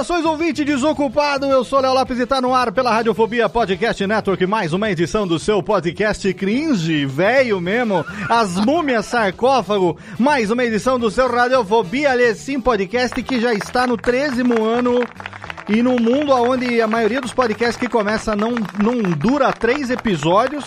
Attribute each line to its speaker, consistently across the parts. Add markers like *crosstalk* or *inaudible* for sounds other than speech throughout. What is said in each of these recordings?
Speaker 1: Saudações, ouvinte desocupado. Eu sou Léo Lopes e tá no ar pela Radiofobia Podcast Network. Mais uma edição do seu podcast cringe, velho mesmo. As *laughs* múmias sarcófago. Mais uma edição do seu Radiofobia Sim Podcast que já está no 13 ano. E no mundo onde a maioria dos podcasts que começa não, não dura três episódios.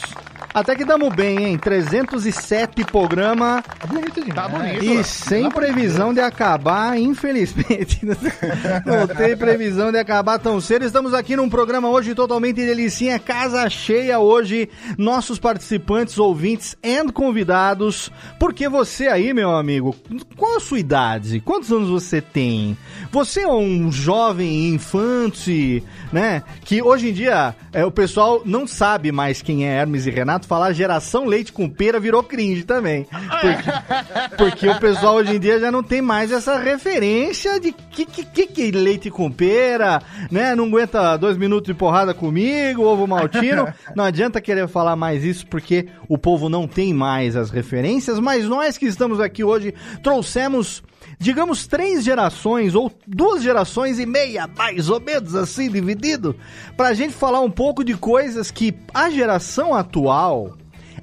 Speaker 1: Até que damos bem, hein? 307 programa.
Speaker 2: Tá bonito demais. Tá bonito.
Speaker 1: E sem previsão de acabar, infelizmente. *laughs* Não tem previsão de acabar tão cedo. Estamos aqui num programa hoje totalmente delicinha, casa cheia hoje. Nossos participantes, ouvintes e convidados. Porque você aí, meu amigo, qual a sua idade? Quantos anos você tem? Você é um jovem infante, né? Que hoje em dia é, o pessoal não sabe mais quem é Hermes e Renato. Falar geração leite com pera virou cringe também. Porque, porque o pessoal hoje em dia já não tem mais essa referência de que, que, que, que leite com pera, né? Não aguenta dois minutos de porrada comigo, ovo maltino. *laughs* Não adianta querer falar mais isso porque o povo não tem mais as referências, mas nós que estamos aqui hoje trouxemos digamos, três gerações ou duas gerações e meia, mais ou menos assim, dividido, pra gente falar um pouco de coisas que a geração atual,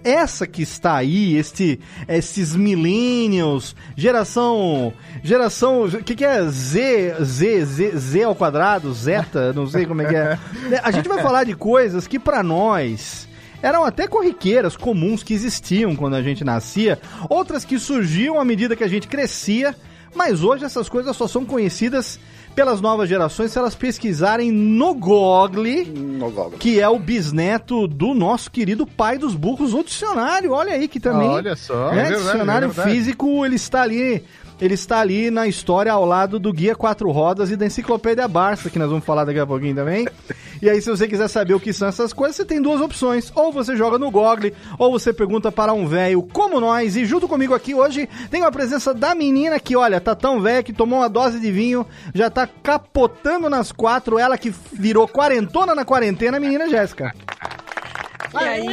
Speaker 1: essa que está aí, este, esses millennials, geração, geração, o que, que é Z, Z, Z, Z ao quadrado, zeta, não sei como é que é. *laughs* A gente vai falar de coisas que pra nós eram até corriqueiras comuns que existiam quando a gente nascia, outras que surgiam à medida que a gente crescia, mas hoje essas coisas só são conhecidas pelas novas gerações se elas pesquisarem no Google,
Speaker 2: No Google.
Speaker 1: que é o bisneto do nosso querido pai dos burros, o dicionário. Olha aí que também.
Speaker 2: Olha só,
Speaker 1: né,
Speaker 2: é verdade,
Speaker 1: dicionário
Speaker 2: é
Speaker 1: físico, ele está ali. Ele está ali na história ao lado do Guia Quatro Rodas e da Enciclopédia Barça, que nós vamos falar daqui a pouquinho também. E aí, se você quiser saber o que são essas coisas, você tem duas opções. Ou você joga no Google, ou você pergunta para um velho como nós. E junto comigo aqui hoje tem a presença da menina que, olha, tá tão velha que tomou uma dose de vinho, já tá capotando nas quatro. Ela que virou quarentona na quarentena, a menina Jéssica.
Speaker 3: E aí?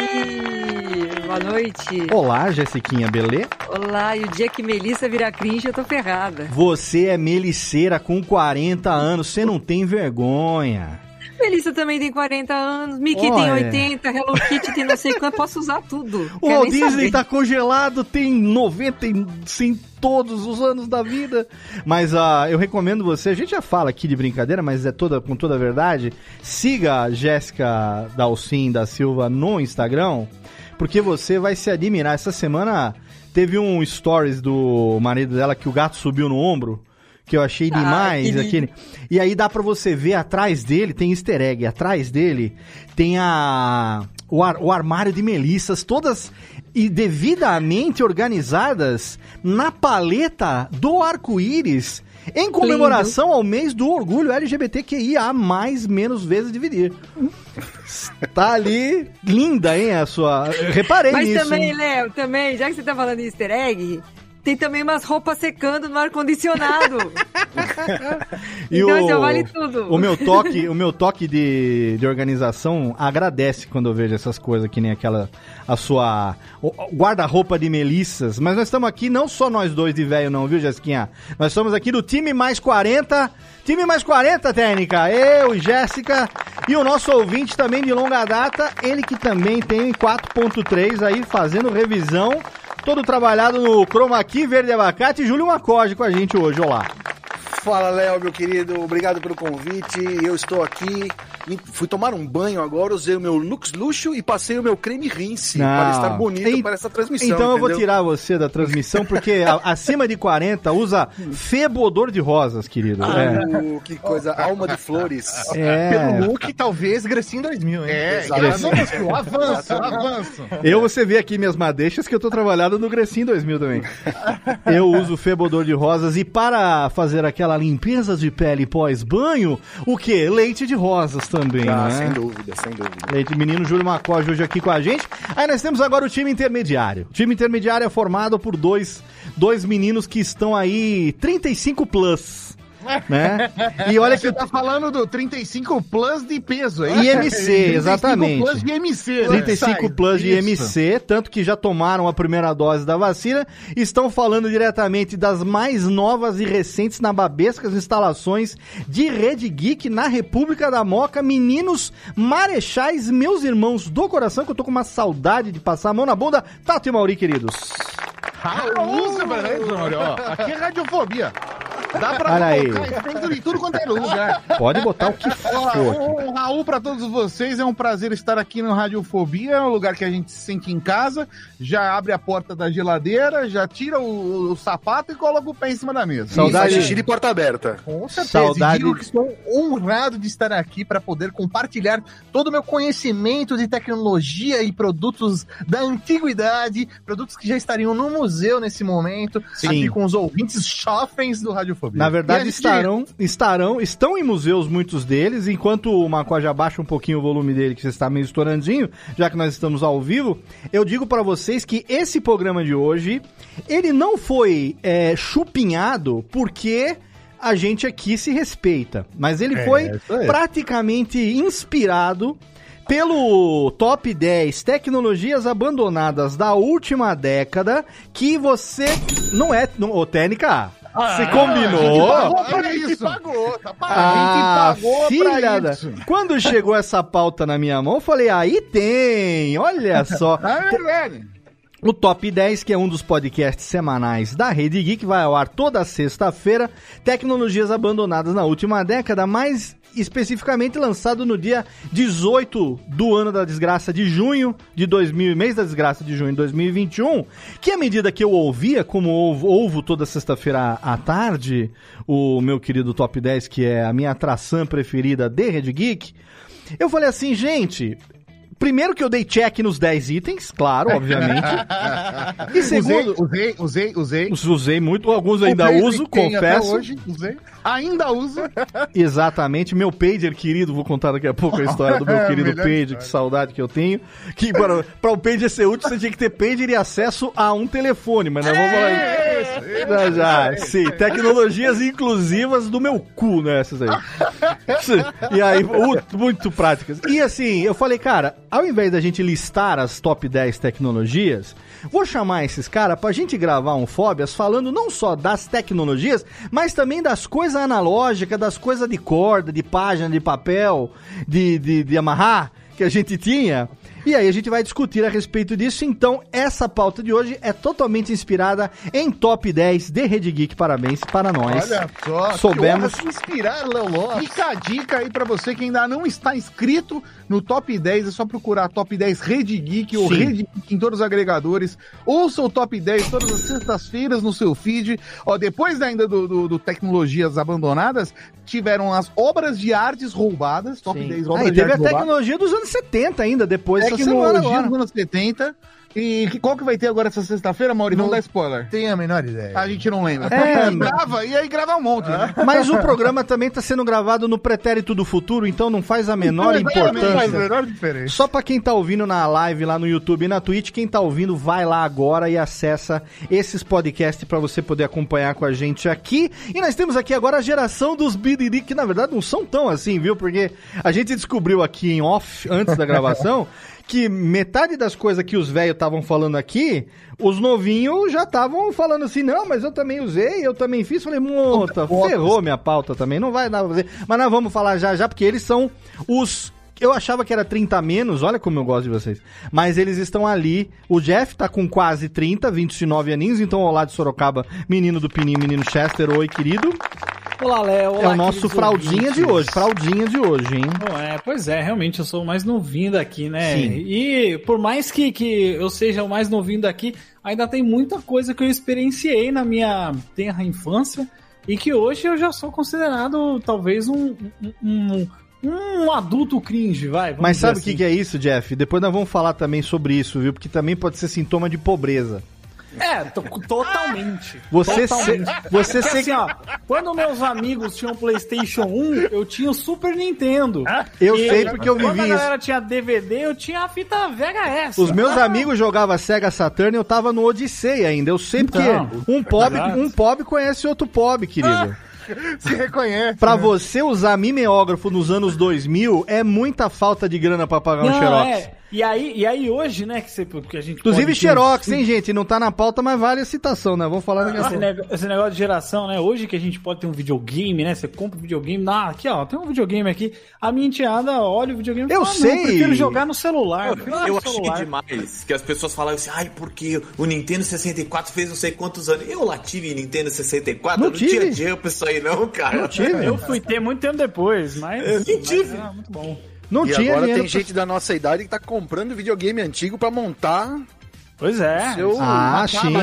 Speaker 3: Boa noite.
Speaker 1: Olá, Jessiquinha, beleza?
Speaker 3: Olá, e o dia que Melissa virar cringe, eu tô ferrada.
Speaker 1: Você é meliceira com 40 anos, você não tem vergonha.
Speaker 3: Melissa também tem 40 anos, Mickey tem 80, Hello Kitty tem não sei quanto, posso usar tudo. *laughs*
Speaker 1: O Walt Disney tá congelado, tem 90 e sim, todos os anos da vida. Mas ah, eu recomendo você, a gente já fala aqui de brincadeira, mas é toda com toda a verdade. Siga a Jéssica Dalcin da Silva no Instagram, porque você vai se admirar. Essa semana teve um stories do marido dela que o gato subiu no ombro. Que eu achei
Speaker 3: Ai,
Speaker 1: demais
Speaker 3: que lindo.
Speaker 1: aquele. E aí dá pra você ver atrás dele, tem easter egg, atrás dele tem a o, ar- o armário de melissas, todas e devidamente organizadas na paleta do arco-íris, em comemoração ao mês do orgulho LGBTQIA, mais menos vezes dividir. Tá ali, linda, hein, a sua... Reparei
Speaker 3: Mas
Speaker 1: nisso.
Speaker 3: também,
Speaker 1: hein?
Speaker 3: Léo, também, já que você tá falando em easter egg, tem também umas roupas secando no ar-condicionado. *laughs* Então, já vale tudo.
Speaker 1: O meu toque, o meu toque de, de organização agradece quando eu vejo essas coisas, que nem aquela a sua o- o guarda-roupa de Melissas. Mas nós estamos aqui não só nós dois de velho não, viu, Jéssiquinha? Nós estamos aqui do time mais 40, time mais 40 técnica. Eu, Jéssica e o nosso ouvinte também de longa data, ele que também tem 4.3 aí fazendo revisão, todo trabalhado no chroma key verde abacate, Júlio Macorde com a gente hoje. Olá.
Speaker 2: Fala, Léo, meu querido. Obrigado pelo convite. Eu estou aqui. Fui tomar um banho agora, usei o meu Lux Luxo e passei o meu creme rinse
Speaker 1: Não.
Speaker 2: para estar bonito para essa transmissão.
Speaker 1: Então eu vou
Speaker 2: entendeu?
Speaker 1: tirar você da transmissão, porque a- acima de 40 usa febodor de rosas, querido. É.
Speaker 2: Ah, que coisa, alma de flores.
Speaker 1: É.
Speaker 4: Pelo look, talvez Grecinho 2000, hein?
Speaker 2: É,
Speaker 4: avanço, avanço, avanço.
Speaker 1: Eu, você vê aqui minhas madeixas que eu tô trabalhando no Grecinho 2000 também. Eu uso febodor de rosas e para fazer aquela limpeza de pele pós-banho, o que? Leite de rosas também,
Speaker 2: Ah,
Speaker 1: né?
Speaker 2: sem dúvida, sem dúvida.
Speaker 1: Leite menino Júlio Macorde hoje aqui com a gente. Aí nós temos agora o time intermediário. O time intermediário é formado por dois, dois meninos que estão aí 35 plus. Né? E olha que
Speaker 4: Você tá falando do 35 Plus de peso, é
Speaker 1: IMC,
Speaker 4: 35
Speaker 1: exatamente.
Speaker 4: Plus de MC, né?
Speaker 1: 35
Speaker 4: Sai,
Speaker 1: plus de
Speaker 4: isso.
Speaker 1: IMC, tanto que já tomaram a primeira dose da vacina, estão falando diretamente das mais novas e recentes nababescas instalações de Rede Geek na República da Moca. Meninos marechais, meus irmãos do coração, que eu tô com uma saudade de passar a mão na bunda. Tato e Mauri, queridos.
Speaker 4: Raul, ó. Aqui é radiofobia. Dá pra
Speaker 1: Olha aí.
Speaker 4: colocar em tudo quanto é lugar.
Speaker 1: Pode botar o que for. aqui.
Speaker 4: um Raul pra todos vocês, é um prazer estar aqui no Radiofobia, é um lugar que a gente se sente em casa, já abre a porta da geladeira, já tira o, o sapato e coloca o pé em cima da mesa.
Speaker 1: Saudade-
Speaker 2: Xixi de porta aberta.
Speaker 4: Com certeza.
Speaker 1: Saudade-
Speaker 4: E digo que estou honrado de estar aqui para poder compartilhar todo o meu conhecimento de tecnologia e produtos da antiguidade, produtos que já estariam no museu nesse momento,
Speaker 1: Sim.
Speaker 4: aqui com os ouvintes chofens do
Speaker 1: Na
Speaker 4: E a
Speaker 1: verdade,
Speaker 4: gente-
Speaker 1: estarão, estarão, estão em museus muitos deles, enquanto o Macó já baixa um pouquinho o volume dele, que você está meio estourandinho, já que nós estamos ao vivo, eu digo pra vocês que esse programa de hoje, ele não foi é, chupinhado porque a gente aqui se respeita, mas ele foi
Speaker 4: isso aí.
Speaker 1: praticamente inspirado pelo top 10 tecnologias abandonadas da última década que você não é, não, ô Técnica, você combinou?
Speaker 4: pagou pra isso. pagou, tá pagando.
Speaker 1: Ah,
Speaker 4: a pagou
Speaker 1: filha
Speaker 4: pra
Speaker 1: da...
Speaker 4: isso.
Speaker 1: Quando chegou essa pauta na minha mão, eu falei, aí tem, olha só.
Speaker 4: Ah, é verdade.
Speaker 1: O Top 10, que é um dos podcasts semanais da Rede Geek, vai ao ar toda sexta-feira. Tecnologias abandonadas na última década, mais especificamente lançado no dia 18 do ano da desgraça de junho de 2000, mês da desgraça de junho de 2021, que à medida que eu ouvia, como ouvo, ouvo toda sexta-feira à tarde, o meu querido Top 10, que é a minha atração preferida de Rede Geek, eu falei assim, gente, Primeiro que eu dei check nos 10 itens, claro, obviamente. E *laughs* segundo,
Speaker 4: Usei, usei, usei, usei.
Speaker 1: usei muito, alguns ainda uso, confesso.
Speaker 4: Hoje, usei. Ainda uso. *laughs*
Speaker 1: Exatamente, meu pager querido, vou contar daqui a pouco a história do meu *laughs*
Speaker 4: É,
Speaker 1: querido pager, que saudade que eu tenho. Que para, para o pager ser útil, você tinha que ter pager e acesso a um telefone, mas nós vamos falar. Já, já, sim, tecnologias inclusivas do meu cu, né, essas aí. E aí, muito práticas. E assim, eu falei, cara, ao invés da gente listar as top 10 tecnologias, vou chamar esses caras pra gente gravar um Fóbias falando não só das tecnologias, mas também das coisas analógicas, das coisas de corda, de página, de papel, de, de, de amarrar que a gente tinha. E aí a gente vai discutir a respeito disso. Então, essa pauta de hoje é totalmente inspirada em top 10 de Rede Geek. Parabéns para nós.
Speaker 4: Olha só,
Speaker 1: Soubemos.
Speaker 4: que honra se inspirar, Léo Lopes. Fica a dica aí pra você que ainda não está inscrito no Top 10, é só procurar Top 10 Rede Geek ou
Speaker 1: Sim.
Speaker 4: Rede Geek em todos os agregadores. Ouça o Top 10 todas as sextas-feiras no seu feed. Ó, depois ainda do, do- do Tecnologias Abandonadas, tiveram as obras de artes roubadas, Top
Speaker 1: Sim.
Speaker 4: 10
Speaker 1: Ah,
Speaker 4: obras
Speaker 1: e
Speaker 4: de
Speaker 1: teve a
Speaker 4: artes roubadas.
Speaker 1: tecnologia dos anos 70 ainda, depois dessa semana agora.
Speaker 4: dos anos 70.
Speaker 5: E que- qual que vai ter agora essa sexta-feira, Mauri? Não,
Speaker 4: Não-
Speaker 5: dá spoiler.
Speaker 4: Tem a menor ideia.
Speaker 5: A gente não lembra.
Speaker 1: É,
Speaker 5: grava, e aí grava um monte, né? *laughs*
Speaker 1: Mas o programa também tá sendo gravado no pretérito do futuro, então não faz a menor
Speaker 5: Não faz a
Speaker 1: importância.
Speaker 4: menor diferença.
Speaker 1: Só pra quem tá ouvindo na live lá no YouTube e na Twitch, quem tá ouvindo, vai lá agora e acessa esses podcasts pra você poder acompanhar com a gente aqui. E nós temos aqui agora a geração dos Bidiri, que na verdade não são tão assim, viu? Porque a gente descobriu aqui em off, antes da gravação, *laughs* que metade das coisas que os velhos estavam falando aqui, os novinhos já estavam falando assim, não, mas eu também usei, eu também fiz. Falei, monta, ferrou minha pauta também, não vai dar pra fazer. Mas nós vamos falar já já, porque eles são os eu achava que era 30 a menos, olha como eu gosto de vocês. Mas eles estão ali. O Jeff tá com quase 30, 29 aninhos. Então, ao lado de Sorocaba, menino do Pininho, menino Chester. Oi, querido.
Speaker 6: Olá, Léo.
Speaker 1: é
Speaker 6: Olá,
Speaker 1: o nosso fraldinha de
Speaker 6: ouvintes.
Speaker 1: hoje. Fraldinha de hoje, hein?
Speaker 6: Bom, é, pois é, realmente eu sou o mais novinho daqui, né?
Speaker 1: Sim.
Speaker 6: E por mais que, que eu seja o mais novinho daqui, ainda tem muita coisa que eu experienciei na minha tenra infância e que hoje eu já sou considerado talvez um, um, um, um adulto cringe, vai.
Speaker 1: Mas sabe o que,
Speaker 6: assim.
Speaker 1: que é isso, Jeff? Depois nós vamos falar também sobre isso, viu? Porque também pode ser sintoma de pobreza.
Speaker 6: É, to- totalmente.
Speaker 1: Você
Speaker 6: totalmente.
Speaker 1: se- você
Speaker 6: Porque,
Speaker 1: se-
Speaker 6: assim, ó, quando meus amigos tinham PlayStation 1, eu tinha o Super Nintendo.
Speaker 1: Eu
Speaker 6: E
Speaker 1: sei porque eu
Speaker 6: Quando
Speaker 1: vivi
Speaker 6: a
Speaker 1: isso.
Speaker 6: galera tinha DVD, eu tinha a fita VHS.
Speaker 1: Os meus amigos jogavam Sega Saturn e eu tava no Odyssey ainda. Eu sei porque
Speaker 6: Então,
Speaker 1: um pobre,
Speaker 6: exato.
Speaker 1: um pobre conhece outro pobre, querido. *laughs*
Speaker 4: Se reconhece.
Speaker 1: Pra
Speaker 4: né?
Speaker 1: você usar mimeógrafo nos anos 2000 é muita falta de grana pra pagar um
Speaker 6: Não,
Speaker 1: xerox.
Speaker 6: é. E aí, e aí hoje, né, que, você, que a gente
Speaker 1: Inclusive
Speaker 6: ter
Speaker 1: xerox,
Speaker 6: um-
Speaker 1: hein, gente? Não tá na pauta, mas vale a citação, né? Vamos falar daqui a
Speaker 6: Esse,
Speaker 1: pouco.
Speaker 6: nego- esse negócio de geração, né? Hoje que a gente pode ter um videogame, né? Você compra um videogame, ah, aqui ó, tem um videogame aqui. A minha enteada olha o videogame e
Speaker 1: Eu
Speaker 6: fala, "Ah,
Speaker 1: sei."
Speaker 6: Não, eu prefiro jogar no celular.
Speaker 7: Eu, eu achei
Speaker 6: celular."
Speaker 7: demais que as pessoas falavam assim, ai, porque o Nintendo 64 fez não sei quantos anos. Eu lá tive Nintendo 64,
Speaker 1: Não
Speaker 7: eu não tinha
Speaker 1: tive.
Speaker 7: dinheiro pra isso aí não, cara.
Speaker 1: Não tive.
Speaker 6: Eu fui ter muito tempo depois, mas.
Speaker 7: Eu
Speaker 6: mas
Speaker 7: tive.
Speaker 6: era muito bom.
Speaker 1: Não
Speaker 2: e
Speaker 1: tinha
Speaker 2: agora
Speaker 1: dinheiro
Speaker 2: tem
Speaker 1: pra-
Speaker 2: gente da nossa idade que tá comprando videogame antigo pra montar
Speaker 6: Pois é.
Speaker 2: seu...
Speaker 1: Ah,
Speaker 5: Tá,
Speaker 1: sim.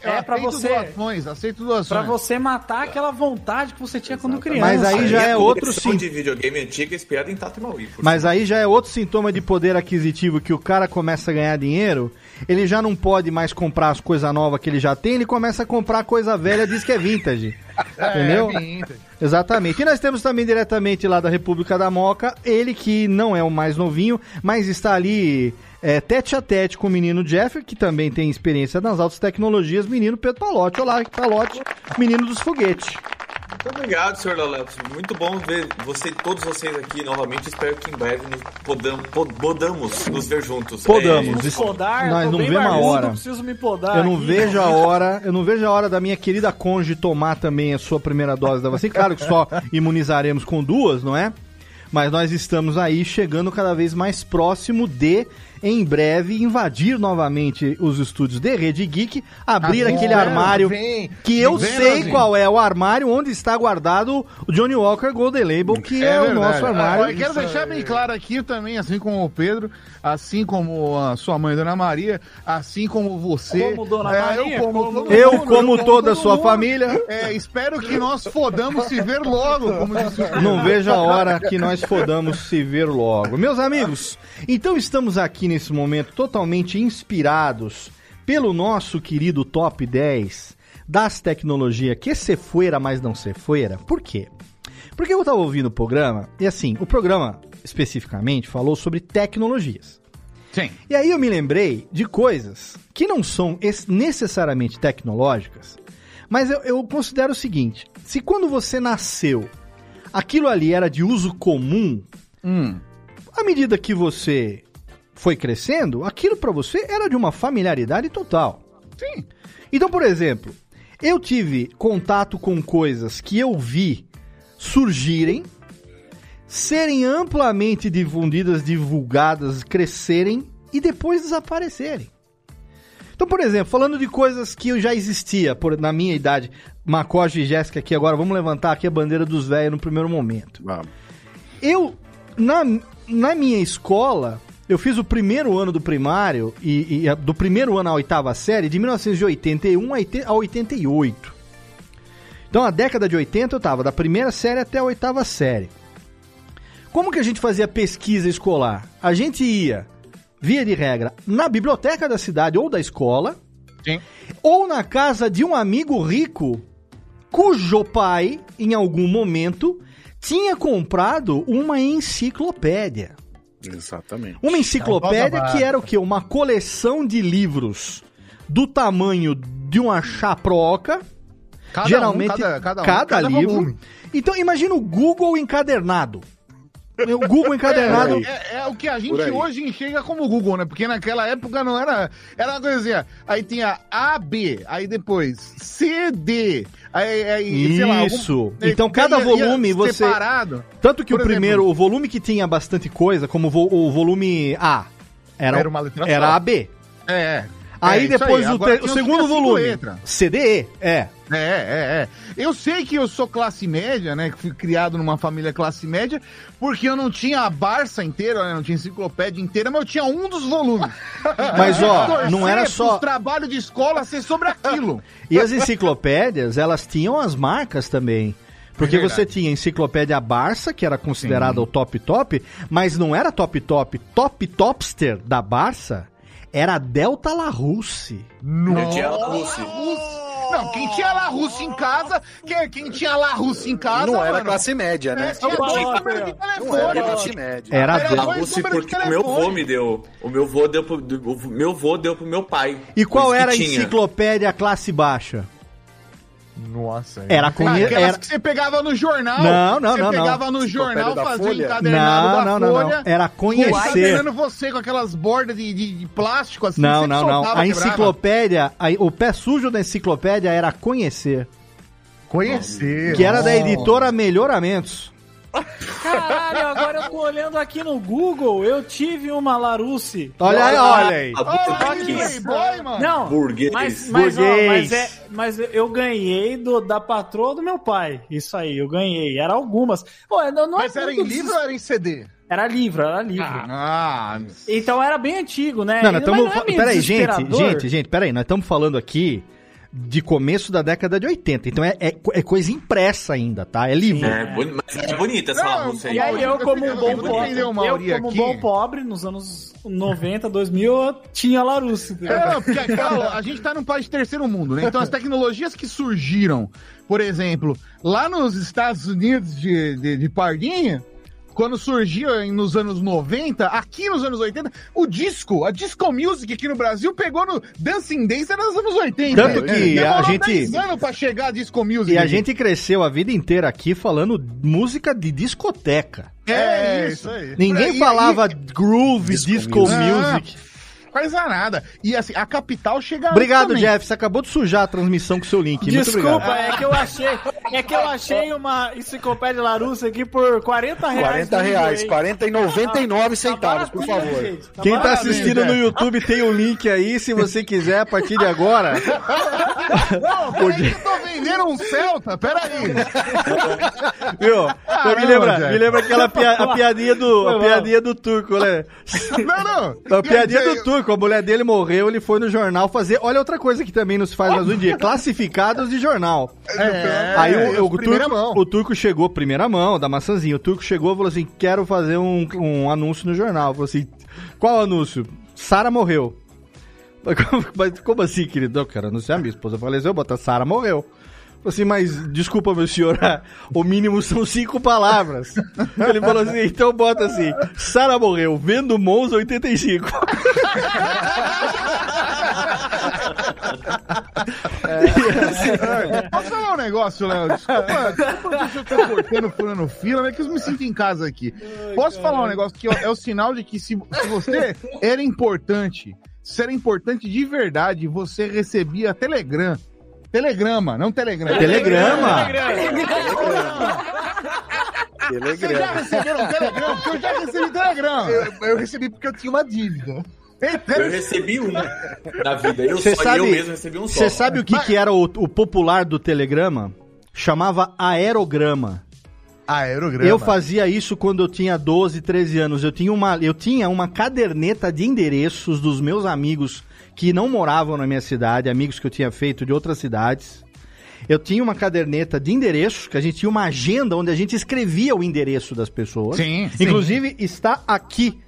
Speaker 6: É pra
Speaker 5: aceito
Speaker 6: você-
Speaker 5: doações, aceito doações.
Speaker 6: Pra você matar aquela vontade que você tinha quando criança.
Speaker 1: Mas aí já é
Speaker 7: a
Speaker 1: outro
Speaker 7: coleção
Speaker 1: sim.
Speaker 7: de videogame antiga espiada em Tato Mauí.
Speaker 1: Mas aí já é outro sintoma de poder aquisitivo que o cara começa a ganhar dinheiro, ele já não pode mais comprar as coisas novas que ele já tem, ele começa a comprar coisa velha, diz que é vintage. *laughs* Entendeu?
Speaker 5: É, vintage.
Speaker 1: Exatamente. E nós temos também diretamente lá da República da Moca, ele que não é o mais novinho, mas está ali é, tete a tete com o menino Jeff, que também tem experiência nas altas tecnologias, menino Pedro Palotti. Olá, Palotti, menino dos foguetes.
Speaker 7: Muito obrigado, senhor Lalex. Muito bom ver você, todos vocês aqui novamente. Espero que em breve nos podamos, pod- podamos nos ver juntos.
Speaker 1: Podamos.
Speaker 7: É,
Speaker 1: Isso-
Speaker 6: podar,
Speaker 1: nós não vemos a hora.
Speaker 6: preciso me podar.
Speaker 1: Eu não
Speaker 6: aqui.
Speaker 1: vejo a *laughs* hora, eu não vejo a hora da minha querida conge tomar também a sua primeira dose da vacina. Claro que só imunizaremos com duas, não é? Mas nós estamos aí chegando cada vez mais próximo de, em breve, invadir novamente os estúdios de Rede Geek, abrir
Speaker 5: Ah,
Speaker 1: aquele
Speaker 5: vem,
Speaker 1: armário
Speaker 5: vem.
Speaker 1: que eu
Speaker 5: Vem,
Speaker 1: sei qual é o armário onde está guardado o Johnny Walker Golden Label, que é, o
Speaker 5: verdade.
Speaker 1: nosso armário.
Speaker 5: Ah, eu quero deixar bem claro aqui também, assim como o Pedro, assim como a sua mãe, Dona Maria, assim como você.
Speaker 6: Como Dona
Speaker 5: é,
Speaker 6: Maria,
Speaker 5: eu como,
Speaker 6: como-
Speaker 1: Eu, como
Speaker 5: eu
Speaker 1: toda a sua
Speaker 5: mundo.
Speaker 1: família.
Speaker 5: É, espero que nós podamos se ver logo, como disse o
Speaker 1: Não vejo a hora que nós podamos se ver logo. Meus amigos, então estamos aqui nesse momento totalmente inspirados pelo nosso querido top 10 das tecnologias que se fuera, mas não se fuera. Por quê? Porque eu tava ouvindo o programa, e assim, o programa especificamente falou sobre tecnologias.
Speaker 5: Sim.
Speaker 1: E aí eu me lembrei de coisas que não são es- necessariamente tecnológicas, mas eu, eu considero o seguinte: se quando você nasceu, aquilo ali era de uso comum,
Speaker 5: Hum.
Speaker 1: à medida que você foi crescendo, aquilo pra você era de uma familiaridade total.
Speaker 5: Sim.
Speaker 1: Então, por exemplo, eu tive contato com coisas que eu vi surgirem, serem amplamente difundidas, divulgadas, crescerem e depois desaparecerem. Então, por exemplo, falando de coisas que eu já existia por, na minha idade, Macoge e Jéssica aqui agora, vamos levantar aqui a bandeira dos velhos no primeiro momento. Eu, na, na minha escola, eu fiz o primeiro ano do primário, e, e do primeiro ano à oitava série, de 1981 a oite- a 88. Então, a década de 80 eu tava da primeira série até a oitava série. Como que a gente fazia pesquisa escolar? A gente ia via de regra, na biblioteca da cidade ou da escola,
Speaker 5: Sim.
Speaker 1: ou na casa de um amigo rico cujo pai, em algum momento, tinha comprado uma enciclopédia.
Speaker 2: Exatamente.
Speaker 1: Uma enciclopédia
Speaker 4: Então,
Speaker 1: que era o quê? Uma coleção de livros do tamanho de uma chaproca.
Speaker 5: Cada um,
Speaker 1: geralmente,
Speaker 5: cada- cada um,
Speaker 1: cada
Speaker 5: cada
Speaker 1: livro.
Speaker 5: volume.
Speaker 1: Então, imagina o Google encadernado. O Google encadernado.
Speaker 5: É, é o que a gente hoje enxerga como Google, né? Porque naquela época não era. Era uma coisa assim, ó, aí tinha A, B, aí depois C, D, aí, aí sei lá.
Speaker 1: Isso.
Speaker 5: aí
Speaker 1: Então, cada
Speaker 5: ia- ia
Speaker 1: volume você-
Speaker 5: Separado.
Speaker 1: Tanto que
Speaker 5: Por
Speaker 1: o
Speaker 5: exemplo-
Speaker 1: primeiro, o volume que tinha bastante coisa, como o, vo- o volume A, era,
Speaker 5: Era uma letra
Speaker 1: era
Speaker 5: só.
Speaker 1: AB.
Speaker 5: É.
Speaker 1: Aí
Speaker 5: é,
Speaker 1: depois o, te- o segundo volume,
Speaker 5: letras.
Speaker 1: CDE, é.
Speaker 5: É, é, é. Eu sei que eu sou classe média, né? Que fui criado numa família classe média, porque eu não tinha a Barça inteira, né? Não tinha enciclopédia inteira, mas eu tinha um dos volumes. *laughs*
Speaker 1: Mas, ó, não era só-
Speaker 5: trabalho de escola ser sobre aquilo. *laughs*
Speaker 1: E as enciclopédias, elas tinham as marcas também. Porque
Speaker 5: É
Speaker 1: você tinha a enciclopédia Barça, que era considerada o top top, mas não era top top. Top topster da Barça era a Delta La Russe.
Speaker 7: Eu tinha a Rússia.
Speaker 5: Não, quem tinha La Russa em casa, quem, quem tinha La Russa em casa,
Speaker 2: Não era
Speaker 5: mano,
Speaker 2: classe média, né?
Speaker 5: é, tinha dois números de
Speaker 2: Não era
Speaker 5: telefone.
Speaker 2: classe média.
Speaker 1: Era a
Speaker 5: Era
Speaker 1: Delta.
Speaker 7: A
Speaker 5: dois
Speaker 7: Rússia
Speaker 5: números de
Speaker 7: porque o meu
Speaker 5: telefone.
Speaker 7: vô me deu. O meu vô deu pro, o meu vô deu pro meu pai.
Speaker 1: E qual era a enciclopédia classe baixa?
Speaker 4: Nossa.
Speaker 1: Era com
Speaker 5: Aquelas
Speaker 1: era...
Speaker 5: que você pegava no jornal.
Speaker 1: Não, não,
Speaker 5: você
Speaker 1: não, não.
Speaker 5: pegava no jornal,
Speaker 2: da
Speaker 5: fazia
Speaker 2: Folha?
Speaker 5: encadernado
Speaker 1: Não,
Speaker 5: da
Speaker 1: não, não,
Speaker 5: folha.
Speaker 1: não. Era conhecer.
Speaker 5: Encadernando você com aquelas bordas de, de, de plástico assim.
Speaker 1: Não, não, não. A enciclopédia, a- o pé sujo da enciclopédia era conhecer.
Speaker 4: Conhecer.
Speaker 1: Que era da editora Melhoramentos.
Speaker 6: Caralho, agora eu tô olhando aqui no Google, eu tive uma Larousse.
Speaker 1: Olha aí, olha aí.
Speaker 5: Olha que playboy, mano.
Speaker 6: Não,
Speaker 7: Burguês.
Speaker 6: mas, mas, ó, mas, é, mas eu ganhei do, da patroa do meu pai. Isso aí, eu ganhei. Era algumas. Pô, não, não
Speaker 4: Mas
Speaker 6: é
Speaker 4: era em livro ou era em CD?
Speaker 6: Era livro, era livro.
Speaker 5: Ah,
Speaker 6: Então era bem antigo, né?
Speaker 1: Não, nós
Speaker 6: Mas
Speaker 1: estamos.
Speaker 6: não é meio
Speaker 1: peraí, gente, gente, gente, peraí, nós estamos falando aqui de começo da década de 80. Então é, é, é coisa impressa ainda, tá? É livro.
Speaker 7: É, boni- mas é bonita essa
Speaker 5: Não,
Speaker 7: Rússia aí.
Speaker 6: E aí eu, como um bom pobre, eu, como um
Speaker 5: aqui.
Speaker 6: bom pobre, nos anos 90, 2000, eu tinha Larousse.
Speaker 5: É, porque aquela- a gente tá num país de terceiro mundo, né? Então as tecnologias que surgiram, por exemplo, lá nos Estados Unidos de, de, de Pardinha, quando surgiu em- nos anos 90, aqui nos anos 80, o disco, a disco music aqui no Brasil pegou no Dancing Dance nos anos 80.
Speaker 1: Tanto que
Speaker 5: Demorou
Speaker 1: a gente-
Speaker 5: 10 anos pra chegar a disco music.
Speaker 1: E a gente cresceu a vida inteira aqui falando música de discoteca.
Speaker 5: É, isso aí.
Speaker 1: Ninguém
Speaker 5: E-
Speaker 1: falava
Speaker 5: e-
Speaker 1: groove, disco, music.
Speaker 5: Coisa nada. E assim, a capital chega
Speaker 1: Obrigado,
Speaker 5: também.
Speaker 1: Jeff. Você acabou de sujar a transmissão com seu link. Muito
Speaker 6: Desculpa,
Speaker 1: obrigado.
Speaker 6: é que eu achei, é que eu achei uma enciclopédia Larousse aqui por 40 reais.
Speaker 2: 40 reais,
Speaker 6: hein?
Speaker 2: 40 e 99 centavos, por
Speaker 6: baratinho,
Speaker 2: favor.
Speaker 6: gente, tá
Speaker 1: Quem tá assistindo no YouTube tem o link aí, se você quiser, a partir de agora.
Speaker 5: Não, peraí que eu tô vendendo um Celta, peraí.
Speaker 1: Viu?
Speaker 5: Ah,
Speaker 1: me lembra,
Speaker 5: Jeff.
Speaker 1: me lembra aquela pia- a piadinha do, a piadinha do turco, né?
Speaker 5: Não, não.
Speaker 1: A piadinha do turco, a mulher dele morreu, ele foi no jornal fazer. Olha outra coisa que também nos faz mais um dia: *laughs* classificados de jornal.
Speaker 5: É,
Speaker 1: Aí o, o,
Speaker 5: primeira
Speaker 1: turco,
Speaker 5: mão.
Speaker 1: o turco chegou, primeira mão, da maçãzinha. O turco chegou e falou assim: quero fazer um, um anúncio no jornal. Falou assim: qual anúncio? Sara morreu. *laughs* Mas como, mas como assim, querido? Eu quero anunciar, minha esposa faleceu, bota Sara morreu. Assim, mas desculpa, meu senhor, *laughs* o mínimo são cinco palavras. Ele falou assim, então bota assim, Sara morreu, vendo Monza 85.
Speaker 5: Posso falar um negócio, Léo? Desculpa, desculpa se eu tô cortando, furando fila, é que eu me sinto em casa aqui. Posso falar um negócio que é o sinal de que se, se você era importante, se era importante de verdade, você recebia Telegram. Telegrama, não Telegram.
Speaker 1: Telegrama?
Speaker 5: Vocês já receberam Telegram? Porque eu já recebi Telegram.
Speaker 4: Eu, eu recebi porque eu tinha uma dívida.
Speaker 7: Eu recebi um na vida. Eu
Speaker 1: Você
Speaker 7: só
Speaker 1: sabe,
Speaker 7: eu mesmo recebi um só.
Speaker 1: Você sabe o que, que era o, o popular do telegrama? Chamava aerograma.
Speaker 4: Aerograma.
Speaker 1: Eu fazia isso quando eu tinha 12, 13 anos. Eu tinha uma, eu tinha uma caderneta de endereços dos meus amigos que não moravam na minha cidade, amigos que eu tinha feito de outras cidades. Eu tinha uma caderneta de endereços, que a gente tinha uma agenda onde a gente escrevia o endereço das pessoas.
Speaker 5: Sim, sim.
Speaker 1: Inclusive, está aqui.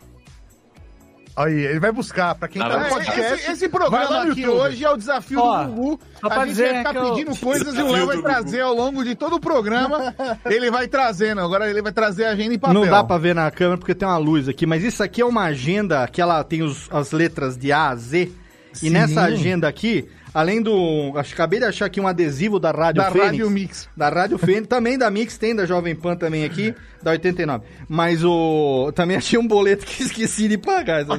Speaker 4: Aí, ele vai buscar. Pra quem
Speaker 7: Ah,
Speaker 4: tá no podcast.
Speaker 5: Esse, esse programa aqui
Speaker 4: YouTube.
Speaker 5: hoje é o desafio
Speaker 6: Ó,
Speaker 5: do Gugu. A gente vai ficar
Speaker 6: que eu-
Speaker 5: pedindo coisas e o
Speaker 7: Desafio
Speaker 5: Léo vai trazer ao longo de todo o programa. ele vai trazendo. Agora ele vai trazer a agenda em papel.
Speaker 1: Não dá pra ver na câmera porque tem uma luz aqui, mas isso aqui é uma agenda que ela tem os- as letras de A a Z.
Speaker 5: Sim.
Speaker 1: E nessa agenda aqui, além do. Acho, acabei de achar aqui um adesivo da Rádio
Speaker 5: Da
Speaker 1: Fênix.
Speaker 5: Rádio Mix.
Speaker 1: Da Rádio Fênix, também da Mix, tem da Jovem Pan também aqui, da 89. Mas o. Também achei um boleto que esqueci de pagar. *laughs*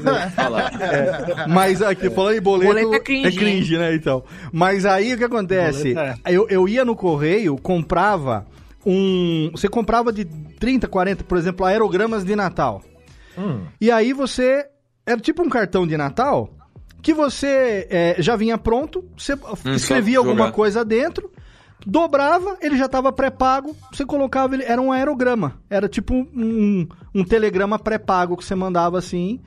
Speaker 1: É, mas aqui, falando em boleto,
Speaker 3: Boleto é cringe,
Speaker 1: né? Então. Mas aí o que acontece?
Speaker 6: Boleto
Speaker 1: Eu, eu ia no correio, comprava um. Você comprava de 30, 40, por exemplo, aerogramas de Natal. E aí você. Era tipo um cartão de Natal que você é, já vinha pronto, você escrevia
Speaker 7: só
Speaker 1: alguma coisa dentro, dobrava, ele já estava pré-pago, você colocava ele. Era um aerograma. Era tipo um, um telegrama pré-pago que você mandava assim.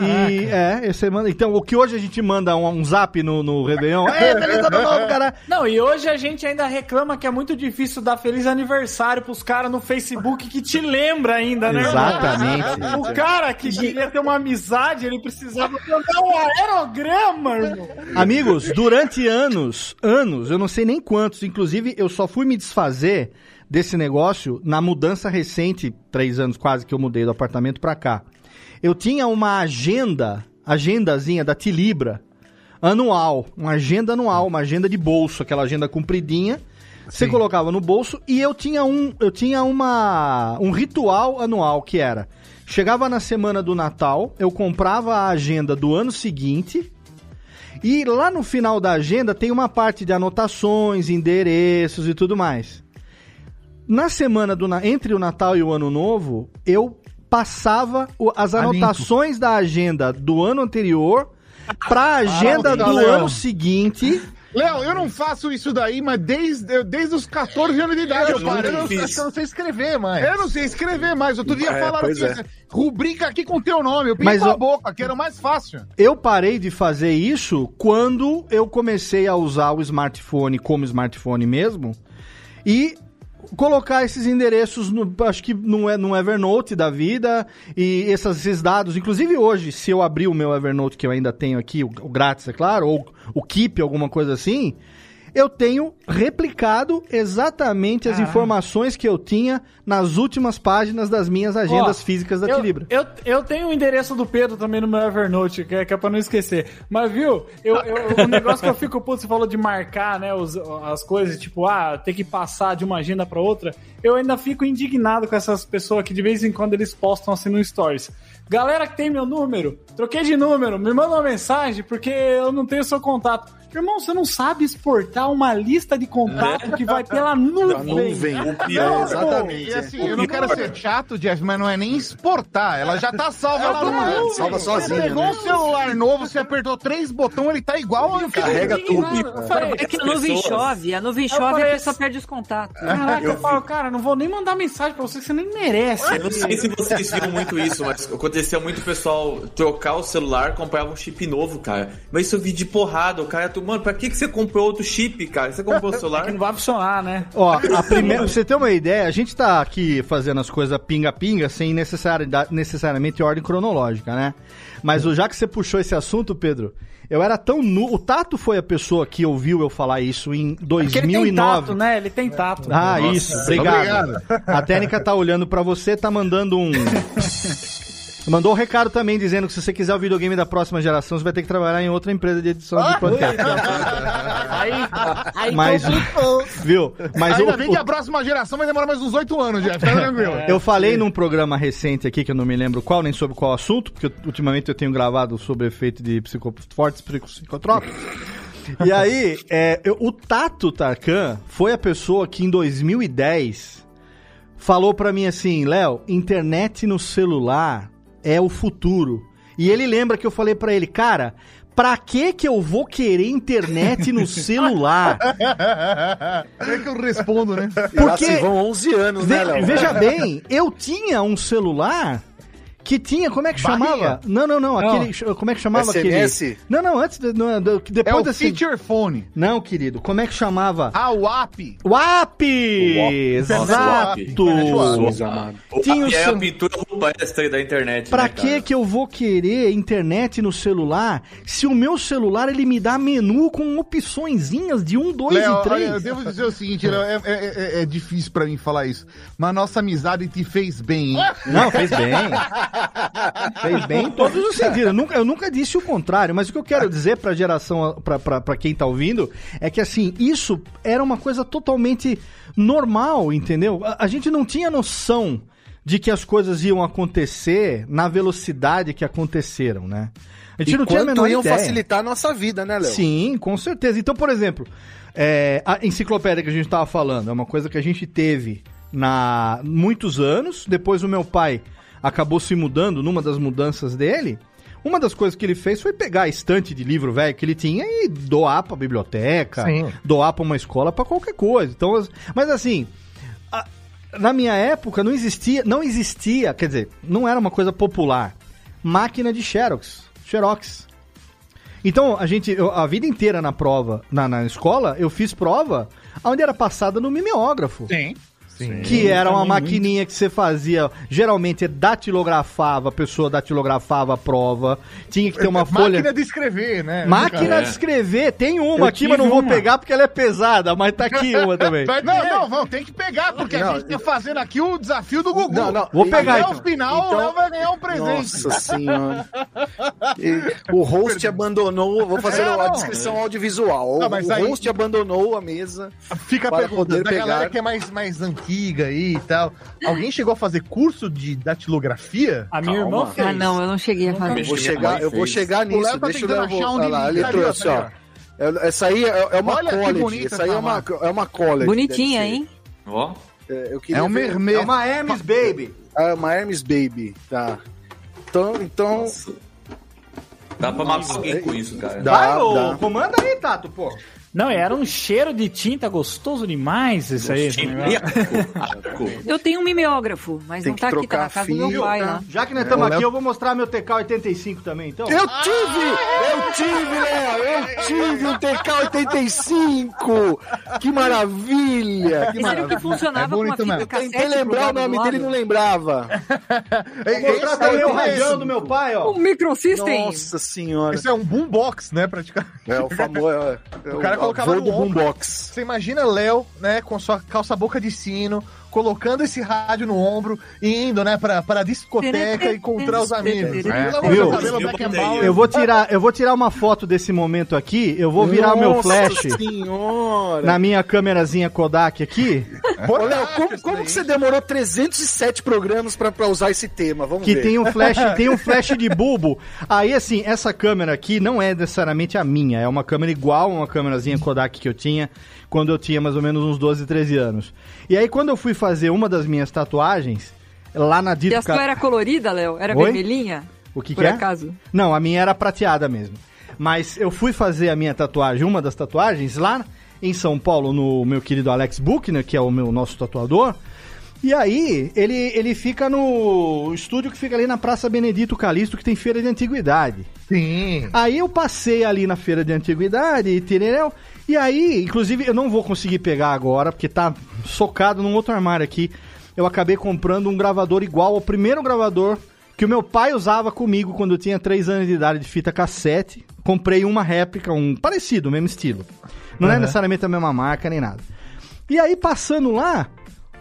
Speaker 1: E é, você manda. Então, o que hoje a gente manda um, um zap no, no Réveillon. *laughs* É, feliz ano novo, cara.
Speaker 6: Não, e hoje a gente ainda reclama que é muito difícil dar feliz aniversário pros caras no Facebook que te lembra ainda, né?
Speaker 1: Exatamente.
Speaker 6: O cara que queria ter uma amizade, ele precisava mandar um aerograma, irmão.
Speaker 1: Amigos, durante anos, anos, eu não sei nem quantos, inclusive eu só fui me desfazer desse negócio na mudança recente, três anos quase que eu mudei do apartamento pra cá. Eu tinha uma agenda, agendazinha da Tilibra, anual, uma agenda anual, uma agenda de bolso, aquela agenda compridinha. Você colocava no bolso e eu tinha um, eu tinha uma um ritual anual que era chegava na semana do Natal, eu comprava a agenda do ano seguinte e lá no final da agenda tem uma parte de anotações, endereços e tudo mais. Na semana do entre o Natal e o Ano Novo, eu passava o- as
Speaker 4: A limpo.
Speaker 1: anotações da agenda do ano anterior pra agenda
Speaker 5: Nossa,
Speaker 1: do
Speaker 5: Léo.
Speaker 1: ano seguinte.
Speaker 5: Léo, eu não faço isso daí, mas desde, eu- desde os 14 anos de idade eu,
Speaker 4: Eu,
Speaker 5: parei.
Speaker 4: não,
Speaker 7: fiz.
Speaker 4: eu não sei escrever, mais.
Speaker 5: Eu não sei escrever mais. Outro dia
Speaker 2: É,
Speaker 5: falaram que
Speaker 2: é.
Speaker 5: rubrica aqui com teu nome. Eu
Speaker 1: Mas
Speaker 5: pinto a
Speaker 1: eu-
Speaker 5: boca, que era o mais fácil.
Speaker 1: Eu parei de fazer isso quando eu comecei a usar o smartphone como smartphone mesmo e colocar esses endereços no, acho que no, E- no Evernote da vida e essas- esses dados. Inclusive hoje, se eu abrir o meu Evernote que eu ainda tenho aqui, o, o grátis, é claro, ou o Keep, alguma coisa assim, eu tenho replicado exatamente as
Speaker 6: Ah.
Speaker 1: informações que eu tinha nas últimas páginas das minhas agendas
Speaker 6: Ó,
Speaker 1: físicas da
Speaker 6: eu,
Speaker 1: Tilibra.
Speaker 6: Eu, eu tenho o endereço do Pedro também no meu Evernote, que é, que é pra não esquecer. Mas, viu, eu, eu, o negócio que eu fico puto, você falou de marcar, né, os- as coisas, tipo, ah, ter que passar de uma agenda pra outra. Eu ainda fico indignado com essas pessoas que de vez em quando eles postam assim no Stories. Galera que tem meu número, troquei de número, me manda uma mensagem porque eu não tenho seu contato. Irmão, você não sabe exportar uma lista de contato que vai pela nuvem.
Speaker 2: nuvem.
Speaker 7: O pior,
Speaker 2: Exatamente.
Speaker 5: E assim, eu não quero ser chato, Jeff, mas não é nem exportar. Ela já tá salva lá no nuvem.
Speaker 2: Salva sozinha,
Speaker 5: Você pegou
Speaker 2: né?
Speaker 5: um celular novo, você apertou três botões, ele tá igual antigo.
Speaker 2: Carrega tudo.
Speaker 6: Eu falei,
Speaker 3: É que a nuvem chove, a nuvem
Speaker 6: Eu
Speaker 3: chove e a pessoa perde os contatos.
Speaker 6: Caraca, eu, falo, cara, não vou nem mandar mensagem pra você, que você nem merece.
Speaker 7: Eu não sei se vocês viram muito isso, mas acontecia muito o pessoal trocar o celular, comprava um chip novo, cara. Mas isso eu vi de porrada. O cara, tu, mano, pra que, que você comprou outro chip, cara? Você comprou o *laughs* celular?
Speaker 6: Que não vai funcionar, né?
Speaker 1: Ó, a primeira, pra você ter uma ideia, a gente tá aqui fazendo as coisas pinga-pinga sem necessariedade- necessariamente ordem cronológica, né? Mas o- já que você puxou esse assunto, Pedro, eu era tão nu. O Tato foi a pessoa que ouviu eu falar isso em
Speaker 6: Porque ele tem
Speaker 1: 2009.
Speaker 6: tato, né? Ele tem tato.
Speaker 1: Ah,
Speaker 7: Nossa,
Speaker 1: isso, obrigado. A técnica tá olhando pra você, tá mandando um. *laughs* Mandou um recado também dizendo que se você quiser o videogame da próxima geração, você vai ter que trabalhar em outra empresa de edição de podcast.
Speaker 6: Aí, aí
Speaker 1: Mas, viu? Mas
Speaker 5: Ainda
Speaker 1: o-
Speaker 5: bem
Speaker 1: o-
Speaker 5: que a próxima geração vai demorar mais uns oito anos, Jeff. Tá tranquilo. *laughs*
Speaker 1: Eu falei num programa recente aqui, que eu não me lembro qual, nem sobre qual assunto, porque eu- ultimamente eu tenho gravado sobre efeito de psico, fortes psicotrópicos. E aí, é, eu- o Tato Tarkan foi a pessoa que em 2010 falou pra mim assim, Léo, internet no celular é o futuro. E ele lembra que eu falei pra ele, cara, pra que que eu vou querer internet no *laughs* celular?
Speaker 5: Como é que eu respondo, né?
Speaker 2: Já
Speaker 1: Porque-
Speaker 2: se vão 11 anos, né,
Speaker 1: Ve-
Speaker 2: Léo?
Speaker 1: veja bem, eu tinha um celular Que tinha, como é que
Speaker 5: Barrinha?
Speaker 1: chamava? Não, não, não,
Speaker 6: Não.
Speaker 1: aquele, como é que chamava
Speaker 2: SMS?
Speaker 1: aquele? Não, não, antes, do- do-
Speaker 5: É
Speaker 1: depois
Speaker 5: o
Speaker 1: desse...
Speaker 5: feature phone.
Speaker 1: Não, querido, como é que chamava?
Speaker 5: Ah, o app.
Speaker 1: O app! Exato!
Speaker 7: O
Speaker 1: Tinha
Speaker 7: app
Speaker 1: o
Speaker 7: é a pintura rupestre da internet.
Speaker 1: Pra
Speaker 7: né,
Speaker 1: que que eu vou querer internet no celular se o meu celular ele me dá menu com opçõezinhas de 1, 2
Speaker 5: Léo,
Speaker 1: e 3?
Speaker 5: eu devo dizer o seguinte, é, é- é- é difícil pra mim falar isso, mas nossa amizade te fez bem, hein?
Speaker 1: Não, fez bem. *laughs* fez bem em todos os sentidos. Eu nunca, eu nunca disse o contrário, mas o que eu quero dizer pra geração, pra, pra, pra quem tá ouvindo, é que assim, isso era uma coisa totalmente normal, entendeu? A, a gente não tinha noção de que as coisas iam acontecer na velocidade que aconteceram, né? A gente
Speaker 2: E
Speaker 1: não tinha a menor
Speaker 2: iam
Speaker 1: ideia.
Speaker 2: facilitar a nossa vida, né, Léo?
Speaker 1: Sim, com certeza. Então, por exemplo, é, a enciclopédia que a gente estava falando é uma coisa que a gente teve na muitos anos. Depois o meu pai acabou se mudando numa das mudanças dele. Uma das coisas que ele fez foi pegar a estante de livro velho que ele tinha e doar pra biblioteca,
Speaker 5: Sim.
Speaker 1: doar pra uma escola, pra qualquer coisa. Então, as- mas assim, a- na minha época não existia, não existia, quer dizer, não era uma coisa popular. Máquina de Xerox, Xerox. Então, a gente, eu- a vida inteira na prova, na, na escola, eu fiz prova onde era passada no mimeógrafo.
Speaker 5: Sim.
Speaker 1: Que era uma maquininha que você fazia, geralmente datilografava, a pessoa datilografava a prova, tinha que ter uma folha...
Speaker 5: Máquina de escrever, né?
Speaker 1: Máquina
Speaker 7: É.
Speaker 1: de escrever, tem uma
Speaker 6: Eu
Speaker 1: aqui, mas não vou
Speaker 6: uma.
Speaker 1: pegar porque ela é pesada, mas tá aqui uma *laughs* também.
Speaker 5: Não, não, vamos, tem que pegar, porque a
Speaker 2: Não,
Speaker 5: gente tá fazendo aqui o desafio do Gugu.
Speaker 2: Não, não,
Speaker 1: Vou
Speaker 2: e-
Speaker 1: pegar,
Speaker 5: Até
Speaker 1: então.
Speaker 5: o final,
Speaker 2: Então-
Speaker 5: o Léo vai ganhar um presente.
Speaker 2: Nossa senhora. *laughs* E o host abandonou. Vou fazer
Speaker 5: É,
Speaker 2: a
Speaker 5: não.
Speaker 2: descrição audiovisual.
Speaker 5: Não, mas
Speaker 2: o
Speaker 5: aí-
Speaker 2: host abandonou a mesa.
Speaker 5: Fica a
Speaker 2: Para
Speaker 5: pergunta
Speaker 2: poder
Speaker 5: da galera
Speaker 2: pegar.
Speaker 5: que é mais, mais antiga aí e tal. Alguém chegou a fazer curso de datilografia?
Speaker 6: A minha
Speaker 2: Calma.
Speaker 6: irmã fez.
Speaker 3: Ah, não, eu não cheguei a
Speaker 2: Eu
Speaker 3: fazer.
Speaker 2: vou
Speaker 7: Minha
Speaker 2: chegar, eu vou chegar nisso.
Speaker 5: tá
Speaker 2: Deixa eu
Speaker 5: achar
Speaker 2: Olha lá,
Speaker 5: ali,
Speaker 2: trouxe, ó. É- Essa aí é, é uma
Speaker 5: Olha que
Speaker 2: college.
Speaker 5: bonita
Speaker 2: Essa aí é uma, é uma college.
Speaker 3: Bonitinha, hein?
Speaker 7: Ó,
Speaker 2: É, eu queria
Speaker 5: É um
Speaker 2: ver-
Speaker 5: mermê.
Speaker 1: É uma Hermes Baby.
Speaker 2: É uma Hermes Baby. Tá. Então, então
Speaker 7: nossa. Dá pra matar alguém com isso, cara.
Speaker 2: Dá.
Speaker 1: Vai, ô,
Speaker 2: dá.
Speaker 1: comanda aí, Tato, pô.
Speaker 6: Não, era um cheiro de tinta gostoso demais isso aí.
Speaker 3: Eu tenho um mimeógrafo, mas
Speaker 2: Tem
Speaker 3: não tá aqui, tá na casa do
Speaker 2: fio,
Speaker 3: meu pai
Speaker 2: tá?
Speaker 3: lá.
Speaker 1: Já que nós estamos aqui, eu vou mostrar meu TK85 também, então.
Speaker 2: Eu tive! Eu tive, Léo! Eu tive um TK-85! Que maravilha! Que
Speaker 3: Esse era o que
Speaker 2: maravilha!
Speaker 3: funcionava
Speaker 5: É
Speaker 3: com uma fita cassete.
Speaker 2: Tentei lembrar o nome
Speaker 3: do
Speaker 2: dele e não lembrava.
Speaker 1: Vou mostrar
Speaker 5: esse,
Speaker 1: também o radião do meu pai, ó.
Speaker 3: Um microsystem.
Speaker 2: Nossa senhora.
Speaker 5: esse é um boombox, né, praticamente.
Speaker 2: É o famoso. É, é
Speaker 5: O cara colocava
Speaker 2: avô
Speaker 5: no
Speaker 2: do
Speaker 5: ombro.
Speaker 2: boombox.
Speaker 5: Você imagina Léo, né, com sua calça boca de sino, colocando esse rádio no ombro e indo, né, pra, pra discoteca e encontrar os amigos.
Speaker 3: É.
Speaker 1: Viu?
Speaker 7: Eu
Speaker 1: vou tirar, eu vou tirar uma foto desse momento aqui, eu vou virar o meu
Speaker 2: Nossa
Speaker 1: flash
Speaker 2: senhora.
Speaker 1: na minha câmerazinha Kodak aqui,
Speaker 2: Ô, Léo, como, como que você demorou 307 programas pra, pra usar esse tema? Vamos
Speaker 1: que
Speaker 2: ver.
Speaker 1: tem um flash, *laughs* tem um flash de bulbo. Aí assim, essa câmera aqui não é necessariamente a minha, é uma câmera igual a uma câmerazinha Kodak que eu tinha quando eu tinha mais ou menos uns 12, 13 anos. E aí quando eu fui fazer uma das minhas tatuagens, lá na
Speaker 3: E
Speaker 1: Dito
Speaker 3: a sua era colorida, Léo? Era
Speaker 1: Oi?
Speaker 3: vermelhinha?
Speaker 1: O que,
Speaker 3: Por
Speaker 1: que é?
Speaker 3: acaso?
Speaker 1: Não, a minha era prateada mesmo. Mas eu fui fazer a minha tatuagem, uma das tatuagens, lá em São Paulo, no meu querido Alex Buchner, que é o meu nosso tatuador. E aí, ele, ele fica no estúdio que fica ali na Praça Benedito Calixto, que tem feira de antiguidade.
Speaker 5: Sim.
Speaker 1: Aí eu passei ali na feira de antiguidade e Tirenel. E aí, inclusive, eu não vou conseguir pegar agora, porque tá socado num outro armário aqui. Eu acabei comprando um gravador igual ao primeiro gravador que o meu pai usava comigo quando eu tinha 3 anos de idade de fita cassete. Comprei uma réplica, um parecido, mesmo estilo. Não é
Speaker 5: Uhum.
Speaker 1: necessariamente a mesma marca nem nada. E aí, passando lá,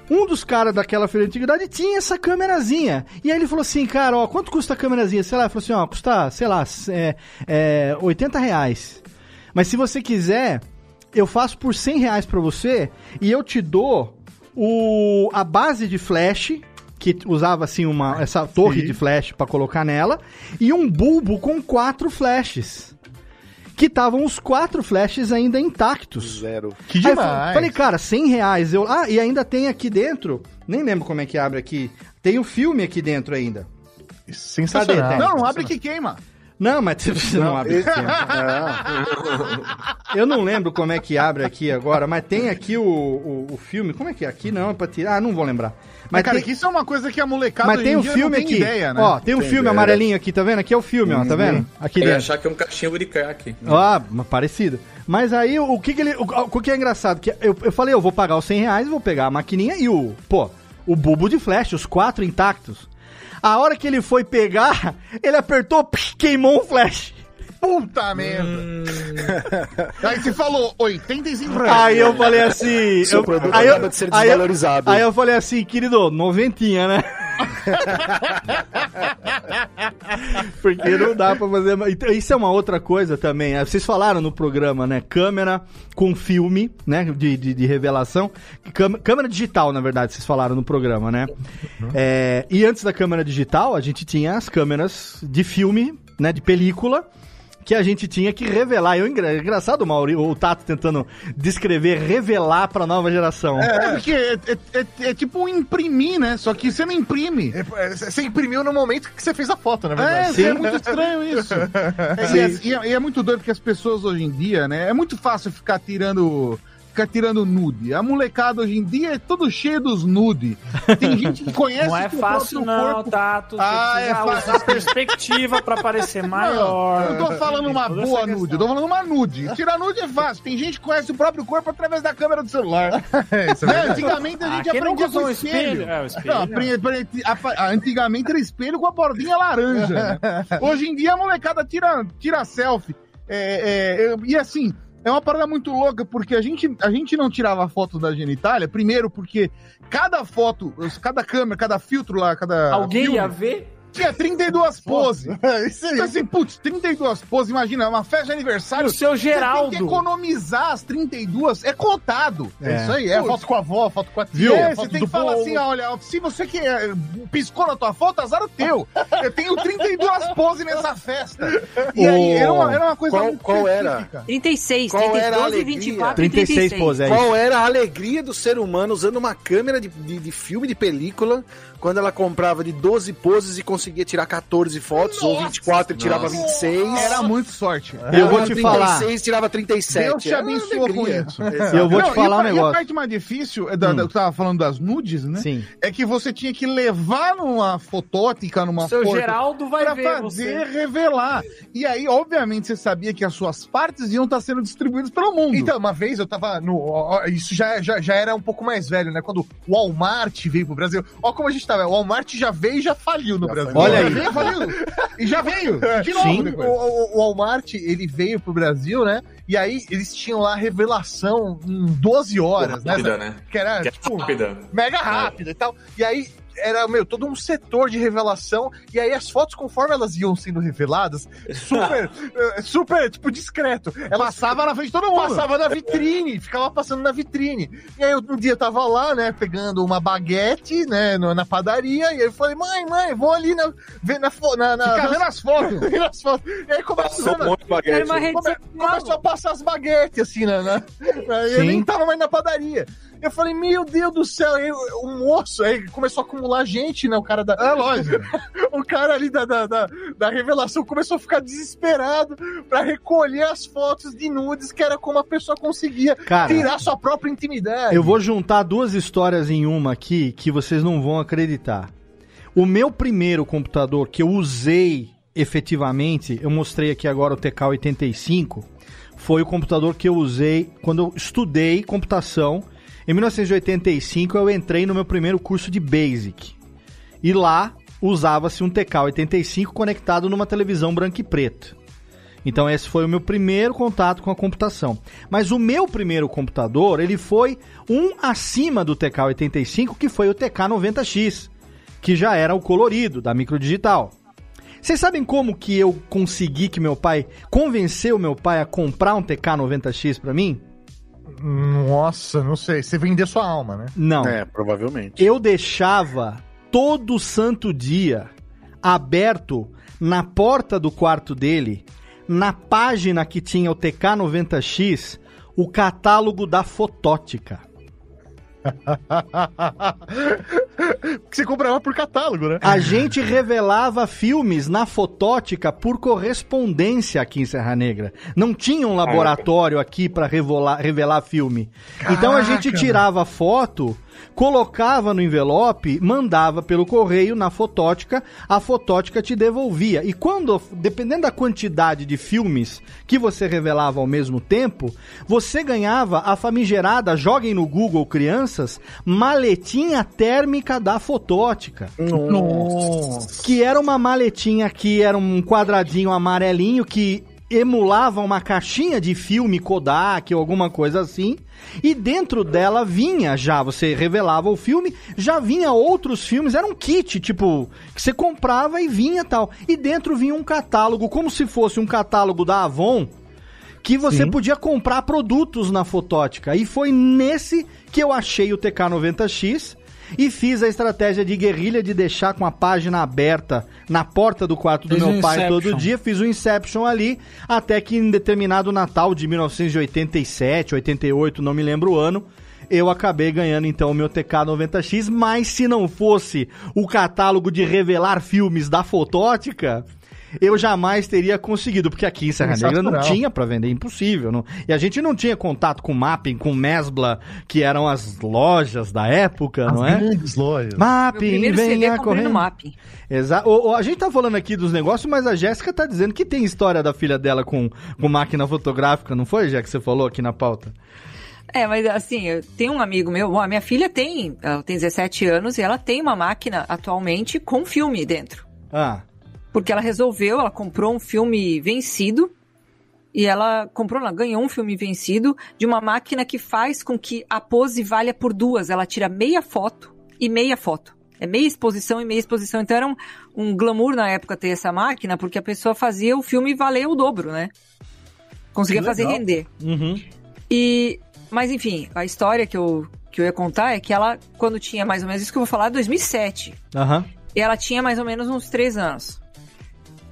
Speaker 1: um dos caras daquela feira de antiguidade tinha essa câmerazinha. E aí ele falou assim, cara, ó, quanto custa a câmerazinha? Sei lá, ele falou assim, ó, custa, sei lá, é, é, 80 reais. Mas se você quiser, eu faço por 100 reais pra você e eu te dou o, a base de flash, que usava assim uma, essa torre de flash pra colocar nela, e um bulbo com quatro flashes. Que estavam os quatro flashes ainda intactos.
Speaker 2: Zero.
Speaker 5: Que
Speaker 1: Aí eu
Speaker 5: demais.
Speaker 1: fa- falei, cara, 100 reais. Eu, ah, e ainda tem aqui dentro, nem lembro como é que abre aqui, tem o filme aqui dentro ainda.
Speaker 5: Sensacional.
Speaker 1: Cadê?
Speaker 5: Não, abre que queima.
Speaker 1: Não, mas você não, abre
Speaker 2: esse-
Speaker 1: aqui. Eu não lembro como é que abre aqui agora, mas tem aqui o, o, o filme. Como é que é? Aqui não, é pra tirar. Ah, não vou lembrar.
Speaker 5: Mas,
Speaker 1: Mas,
Speaker 5: cara,
Speaker 1: tem,
Speaker 5: que isso é uma coisa que a molecada
Speaker 1: mas tem
Speaker 5: dia
Speaker 1: filme
Speaker 5: não tem
Speaker 1: aqui.
Speaker 5: ideia, né?
Speaker 1: Ó, tem um
Speaker 2: Tem
Speaker 1: filme amarelinho aqui, tá vendo? Aqui é o filme, ó, tá vendo? Aqui
Speaker 7: Eu ia
Speaker 1: dentro.
Speaker 7: achar que é um cachimbo de crack.
Speaker 1: Ah, mas parecido. Mas aí, o que que ele... O, o que é engraçado? Que eu, eu falei, eu vou pagar os 100 reais, vou pegar a maquininha e o... Pô, o bulbo de flash, os quatro intactos. A hora que ele foi pegar, *laughs* ele apertou, queimou um flash.
Speaker 5: Puta merda. Aí você falou 85 reais.
Speaker 1: Aí eu falei assim... *laughs*
Speaker 2: Seu
Speaker 1: eu,
Speaker 2: produto
Speaker 1: aí eu-
Speaker 2: acaba de ser
Speaker 1: aí eu-
Speaker 2: desvalorizado.
Speaker 1: Aí eu falei assim, querido, noventinha, né? *laughs* Porque não dá pra fazer. Isso é uma outra coisa também. né? Vocês falaram no programa, né? Câmera com filme, né? De, de, de revelação. Câmera, digital, na verdade, vocês falaram no programa, né? É, e antes da câmera digital, a gente tinha as câmeras de filme, né? De película. Que a gente tinha que revelar. Eu, engra- engraçado, Mauri, o Tato tentando descrever, revelar pra nova geração.
Speaker 5: É, porque é, é- é- é tipo um imprimir, né? Só que você não imprime.
Speaker 4: É, Você imprimiu no momento que você fez a foto, na
Speaker 5: É,
Speaker 4: verdade.
Speaker 5: é muito estranho isso. *laughs* É, e, é, e é- e é muito doido porque as pessoas hoje em dia, né? É muito fácil ficar tirando. Ficar tirando nude. A molecada hoje em dia é todo cheio dos nude. Tem gente que conhece
Speaker 6: Não é fácil, não,
Speaker 5: corpo-
Speaker 6: Tato. Você
Speaker 5: Ah, é fácil.
Speaker 6: usar perspectiva pra parecer maior.
Speaker 5: Não, eu tô falando uma boa nude, eu tô falando uma nude. Tirar nude é fácil. Tem gente que conhece o próprio corpo através da câmera do celular. *laughs*
Speaker 4: Isso é
Speaker 5: Né? Antigamente a
Speaker 6: Ah,
Speaker 5: gente
Speaker 6: quem
Speaker 5: aprendia com
Speaker 6: um
Speaker 5: espelho.
Speaker 6: espelho? É, o espelho,
Speaker 5: Não,
Speaker 6: não.
Speaker 5: apre- apre- a- antigamente era espelho com a bordinha laranja. né? *laughs* Hoje em dia a molecada tira, tira selfie. É, é, é, e assim, é uma parada muito louca, porque a gente, a gente não tirava foto da genitália, primeiro porque cada foto, cada câmera, cada filtro lá, cada.
Speaker 6: Alguém
Speaker 5: filme,
Speaker 6: ia ver?
Speaker 5: Tinha 32 poses.
Speaker 4: Isso aí.
Speaker 5: Então, assim, putz, 32 poses, imagina, uma festa de aniversário.
Speaker 6: O seu
Speaker 5: Você tem que
Speaker 6: Geraldo.
Speaker 5: economizar as 32, é contado.
Speaker 4: É isso aí, é
Speaker 5: Putz,
Speaker 4: foto com a avó, foto com a tia,
Speaker 5: Viu? É, você tem que falar
Speaker 4: povo.
Speaker 5: assim, olha, se você que eh, piscou na tua foto, azar é teu. Eu tenho 32 poses nessa festa. E aí, era uma, era uma coisa
Speaker 2: Qual-
Speaker 5: muito
Speaker 2: qual era?
Speaker 5: específica.
Speaker 3: 36,
Speaker 2: Qual
Speaker 3: 32
Speaker 2: era a
Speaker 3: e
Speaker 2: alegria?
Speaker 3: 24
Speaker 1: 36
Speaker 3: e 36.
Speaker 1: pose, é
Speaker 2: Qual era a alegria do ser humano usando uma câmera de, de, de filme, de película, quando ela comprava de 12 poses e conseguia tirar 14 fotos, ou 24 e tirava
Speaker 7: Nossa.
Speaker 2: 26.
Speaker 5: Era muito sorte.
Speaker 1: Eu vou
Speaker 2: Ou
Speaker 1: te
Speaker 2: 36
Speaker 1: falar.
Speaker 2: tirava 37.
Speaker 5: Deus te abençoa com isso.
Speaker 1: Eu vou
Speaker 5: Não,
Speaker 1: te falar
Speaker 5: e a,
Speaker 1: um
Speaker 5: E a
Speaker 1: negócio.
Speaker 5: parte mais difícil, é da, da- eu tava falando das nudes, né?
Speaker 1: Sim.
Speaker 5: É que você tinha que levar numa fotótica, numa
Speaker 6: Seu
Speaker 5: porta,
Speaker 6: Geraldo vai
Speaker 5: pra
Speaker 6: ver
Speaker 5: fazer
Speaker 6: você.
Speaker 5: revelar. E aí, obviamente, você sabia que as suas partes iam estar sendo distribuídas pelo mundo.
Speaker 4: Então, uma vez eu tava no. Isso já, já, já era um pouco mais velho, né? Quando o Walmart veio pro Brasil. Ó, como a gente tava. O Walmart já veio e já faliu no Brasil.
Speaker 1: Olha
Speaker 5: já
Speaker 1: aí.
Speaker 5: veio, faliu. E já veio. *laughs* De novo
Speaker 1: Sim.
Speaker 4: O,
Speaker 5: depois.
Speaker 4: o- o Walmart, ele veio pro Brasil, né? E aí eles tinham lá revelação em 12 horas, né?
Speaker 7: Rápida, né?
Speaker 4: Que era,
Speaker 7: Que é
Speaker 4: tipo,
Speaker 7: rápida.
Speaker 4: mega rápida e tal. E aí era, meu, todo um setor de revelação. E aí as fotos, conforme elas iam sendo reveladas, super, *laughs* eh, super, tipo, discreto. Elas
Speaker 5: Passava na frente de todo mundo.
Speaker 4: Passava na vitrine, ficava passando na vitrine. E aí um dia eu tava lá, né, pegando uma baguete, né, na padaria, e aí eu falei, mãe, mãe, vou ali na, ver na, na, na,
Speaker 5: Fica vendo as fotos. *laughs*
Speaker 4: vendo as fotos. E aí começou,
Speaker 7: um monte de baguete.
Speaker 4: come- começou a passar as baguetes, assim, né, na- eu nem tava mais na padaria. Eu falei, meu Deus do céu, aí o moço, aí começou a acumular gente, né, o cara da...
Speaker 5: É lógico. *laughs*
Speaker 4: o cara ali da, da, da, da revelação começou a ficar desesperado pra recolher as fotos de nudes, que era como a pessoa conseguia
Speaker 1: Cara,
Speaker 4: tirar sua própria intimidade.
Speaker 1: Eu vou juntar duas histórias em uma aqui que vocês não vão acreditar. O meu primeiro computador que eu usei efetivamente, eu mostrei aqui agora o TK85, foi o computador que eu usei quando eu estudei computação. Em 1985 eu entrei no meu primeiro curso de Basic. E lá usava-se um TK85 conectado numa televisão branco e preto. Então esse foi o meu primeiro contato com a computação. Mas o meu primeiro computador, ele foi um acima do TK85, que foi o TK90X, que já era o colorido da microdigital. Vocês sabem como que eu consegui que meu pai convenceu meu pai a comprar um TK90X pra mim?
Speaker 4: Nossa, não sei. Você vender sua alma, né?
Speaker 1: Não.
Speaker 2: É, provavelmente.
Speaker 1: Eu deixava todo santo dia aberto na porta do quarto dele, na página que tinha o TK90X, o catálogo da fotótica.
Speaker 4: Você comprava por catálogo, né?
Speaker 1: A gente revelava filmes na fotótica por correspondência aqui em Serra Negra. Não tinha um laboratório aqui pra revelar, revelar filme. Então a gente
Speaker 4: Caraca.
Speaker 1: tirava foto, colocava no envelope, mandava pelo correio na fotótica, a fotótica te devolvia. E quando, dependendo da quantidade de filmes que você revelava ao mesmo tempo, você ganhava a famigerada, joguem no Google crianças, maletinha térmica da fotótica.
Speaker 4: Nossa.
Speaker 1: Que era uma maletinha que era um quadradinho amarelinho que emulava uma caixinha de filme Kodak ou alguma coisa assim. E dentro dela vinha já, você revelava o filme, já vinha outros filmes, era um kit, tipo, que você comprava e vinha tal. E dentro vinha um catálogo, como se fosse um catálogo da Avon, que você
Speaker 4: Sim.
Speaker 1: podia comprar produtos na fotótica. E foi nesse que eu achei o TK90X e fiz a estratégia de guerrilha de deixar com a página aberta na porta do quarto do
Speaker 6: Fez
Speaker 1: meu
Speaker 6: um
Speaker 1: pai
Speaker 6: Inception.
Speaker 1: todo dia, fiz o Inception ali, até que em determinado Natal de 1987, 88, não me lembro o ano, eu acabei ganhando então o meu TK90X, mas se não fosse o catálogo de revelar filmes da fotótica, eu jamais teria conseguido, porque aqui em Serra Negra não tinha pra vender, impossível. Não, e a gente não tinha contato com Mapping, com Mesbla, que eram as lojas da época, não é?
Speaker 4: grandes lojas.
Speaker 1: Mapping,
Speaker 3: comprei no
Speaker 1: correndo.
Speaker 3: Mapping.
Speaker 1: Exato. A gente tá falando aqui dos negócios, mas a Jéssica tá dizendo que tem história da filha dela com, com máquina fotográfica, não foi, já que você falou aqui na pauta?
Speaker 3: É, mas assim, eu tenho um amigo meu, bom, a minha filha tem, ela tem 17 anos e ela tem uma máquina atualmente com filme dentro.
Speaker 1: Ah,
Speaker 3: Porque ela resolveu, ela comprou um filme vencido e ela comprou, ela ganhou um filme vencido de uma máquina que faz com que a pose valha por duas. Ela tira meia foto e meia foto. É meia exposição e meia exposição. Então era um, um glamour na época ter essa máquina, porque a pessoa fazia o filme valer o dobro, né? Conseguia fazer render.
Speaker 1: uhum.
Speaker 3: E, mas enfim, a história que eu, que eu ia contar é que ela, quando tinha mais ou menos isso que eu vou falar, 2007.
Speaker 1: Aham.
Speaker 3: E ela tinha mais ou menos uns três anos.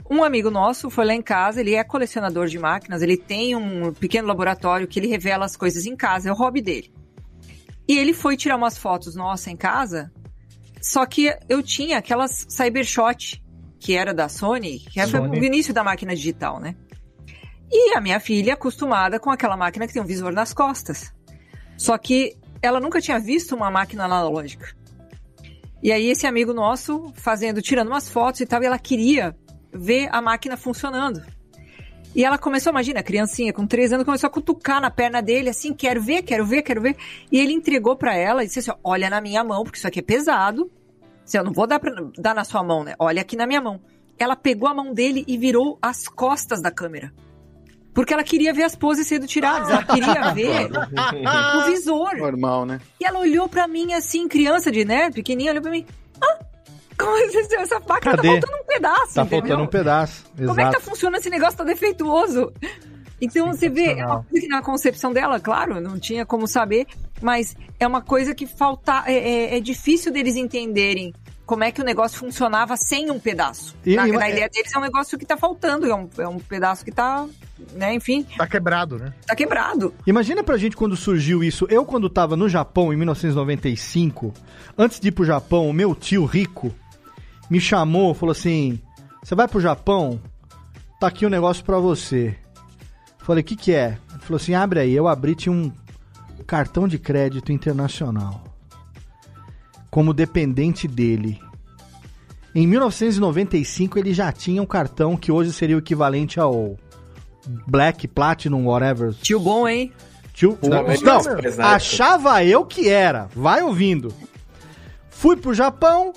Speaker 3: Um amigo nosso foi lá em casa, ele é colecionador de máquinas, ele tem um pequeno laboratório que ele revela as coisas em casa, é o hobby dele. E ele foi tirar umas fotos nossa em casa, só que eu tinha aquelas Cybershot, que era da Sony, que foi
Speaker 4: Sony.
Speaker 3: o início da máquina digital, né? E a minha filha acostumada com aquela máquina que tem um visor nas costas. Só que ela nunca tinha visto uma máquina analógica. E aí esse amigo nosso fazendo, tirando umas fotos e tal, e ela queria ver a máquina funcionando. E ela começou, imagina, a criancinha com 3 anos começou a cutucar na perna dele, assim, quero ver, quero ver, quero ver. E ele entregou pra ela e disse assim: olha na minha mão, porque isso aqui é pesado. Assim, eu não vou dar, pra, dar na sua mão, né? Olha aqui na minha mão. Ela pegou a mão dele e virou as costas da câmera. Porque ela queria ver as poses sendo tiradas, ela queria *laughs* ver o visor.
Speaker 2: Normal, né?
Speaker 3: E ela olhou pra mim assim, criança de, né, pequenininha, olhou pra mim. Ah, como *laughs* essa, essa máquina
Speaker 1: Cadê?
Speaker 3: tá faltando um pedaço,
Speaker 1: Tá
Speaker 3: entendeu?
Speaker 1: faltando um pedaço.
Speaker 3: Como é que tá funcionando esse negócio? Tá defeituoso. Então você vê, é uma coisa que na concepção dela, claro, não tinha como saber, mas é uma coisa que falta, é, é- é difícil deles entenderem como é que o negócio funcionava sem um pedaço.
Speaker 1: E-
Speaker 3: na,
Speaker 1: e-
Speaker 3: na ideia deles é um negócio que tá faltando, é um, é um pedaço que tá, né, enfim,
Speaker 4: Tá quebrado, né?
Speaker 3: tá quebrado.
Speaker 1: Imagina pra gente quando surgiu isso. Eu, quando tava no Japão, em 1995, antes de ir pro Japão, o meu tio rico me chamou, falou assim: Você vai pro Japão? Tá aqui um negócio pra você. Falei: O que que é? Ele falou assim: Abre aí. Eu abri, tinha um cartão de crédito internacional. Como dependente dele. Em 1995, ele já tinha um cartão que hoje seria o equivalente ao Black, Platinum, whatever.
Speaker 3: Tio bom, hein?
Speaker 1: Tio, não, não,
Speaker 7: é pesado.
Speaker 1: achava eu que era. Vai ouvindo. Fui pro Japão,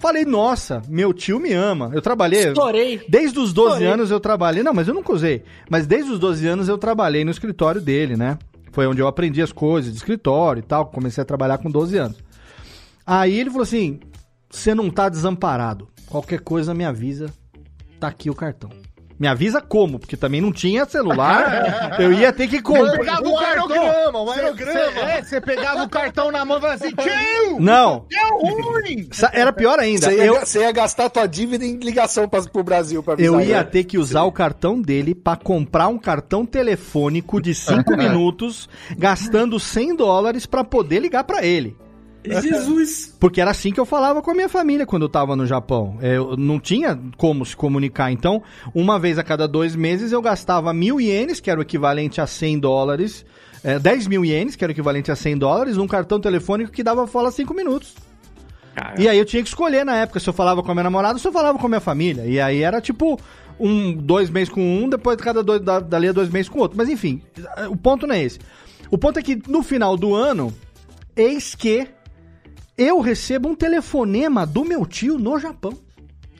Speaker 1: falei, nossa, meu tio me ama. Eu trabalhei.
Speaker 6: Estourei.
Speaker 1: Desde os 12
Speaker 6: Estourei.
Speaker 1: anos eu trabalhei. Não, mas eu nunca usei. Mas desde os 12 anos eu trabalhei no escritório dele, né? Foi onde eu aprendi as coisas de escritório e tal. Comecei a trabalhar com 12 anos. Aí ele falou assim: você não tá desamparado. Qualquer coisa me avisa. Tá aqui o cartão. Me avisa como, porque também não tinha celular. *laughs* eu ia ter que
Speaker 5: Você
Speaker 1: comprar.
Speaker 5: pegava o cartão. Um aerograma. É, você pegava o cartão na mão e falava assim, tio!
Speaker 1: Não.
Speaker 5: Deu ruim!
Speaker 1: Sa- Era pior ainda.
Speaker 2: Você ia,
Speaker 1: Eu,
Speaker 2: você ia gastar tua dívida em ligação pra, pro Brasil pra
Speaker 1: eu
Speaker 2: avisar
Speaker 1: ia
Speaker 2: ele.
Speaker 1: ter que usar o cartão dele pra comprar um cartão telefônico de 5 *laughs* minutos, gastando 100 dólares pra poder ligar pra ele. *laughs*
Speaker 7: Jesus!
Speaker 1: Porque era assim que eu falava com a minha família quando eu tava no Japão. Eu não tinha como se comunicar. Então, uma vez a cada dois meses eu gastava mil ienes, que era o equivalente a 100 dólares. É, 10 mil ienes, que era o equivalente a 100 dólares, num cartão telefônico que dava fala 5 minutos. E aí eu tinha que escolher na época se eu falava com a minha namorada ou se eu falava com a minha família. E aí era tipo um, dois meses com um, depois de cada dois, da, dali a dois meses com outro. Mas enfim, o ponto não é esse. O ponto é que no final do ano, eis que eu recebo um telefonema do meu tio no Japão.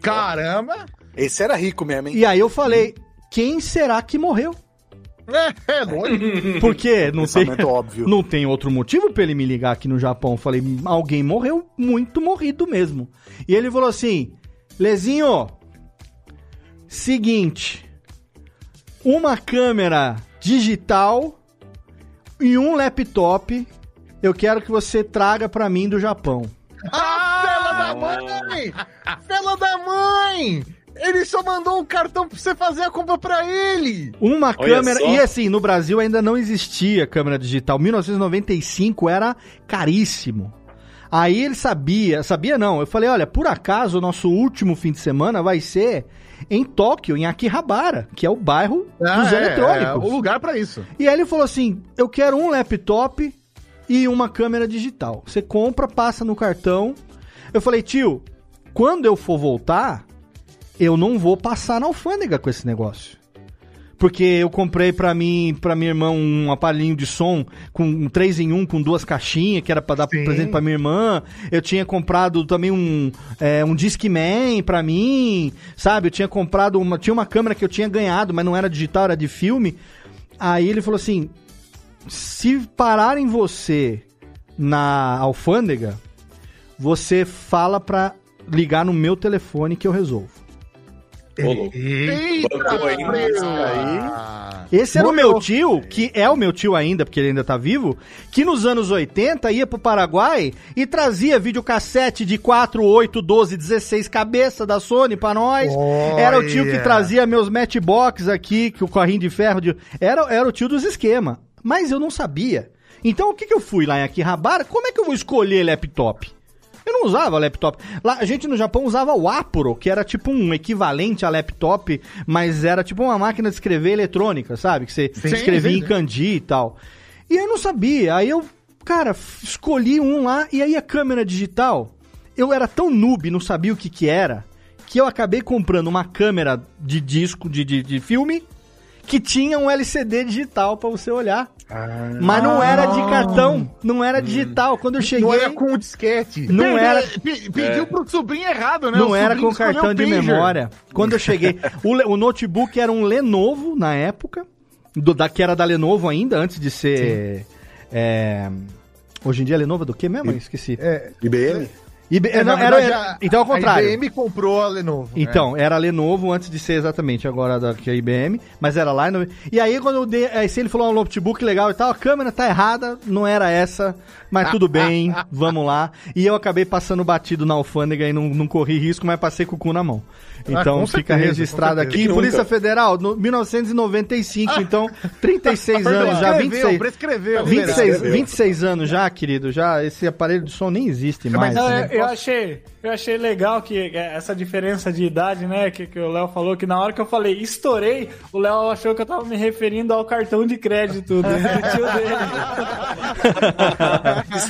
Speaker 5: Caramba!
Speaker 2: Esse era rico mesmo, hein?
Speaker 1: E aí eu falei, quem será que morreu?
Speaker 5: É, é lógico. *laughs*
Speaker 1: Porque não tem,
Speaker 2: óbvio.
Speaker 1: não tem outro motivo pra ele me ligar aqui no Japão. Eu falei, alguém morreu muito morrido mesmo. E ele falou assim: Lezinho, seguinte, uma câmera digital e um laptop eu quero que você traga pra mim do Japão.
Speaker 5: Ah, fela da mãe! Fela da mãe! Ele só mandou um cartão pra você fazer a compra pra ele!
Speaker 1: Uma
Speaker 7: Olha
Speaker 1: câmera.
Speaker 7: só.
Speaker 1: E assim, no Brasil ainda não existia câmera digital. 1995 era caríssimo. Aí ele sabia, sabia não. Eu falei: olha, por acaso o nosso último fim de semana vai ser em Tóquio, em Akihabara, que é o bairro
Speaker 5: Ah,
Speaker 1: dos
Speaker 5: é,
Speaker 1: eletrônicos.
Speaker 5: É, o lugar pra isso.
Speaker 1: E aí ele falou assim: eu quero um laptop e uma câmera digital. Você compra, passa no cartão. Eu falei, tio, quando eu for voltar, eu não vou passar na alfândega com esse negócio. Porque eu comprei pra mim, para minha irmã, um aparelhinho de som com um 3 em 1 com duas caixinhas, que era pra dar
Speaker 5: Sim.
Speaker 1: presente pra minha irmã. Eu tinha comprado também um, é, um Discman pra mim, sabe? Eu tinha comprado uma. Tinha uma câmera que eu tinha ganhado, mas não era digital, era de filme. Aí ele falou assim: se pararem você na alfândega, você fala pra ligar no meu telefone que eu resolvo.
Speaker 7: Louco.
Speaker 5: Eita, presa.
Speaker 1: Esse era o meu tio, que é o meu tio ainda, porque ele ainda tá vivo, que nos anos 80 ia pro Paraguai e trazia videocassete de 4, 8, 12, 16 cabeça da Sony pra nós. Era o tio que
Speaker 5: Olha.
Speaker 1: trazia meus matchbox aqui, que o carrinho de ferro de... Era, era o tio dos esquema. Mas eu não sabia. Então o que que eu fui lá em Akihabara? Como é que eu vou escolher laptop? Eu não usava laptop. Lá, a gente no Japão usava o Apuro, que era tipo um equivalente a laptop, mas era tipo uma máquina de escrever eletrônica, sabe? Que você
Speaker 5: Sim,
Speaker 1: escrevia em kanji e tal. E eu não sabia. Aí eu, cara, escolhi um lá e aí a câmera digital, eu era tão noob, não sabia o que que era, que eu acabei comprando uma câmera de disco, de, de, de filme, que tinha um LCD digital pra você olhar. Mas não era de cartão, não era digital. Quando eu cheguei.
Speaker 5: Não era com o disquete.
Speaker 1: Não era-
Speaker 5: Pe- Pediu pro sobrinho errado, né?
Speaker 1: Não
Speaker 5: O
Speaker 1: era com
Speaker 5: escolheu
Speaker 1: cartão de
Speaker 5: pager.
Speaker 1: memória. Quando eu cheguei, o, o notebook era um Lenovo na época, do, da, que era da Lenovo ainda, antes de ser. é, hoje em dia a Lenovo é do que mesmo? Eu Esqueci.
Speaker 5: É,
Speaker 2: IBM?
Speaker 1: IB,
Speaker 5: é,
Speaker 1: não,
Speaker 5: verdade,
Speaker 1: era-
Speaker 5: a-
Speaker 1: então ao contrário.
Speaker 5: A IBM comprou a Lenovo.
Speaker 1: Então, era Lenovo antes de ser exatamente agora da que a IBM, mas era lá. no- E aí, quando eu dei. Aí, se ele falou um notebook legal e tal, a câmera tá errada, não era essa, mas tudo *laughs* bem, vamos lá. E eu acabei passando batido na alfândega e não, não corri risco, mas passei com o cu na mão.
Speaker 5: Ah,
Speaker 1: Então
Speaker 5: com
Speaker 1: fica
Speaker 5: certeza,
Speaker 1: registrado aqui.
Speaker 7: Nunca.
Speaker 1: Polícia Federal, no 1995, então 36 *laughs* anos já,
Speaker 5: Prescreveu,
Speaker 1: 26.
Speaker 5: prescreveu.
Speaker 1: 26, 26 anos já, querido, já esse aparelho de som nem existe mais.
Speaker 6: Não,
Speaker 1: né?
Speaker 6: eu, eu achei, eu achei legal que é, essa diferença de idade, né, que, que o Léo falou, que na hora que eu falei estourei, o Léo achou que eu tava me referindo ao cartão de crédito do, *laughs* tio dele.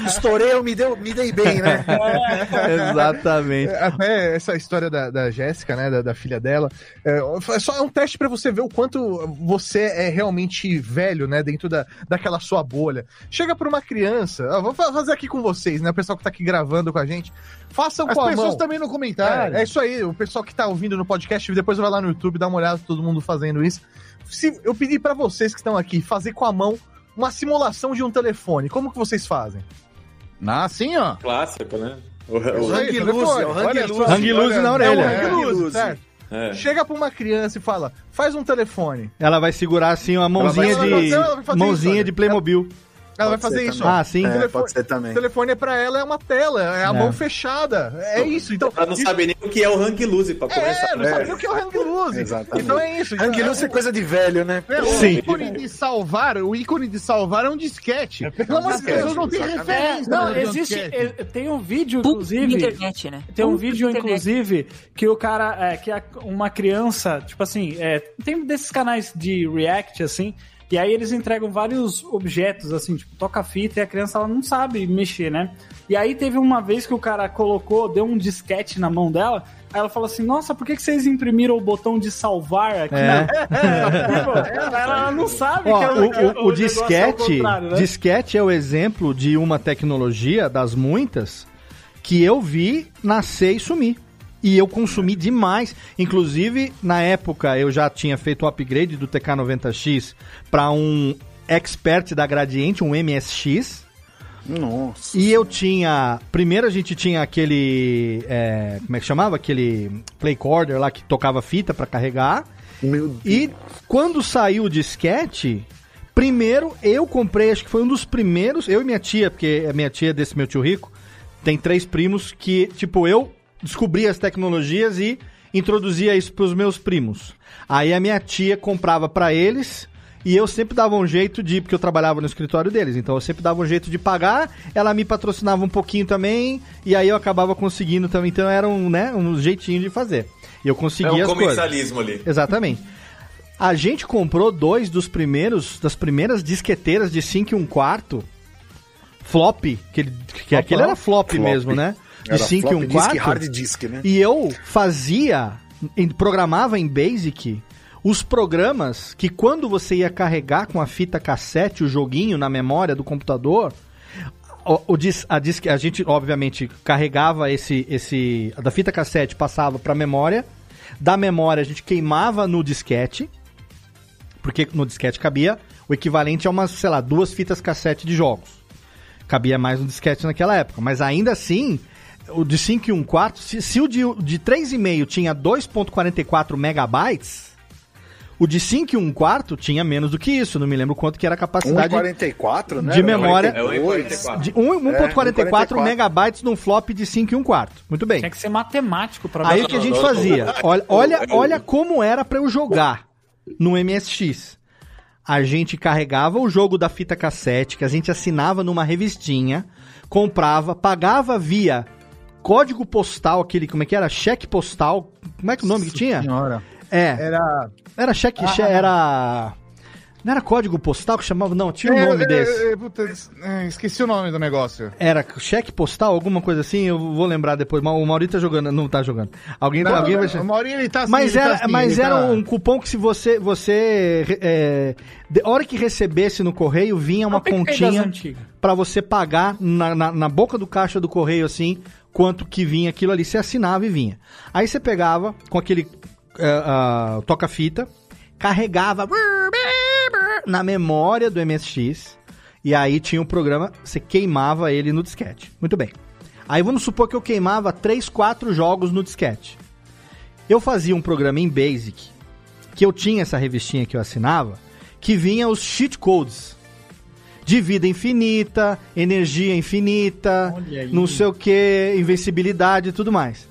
Speaker 6: *laughs*
Speaker 2: Estourei, eu me, deu, me dei bem, né?
Speaker 1: Exatamente.
Speaker 5: É, Até essa história da, da Jéssica, né, da, da filha dela, é, é só é um teste pra você ver o quanto você é realmente velho, né, dentro da, daquela sua bolha. Chega pra uma criança, ó, vou fa- fazer aqui com vocês, né, o pessoal que tá aqui gravando com a gente, façam
Speaker 2: As
Speaker 5: com a
Speaker 2: pessoas
Speaker 5: mão.
Speaker 2: também no comentário.
Speaker 5: É, é isso aí, o pessoal que tá ouvindo no podcast, depois vai lá no YouTube, dá uma olhada, todo mundo fazendo isso. Se eu pedir pra vocês que estão aqui fazer com a mão uma simulação de um telefone, como que vocês fazem?
Speaker 2: Ah, assim, ó.
Speaker 7: Clássico, né? O, o-
Speaker 2: Hang loose, é o hang
Speaker 1: na
Speaker 5: É
Speaker 1: orelha.
Speaker 5: Hang loose. certo.
Speaker 7: É.
Speaker 4: Chega pra uma criança e fala, faz um telefone.
Speaker 1: Ela vai segurar assim uma mãozinha de. Mãozinha
Speaker 4: isso,
Speaker 1: de Playmobil.
Speaker 4: Ela
Speaker 2: Pode
Speaker 4: vai fazer isso.
Speaker 2: também.
Speaker 1: Ah, sim.
Speaker 2: É,
Speaker 4: telefone-
Speaker 2: pode ser também.
Speaker 4: O telefone pra ela é uma tela, é a
Speaker 1: É.
Speaker 4: mão fechada. É isso. Então,
Speaker 7: Ela não
Speaker 4: isso-
Speaker 7: sabe nem o que é o hang loose pra começar.
Speaker 4: É, não sabe nem o que é o hang loose.
Speaker 2: Exatamente.
Speaker 4: Então é isso.
Speaker 2: Hang loose é coisa de velho, né?
Speaker 5: É, o
Speaker 1: Sim.
Speaker 5: ícone de salvar, o ícone de salvar é um disquete. Pelo amor de Deus, não tem
Speaker 6: É,
Speaker 5: referência.
Speaker 6: não, existe. é, Tem um vídeo, inclusive.
Speaker 3: internet, né?
Speaker 6: Tem um vídeo, inclusive, que o cara. É, que uma criança, tipo assim, é, tem desses canais de React, assim. E aí eles entregam vários objetos, assim, tipo, toca fita e a criança ela não sabe mexer, né? E aí teve uma vez que o cara colocou, deu um disquete na mão dela, aí ela falou assim, nossa, por que, que vocês imprimiram o botão de salvar aqui?
Speaker 1: É. *laughs*
Speaker 6: Tipo, ela, ela não sabe
Speaker 1: Ó,
Speaker 6: que é
Speaker 1: o, o- o
Speaker 6: é o
Speaker 1: disquete,
Speaker 6: contrário, né?
Speaker 1: disquete é o exemplo de uma tecnologia das muitas que eu vi nascer e sumir. E eu consumi demais. Inclusive, na época, eu já tinha feito o upgrade do TK90X para um expert da Gradiente, um MSX.
Speaker 2: Nossa.
Speaker 1: E eu tinha. Primeiro a gente tinha aquele. é, como é que chamava? Aquele playcorder lá que tocava fita para carregar.
Speaker 2: Meu Deus.
Speaker 1: E quando saiu o disquete, primeiro eu comprei, acho que foi um dos primeiros, eu e minha tia, porque a minha tia desse meu tio rico, tem três primos que, tipo, eu descobri as tecnologias e introduzia isso pros meus primos. Aí a minha tia comprava pra eles e eu sempre dava um jeito de, porque eu trabalhava no escritório deles, então eu sempre dava um jeito de pagar, ela me patrocinava um pouquinho também, e aí eu acabava conseguindo também, então era um, né, um jeitinho de fazer. E eu
Speaker 7: É
Speaker 1: conseguia
Speaker 7: um
Speaker 1: as coisas.
Speaker 7: comercialismo ali.
Speaker 1: Exatamente. A gente comprou dois dos primeiros, das primeiras disqueteiras de 5 e 1 quarto, flop, que, ele- que aquele era flop,
Speaker 2: Flop.
Speaker 1: mesmo, né? De
Speaker 2: Era
Speaker 1: 5 e
Speaker 2: flop
Speaker 1: 1
Speaker 2: disk,
Speaker 1: quarto.
Speaker 2: hard disk, né?
Speaker 1: E eu fazia, programava em Basic os programas que quando você ia carregar com a fita cassete o joguinho na memória do computador, o, o dis- a, disque, a gente obviamente carregava esse esse da fita cassete passava para memória, da memória a gente queimava no disquete, porque no disquete cabia o equivalente a umas, sei lá, duas fitas cassete de jogos. Cabia mais no disquete naquela época, mas ainda assim, o de 5 e 1 quarto, se, se o de, de 3,5 tinha 2.44 megabytes, o de 5 e 1 quarto tinha menos do que isso, não me lembro quanto que era a capacidade
Speaker 2: 1,44, né?
Speaker 1: de memória.
Speaker 7: É o
Speaker 2: 42.
Speaker 1: de 1 1.44
Speaker 2: 1,44
Speaker 1: megabytes num flop de 5 e 1 quarto. Muito bem.
Speaker 6: Tinha que ser matemático pra
Speaker 1: Aí o que a gente fazia? Olha, olha, olha como era pra eu jogar no MSX. A gente carregava o jogo da fita cassete, que a gente assinava numa revistinha, comprava, pagava via código postal, aquele, como é que era? Cheque postal. Como é que é o nome que tinha?
Speaker 5: Senhora.
Speaker 1: É,
Speaker 4: Era.
Speaker 1: era cheque, che- era... Não era código postal que chamava? Não, tinha um nome
Speaker 5: É,
Speaker 1: desse.
Speaker 5: é, é, puta, é, esqueci o nome do negócio.
Speaker 1: Era cheque postal, alguma coisa assim, eu vou lembrar depois. O Maurício tá jogando, não tá jogando. Alguém,
Speaker 5: Não,
Speaker 1: alguém vai...
Speaker 5: o Maurinho, ele tá assim,
Speaker 1: Mas
Speaker 5: ele tá
Speaker 1: era,
Speaker 5: assim,
Speaker 1: mas era
Speaker 5: tá-
Speaker 1: um cupom que se você, você é, de- a hora que recebesse no correio, vinha uma
Speaker 6: É
Speaker 1: continha pra você pagar na, na, na boca do caixa do correio, assim, quanto que vinha aquilo ali. Você assinava e vinha. Aí você pegava com aquele é, ah, toca-fita, carregava na memória do MSX, e aí tinha um programa, você queimava ele no disquete. Muito bem. Aí vamos supor que eu queimava 3, 4 jogos no disquete. Eu fazia um programa em Basic, que eu tinha essa revistinha que eu assinava, que vinha os cheat codes. De vida infinita, energia infinita, não sei o que, invencibilidade e tudo mais.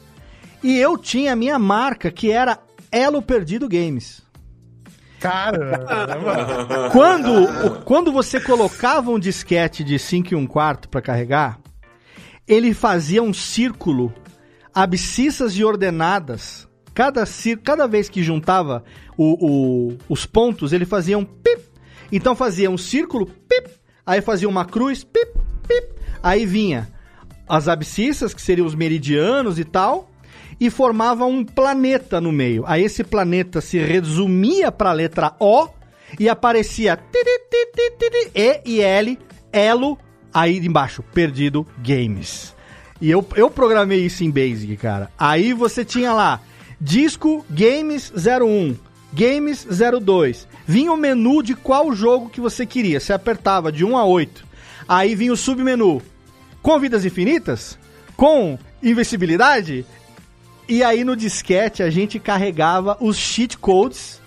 Speaker 1: E eu tinha a minha marca, que era Elo Perdido Games.
Speaker 4: Caramba. *laughs*
Speaker 1: Quando, quando você colocava um disquete de 5 e 1 quarto para carregar, ele fazia um círculo, abscissas e ordenadas. Cada, cada vez que juntava o- o- os pontos, ele fazia um pip. Então fazia um círculo, pip. Aí fazia uma cruz, pip, pip. Aí vinha as abscissas, que seriam os meridianos e tal, e formava um planeta no meio. Aí esse planeta se resumia para a letra O e aparecia tiri, tiri, tiri, E e L, Elo, aí embaixo, Perdido Games. E eu, eu programei isso em Basic, cara. Aí você tinha lá, disco Games 01, Games 02. Vinha o menu de qual jogo que você queria. Você apertava de 1 a 8. Aí vinha o submenu com vidas infinitas, com invencibilidade E aí no disquete a gente carregava os cheat codes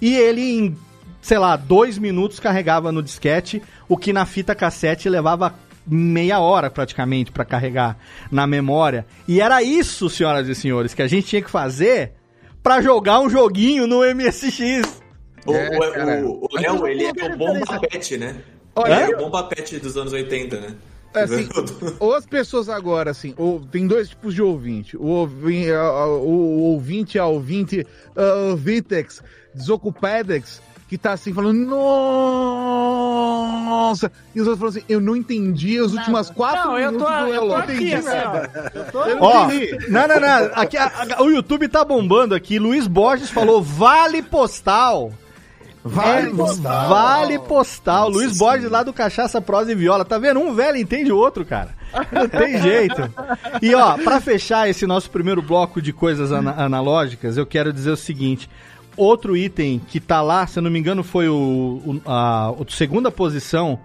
Speaker 1: e ele em, sei lá, dois minutos carregava no disquete, o que na fita cassete levava meia hora praticamente para carregar na memória. E era isso, senhoras e senhores, que a gente tinha que fazer para jogar um joguinho no MSX.
Speaker 7: O,
Speaker 5: É,
Speaker 7: o-
Speaker 5: cara.
Speaker 7: o- o Léo, ele é o bomba pet, né?
Speaker 5: Olha,
Speaker 7: ele é o bomba pet dos anos 80, né?
Speaker 5: Assim, ou as pessoas agora, assim, ou, tem dois tipos de ouvinte. O, ouvi, a- a- o, o ouvinte é ouvinte uh, Vitex, Desocupadex, que tá assim falando, nossa! E os outros falam assim, eu não entendi as últimas quatro
Speaker 6: Não, eu tô-
Speaker 5: minutos do
Speaker 6: eu tô
Speaker 5: Elon.
Speaker 6: aqui.
Speaker 5: Eu não
Speaker 1: Ó,
Speaker 5: entendi.
Speaker 1: não, não, não. Aqui, a- a- o YouTube tá bombando aqui. Luiz Borges falou vale postal.
Speaker 5: Vale
Speaker 1: É,
Speaker 5: postal.
Speaker 1: Vale postal. Luiz Borges lá do Cachaça, Prosa e Viola. Tá vendo? Um velho entende o outro, cara. Não tem *laughs* jeito. E ó, pra fechar esse nosso primeiro bloco de coisas ana- analógicas, eu quero dizer o seguinte. Outro item que tá lá, se eu não me engano, foi o, o- a, a segunda posição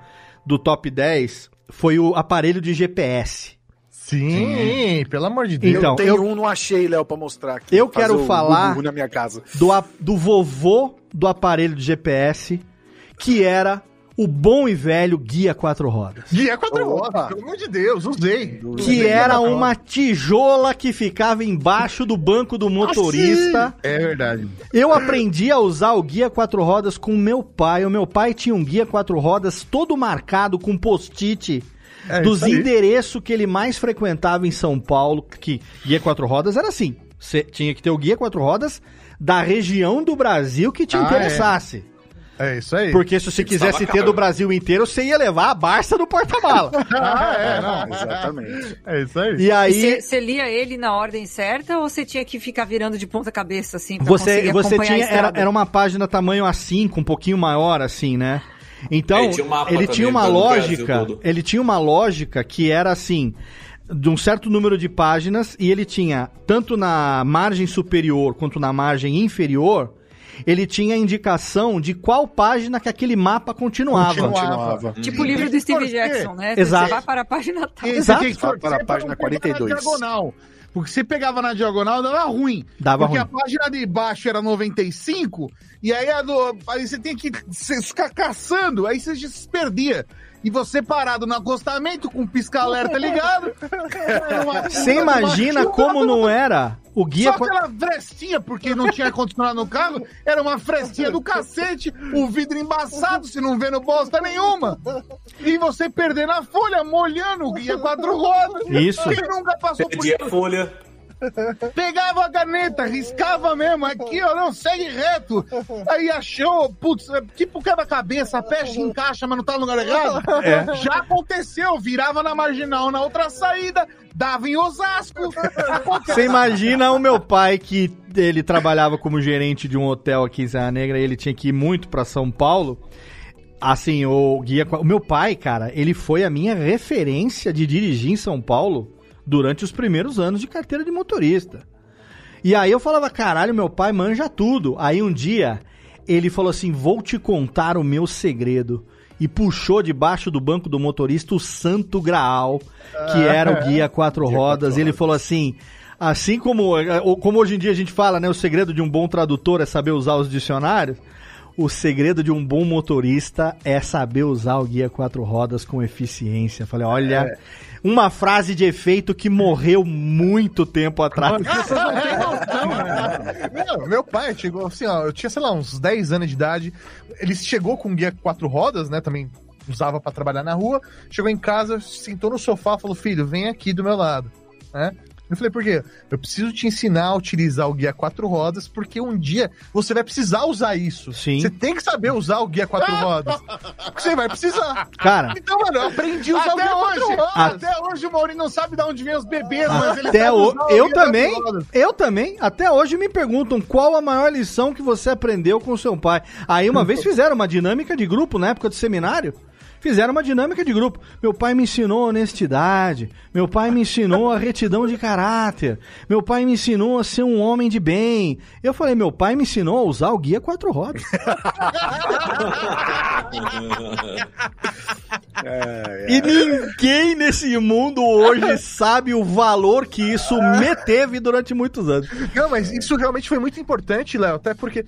Speaker 1: do top 10, foi o aparelho de GPS.
Speaker 4: Sim, pelo amor de Deus.
Speaker 1: Então,
Speaker 2: eu tenho
Speaker 1: eu-
Speaker 2: um, não achei, Léo, pra mostrar aqui.
Speaker 1: Eu quero falar-
Speaker 2: na minha casa.
Speaker 1: do, a- do vovô do aparelho de GPS, que era o bom e velho guia quatro rodas.
Speaker 4: Guia quatro
Speaker 2: Opa.
Speaker 4: rodas, pelo amor de Deus, usei.
Speaker 1: Que
Speaker 4: Usei
Speaker 1: era uma tijola que ficava embaixo do banco do motorista.
Speaker 4: É verdade.
Speaker 1: Eu aprendi a usar o guia quatro rodas com meu pai. O meu pai tinha um guia quatro rodas todo marcado com post-it
Speaker 4: É
Speaker 1: dos endereços que ele mais frequentava em São Paulo. Que guia quatro rodas era assim: você tinha que ter o guia quatro rodas da região do Brasil que te
Speaker 4: Ah, é.
Speaker 1: interessasse.
Speaker 4: É isso aí.
Speaker 1: Porque se você quisesse ter do Brasil inteiro, você ia levar a Barça no porta-mala. *laughs*
Speaker 4: Ah, é, não.
Speaker 2: Exatamente.
Speaker 4: É isso aí.
Speaker 1: E aí.
Speaker 3: Você lia ele na ordem certa ou você tinha que ficar virando de ponta cabeça assim pra
Speaker 1: Você,
Speaker 3: conseguir
Speaker 1: você tinha.
Speaker 3: a
Speaker 1: Era, era uma página tamanho A5, um pouquinho maior, assim, né? Então,
Speaker 7: Ele tinha um
Speaker 1: ele
Speaker 7: também
Speaker 1: tinha uma lógica. Ele tinha uma lógica que era assim. De um certo número de páginas, e ele tinha, tanto na margem superior quanto na margem inferior, ele tinha indicação de qual página que aquele mapa continuava.
Speaker 2: Continuava.
Speaker 3: Tipo o livro do Steve Jackson, né?
Speaker 1: Exato.
Speaker 3: Você vai para a página tal.
Speaker 4: E você
Speaker 1: Exato.
Speaker 4: que torcer
Speaker 2: Para a página
Speaker 4: não pegar
Speaker 2: 42.
Speaker 4: Na diagonal. Porque se pegava na diagonal, dava ruim.
Speaker 1: Dava
Speaker 4: porque
Speaker 1: ruim.
Speaker 4: a página de baixo era 95, e aí, a do, aí você tem que se- ficar caçando, aí você se perdia. E você parado no acostamento com o pisca-alerta ligado. *laughs*
Speaker 1: Você imagina como não era o guia.
Speaker 4: Só aquela frestinha, porque não tinha ar-condicionado no carro, era uma frestinha do cacete, o vidro embaçado, se não vendo bosta nenhuma. E você perdendo a folha, molhando o guia quatro rodas.
Speaker 1: Isso.
Speaker 4: Quem nunca passou por
Speaker 7: Perdi a folha.
Speaker 4: Pegava a caneta, riscava mesmo, aqui, ó, não, segue reto. Aí achou, putz, é tipo quebra-cabeça, fecha, encaixa, mas não tá no lugar errado.
Speaker 1: É.
Speaker 4: Já aconteceu, virava na marginal na outra saída, dava em Osasco.
Speaker 1: Você imagina o meu pai que ele trabalhava como gerente de um hotel aqui em Serra Negra e ele tinha que ir muito pra São Paulo. Assim, o guia, o meu pai, cara, ele foi a minha referência de dirigir em São Paulo durante os primeiros anos de carteira de motorista. E aí eu falava, caralho, meu pai manja tudo. Aí um dia ele falou assim: "Vou te contar o meu segredo." E puxou debaixo do banco do motorista o Santo Graal, que era o guia quatro *laughs* rodas. E ele falou assim: assim como, como hoje em dia a gente fala, né? O segredo de um bom tradutor é saber usar os dicionários. O segredo de um bom motorista é saber usar o guia quatro rodas com eficiência. Falei, olha, uma frase de efeito que morreu muito tempo atrás.
Speaker 4: Vocês não têm noção, né? Meu, meu pai chegou assim, ó, eu tinha, sei lá, uns 10 anos de idade. Ele chegou com um guia quatro rodas, né? Também usava pra trabalhar na rua. Chegou em casa, sentou no sofá, falou: Filho, vem aqui do meu lado, né? Eu falei, por quê? Eu preciso te ensinar a utilizar o guia quatro rodas, porque um dia você vai precisar usar isso.
Speaker 1: Sim.
Speaker 4: Você tem que saber usar o guia quatro rodas. Porque você vai precisar.
Speaker 1: Cara.
Speaker 4: Então, mano, eu aprendi a usar o
Speaker 5: Até
Speaker 4: guia
Speaker 5: hoje,
Speaker 4: quatro rodas.
Speaker 5: até hoje o Maurinho não sabe de onde vem os bebês, mas ele
Speaker 1: Até
Speaker 5: sabe
Speaker 1: o...
Speaker 5: usar o
Speaker 1: Eu
Speaker 5: guia
Speaker 1: também, eu também, até hoje me perguntam qual a maior lição que você aprendeu com seu pai. Aí uma vez fizeram uma dinâmica de grupo na época do seminário. Fizeram uma dinâmica de grupo. Meu pai me ensinou honestidade. Meu pai me ensinou a retidão de caráter. Meu pai me ensinou a ser um homem de bem. Eu falei, meu pai me ensinou a usar o guia quatro rodas. *laughs*
Speaker 2: É,
Speaker 1: E ninguém nesse mundo hoje sabe o valor que isso me teve durante muitos anos.
Speaker 4: Não, mas isso realmente foi muito importante, Léo, até porque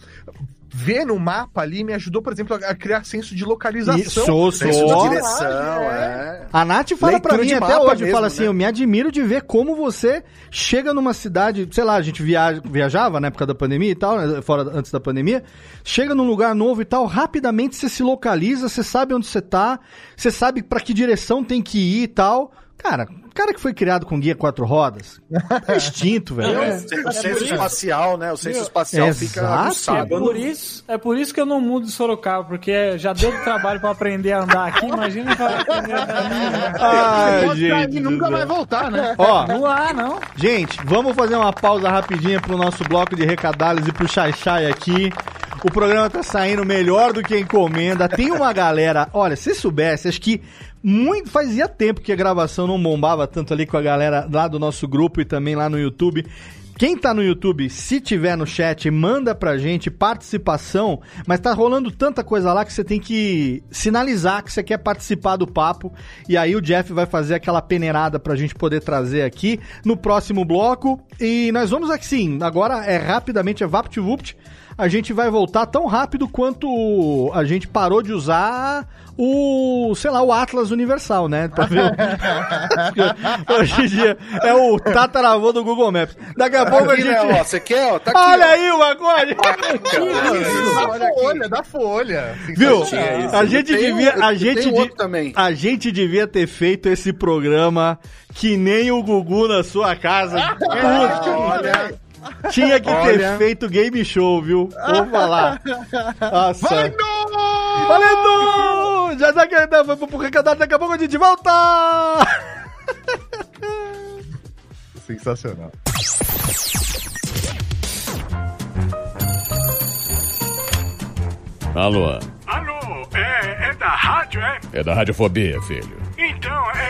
Speaker 4: ver no mapa ali me ajudou, por exemplo, a criar senso de localização.
Speaker 1: Isso, sou.
Speaker 2: Senso de direção, é.
Speaker 1: A Nath fala
Speaker 2: Leitura
Speaker 1: pra mim até hoje,
Speaker 2: mesmo,
Speaker 1: fala assim,
Speaker 2: né?
Speaker 1: eu me admiro de ver como você chega numa cidade, sei lá, a gente viaja, viajava na época da pandemia e tal, né, fora antes da pandemia, chega num lugar novo e tal, rapidamente você se localiza, você sabe onde você tá, você sabe pra que direção tem que ir e tal. Cara, o cara que foi criado com guia quatro rodas, tá extinto, velho.
Speaker 2: É, o senso espacial, né? O senso espacial fica
Speaker 1: exato.
Speaker 6: É
Speaker 2: aguçado.
Speaker 6: por, isso, é por isso que eu não mudo de Sorocaba, porque já deu trabalho pra aprender a andar aqui, imagina pra aprender a andar
Speaker 1: Ai,
Speaker 5: Pode
Speaker 1: gente
Speaker 5: nunca vai voltar, né?
Speaker 1: Ó,
Speaker 6: Não há, não.
Speaker 1: Gente, vamos fazer uma pausa rapidinha pro nosso bloco de recadalhos e pro Chai aqui. O programa tá saindo melhor do que a encomenda. Tem uma galera, olha, se soubesse, acho que muito fazia tempo que a gravação não bombava tanto ali com a galera lá do nosso grupo e também lá no YouTube. Quem tá no YouTube, se tiver no chat, manda pra gente participação, mas tá rolando tanta coisa lá que você tem que sinalizar que você quer participar do papo. E aí o Jeff vai fazer aquela peneirada pra gente poder trazer aqui no próximo bloco. E nós vamos aqui sim, agora é rapidamente, é VaptVupt. A gente vai voltar tão rápido quanto a gente parou de usar o, sei lá, o Atlas Universal, né? Pra ver o- *laughs* Hoje em dia é o tataravô do Google Maps. Daqui a pouco a
Speaker 2: Aqui,
Speaker 1: gente.
Speaker 2: né, ó, você quer, ó? Tá aqui,
Speaker 1: Olha
Speaker 2: ó.
Speaker 1: aí o Magode!
Speaker 4: Da folha, da folha.
Speaker 1: Viu? A gente
Speaker 2: Eu tenho-
Speaker 1: devia. A gente, de-
Speaker 2: também.
Speaker 1: a gente devia ter feito esse programa que nem o Gugu na sua casa. Putz, *laughs*
Speaker 2: Olha,
Speaker 1: tinha que ter
Speaker 2: Olha.
Speaker 1: feito game show, viu? Vou falar. Nossa.
Speaker 5: Vai, não!
Speaker 1: Valendo! Já daqui, vamos pro recadado, daqui a pouco a gente volta! *laughs*
Speaker 4: Sensacional.
Speaker 8: Alô,
Speaker 9: Alô, é, é da rádio, é?
Speaker 8: é da Radiofobia, filho.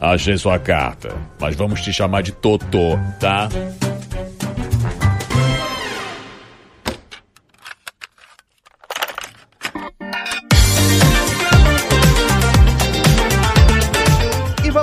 Speaker 8: Achei sua carta, mas vamos te chamar de Totô, tá?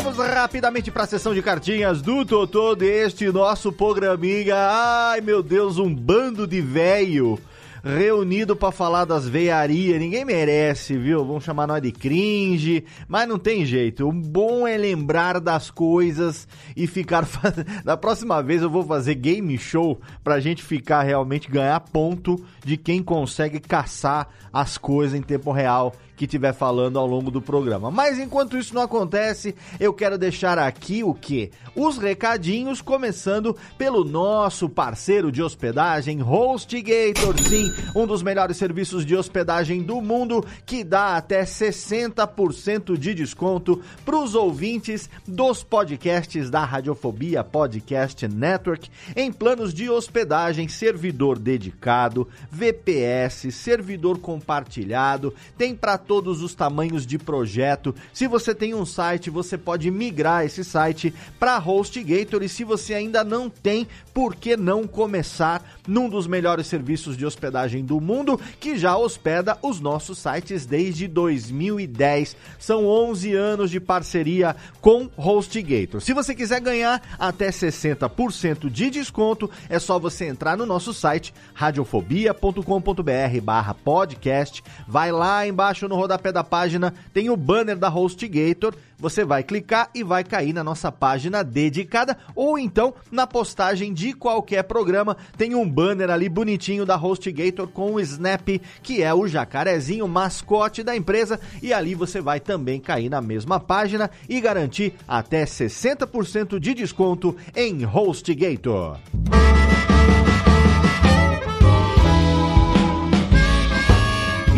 Speaker 1: Vamos rapidamente para a sessão de cartinhas do Totô deste nosso programinha. Ai, meu Deus, um bando de velho reunido para falar das veiarias. Ninguém merece, viu? Vão chamar nós de cringe, mas não tem jeito. O bom é lembrar das coisas e ficar. *laughs* fa- Da próxima vez eu vou fazer game show pra gente ficar realmente ganhar ponto de quem consegue caçar as coisas em tempo real que estiver falando ao longo do programa. Mas enquanto isso não acontece, eu quero deixar aqui o que? Os recadinhos, começando pelo nosso parceiro de hospedagem, HostGator, sim, um dos melhores serviços de hospedagem do mundo, que dá até 60% de desconto para os ouvintes dos podcasts da Radiofobia Podcast Network em planos de hospedagem, servidor dedicado, VPS, servidor compartilhado, tem para todos os tamanhos de projeto. Se você tem um site, você pode migrar esse site para HostGator e se você ainda não tem, por que não começar num dos melhores serviços de hospedagem do mundo que já hospeda os nossos sites desde 2010. São 11 anos de parceria com HostGator. Se você quiser ganhar até 60% de desconto, é só você entrar no nosso site radiofobia.com.br barra podcast. Vai lá embaixo no rodapé da página, tem o banner da HostGator. Você vai clicar e vai cair na nossa página dedicada ou então na postagem de qualquer programa. Tem um banner ali bonitinho da HostGator com o Snap, que é o jacarezinho mascote da empresa, e ali você vai também cair na mesma página e garantir até 60% de desconto em HostGator.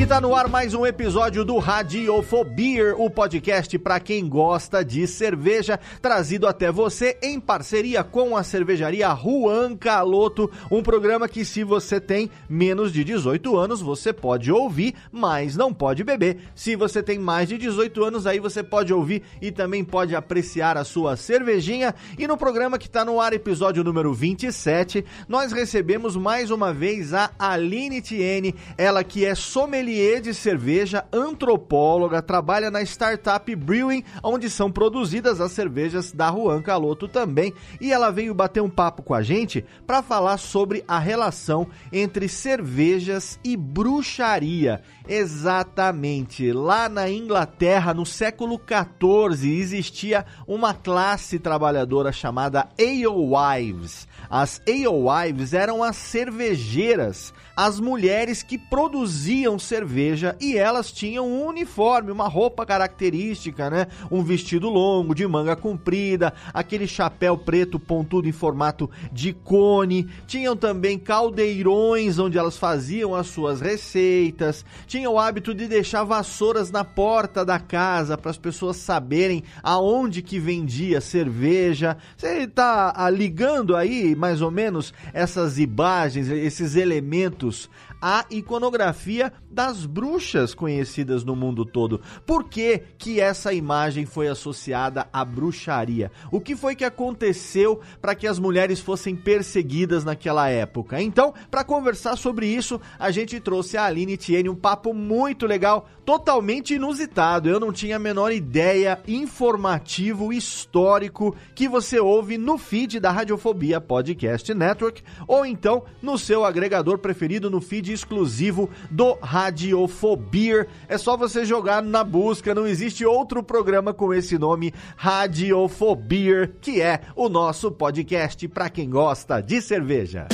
Speaker 1: Está no ar mais um episódio do Radiofobia, o podcast para quem gosta de cerveja, trazido até você em parceria com a cervejaria Juan Caloto, um programa que se você tem menos de 18 anos, você pode ouvir, mas não pode beber. Se você tem mais de 18 anos, aí você pode ouvir e também pode apreciar a sua cervejinha. E no programa que está no ar, episódio número 27, nós recebemos mais uma vez a Aline Tiene, ela que é sommelier de cerveja, antropóloga, trabalha na Startup Brewing, onde são produzidas as cervejas da Juan Caloto também. E ela veio bater um papo com a gente para falar sobre a relação entre cervejas e bruxaria. Exatamente. Lá na Inglaterra, no século XIV, existia uma classe trabalhadora chamada alewives. As alewives eram as cervejeiras, as mulheres que produziam cerveja e elas tinham um uniforme, uma roupa característica, né? Um vestido longo, de manga comprida, aquele chapéu preto pontudo em formato de cone. Tinham também caldeirões onde elas faziam as suas receitas. Tinham o hábito de deixar vassouras na porta da casa para as pessoas saberem aonde que vendia cerveja. Você tá ah, ligando aí mais ou menos essas imagens, esses elementos Santos a iconografia das bruxas conhecidas no mundo todo. Por que, que essa imagem foi associada à bruxaria? O que foi que aconteceu para que as mulheres fossem perseguidas naquela época? Então, para conversar sobre isso, a gente trouxe a Aline Tiene um papo muito legal, totalmente inusitado. Eu não tinha a menor ideia, informativo, histórico, que você ouve no feed da Radiofobia Podcast Network ou então no seu agregador preferido no feed exclusivo do Radiofobia. É só você jogar na busca, não existe outro programa com esse nome, Radiofobia, que é o nosso podcast para quem gosta de cerveja.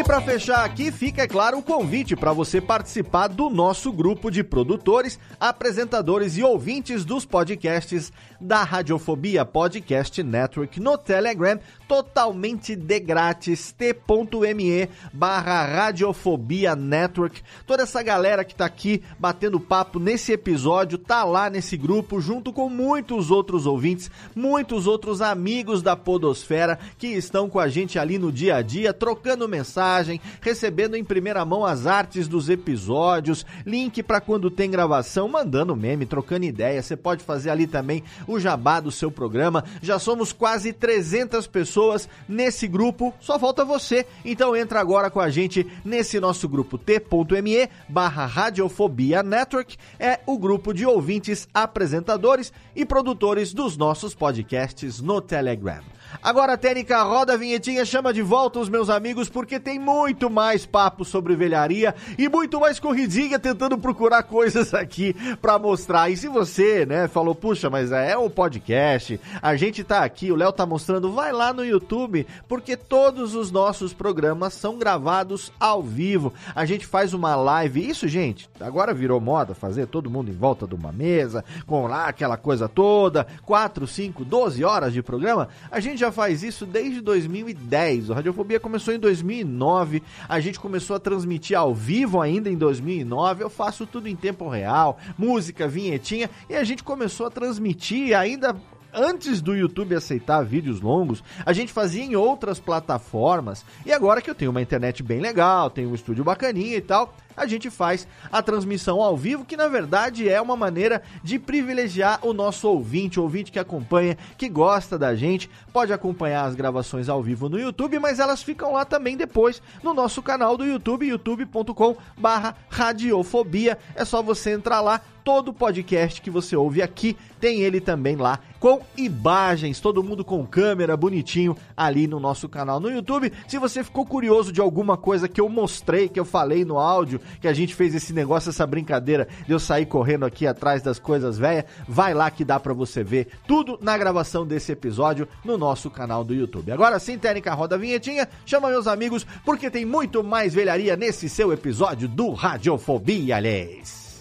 Speaker 1: E para fechar aqui, fica, é claro, o convite para você participar do nosso grupo de produtores, apresentadores e ouvintes dos podcasts da Radiofobia Podcast Network no Telegram, totalmente de grátis, t.me barra Radiofobia Network. Toda essa galera que tá aqui batendo papo nesse episódio, tá lá nesse grupo, junto com muitos outros ouvintes, muitos outros amigos da Podosfera que estão com a gente ali no dia a dia, trocando mensagem, recebendo em primeira mão as artes dos episódios, link para quando tem gravação, mandando meme, trocando ideia. Você pode fazer ali também o jabá do seu programa. Já somos quase 300 pessoas nesse grupo, só falta você. Então entra agora com a gente nesse nosso grupo t.me barra Radiofobia Network. É o grupo de ouvintes, apresentadores e produtores dos nossos podcasts no Telegram. Agora, Técnica, roda a vinhetinha, chama de volta os meus amigos, porque tem muito mais papo sobre velharia e muito mais corridinha tentando procurar coisas aqui para mostrar. E se você, né, falou, puxa, mas é o podcast, a gente tá aqui, o Léo tá mostrando, vai lá no YouTube, porque todos os nossos programas são gravados ao vivo. A gente faz uma live, isso, gente, agora virou moda fazer todo mundo em volta de uma mesa, com lá aquela coisa toda, 4, 5, 12 horas de programa. A gente já faz isso desde 2010. O Radiofobia começou em 2009. A gente começou a transmitir ao vivo ainda em 2009. Eu faço tudo em tempo real, música, vinhetinha. E a gente começou a transmitir ainda antes do YouTube aceitar vídeos longos, a gente fazia em outras plataformas. E agora que eu tenho uma internet bem legal, tenho um estúdio bacaninha e tal, a gente faz a transmissão ao vivo, que na verdade é uma maneira de privilegiar o nosso ouvinte, o ouvinte que acompanha, que gosta da gente, pode acompanhar as gravações ao vivo no YouTube, mas elas ficam lá também depois no nosso canal do YouTube, youtube.com barra radiofobia. É só você entrar lá, todo podcast que você ouve aqui tem ele também lá com imagens, todo mundo com câmera bonitinho ali no nosso canal no YouTube. Se você ficou curioso de alguma coisa que eu mostrei, que eu falei no áudio, que a gente fez esse negócio, essa brincadeira de eu sair correndo aqui atrás das coisas velhas, vai lá que dá para você ver tudo na gravação desse episódio no nosso canal do YouTube. Agora sim, Técnica Roda a Vinhetinha, chama meus amigos, porque tem muito mais velharia nesse seu episódio do Radiofobia, aliás.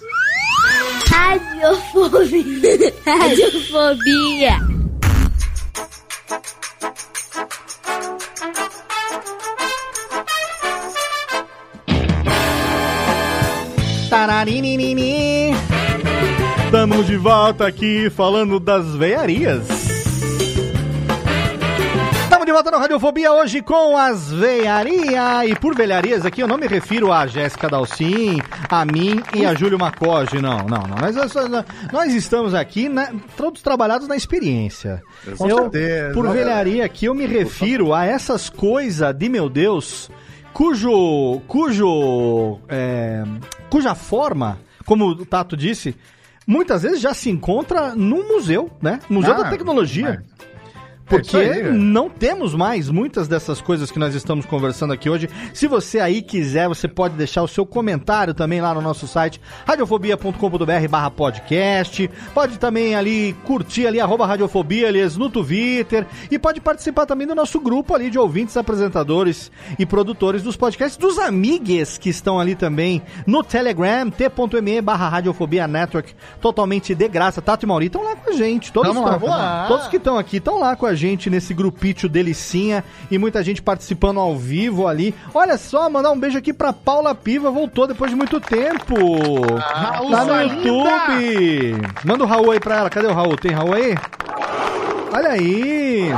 Speaker 10: Radiofobia. *laughs* Radiofobia.
Speaker 1: Tararinini. Estamos de volta aqui falando das veiarias. Estamos de volta no Radiofobia hoje com as veiarias. E por velharias aqui eu não me refiro a Jéssica Dalcin, a mim e a Júlio Macoge. Não, não, não. Nós, nós, nós estamos aqui na, todos trabalhados na experiência.
Speaker 4: Com
Speaker 1: Eu,
Speaker 4: certeza.
Speaker 1: por velharia aqui eu me refiro a essas coisas de meu Deus, cujo, cujo, é, cuja forma, como o Tato disse, muitas vezes já se encontra no museu, né? Museu
Speaker 5: Ah,
Speaker 1: da Tecnologia.
Speaker 5: É isso
Speaker 1: Porque
Speaker 5: aí, velho.
Speaker 1: não temos mais muitas dessas coisas que nós estamos conversando aqui hoje. Se você aí quiser, você pode deixar o seu comentário também lá no nosso site, radiofobia.com.br barra podcast. Pode também ali curtir ali, arroba radiofobia, aliás, no Twitter. E pode participar também do nosso grupo ali de ouvintes, apresentadores e produtores dos podcasts, dos amigues que estão ali também no Telegram, t.me barra radiofobia network, totalmente de graça. Tato e Mauri estão lá com a gente. Todos,
Speaker 5: lá,
Speaker 1: estão-
Speaker 5: lá.
Speaker 1: todos que estão aqui estão lá com a gente nesse grupito delicinha e muita gente participando ao vivo ali. Olha só, mandar um beijo aqui pra Paula Piva, voltou depois de muito tempo.
Speaker 5: Raul,
Speaker 1: lá no YouTube. Manda o Raul aí pra ela. Cadê o Raul? Tem Raul aí? Olha aí!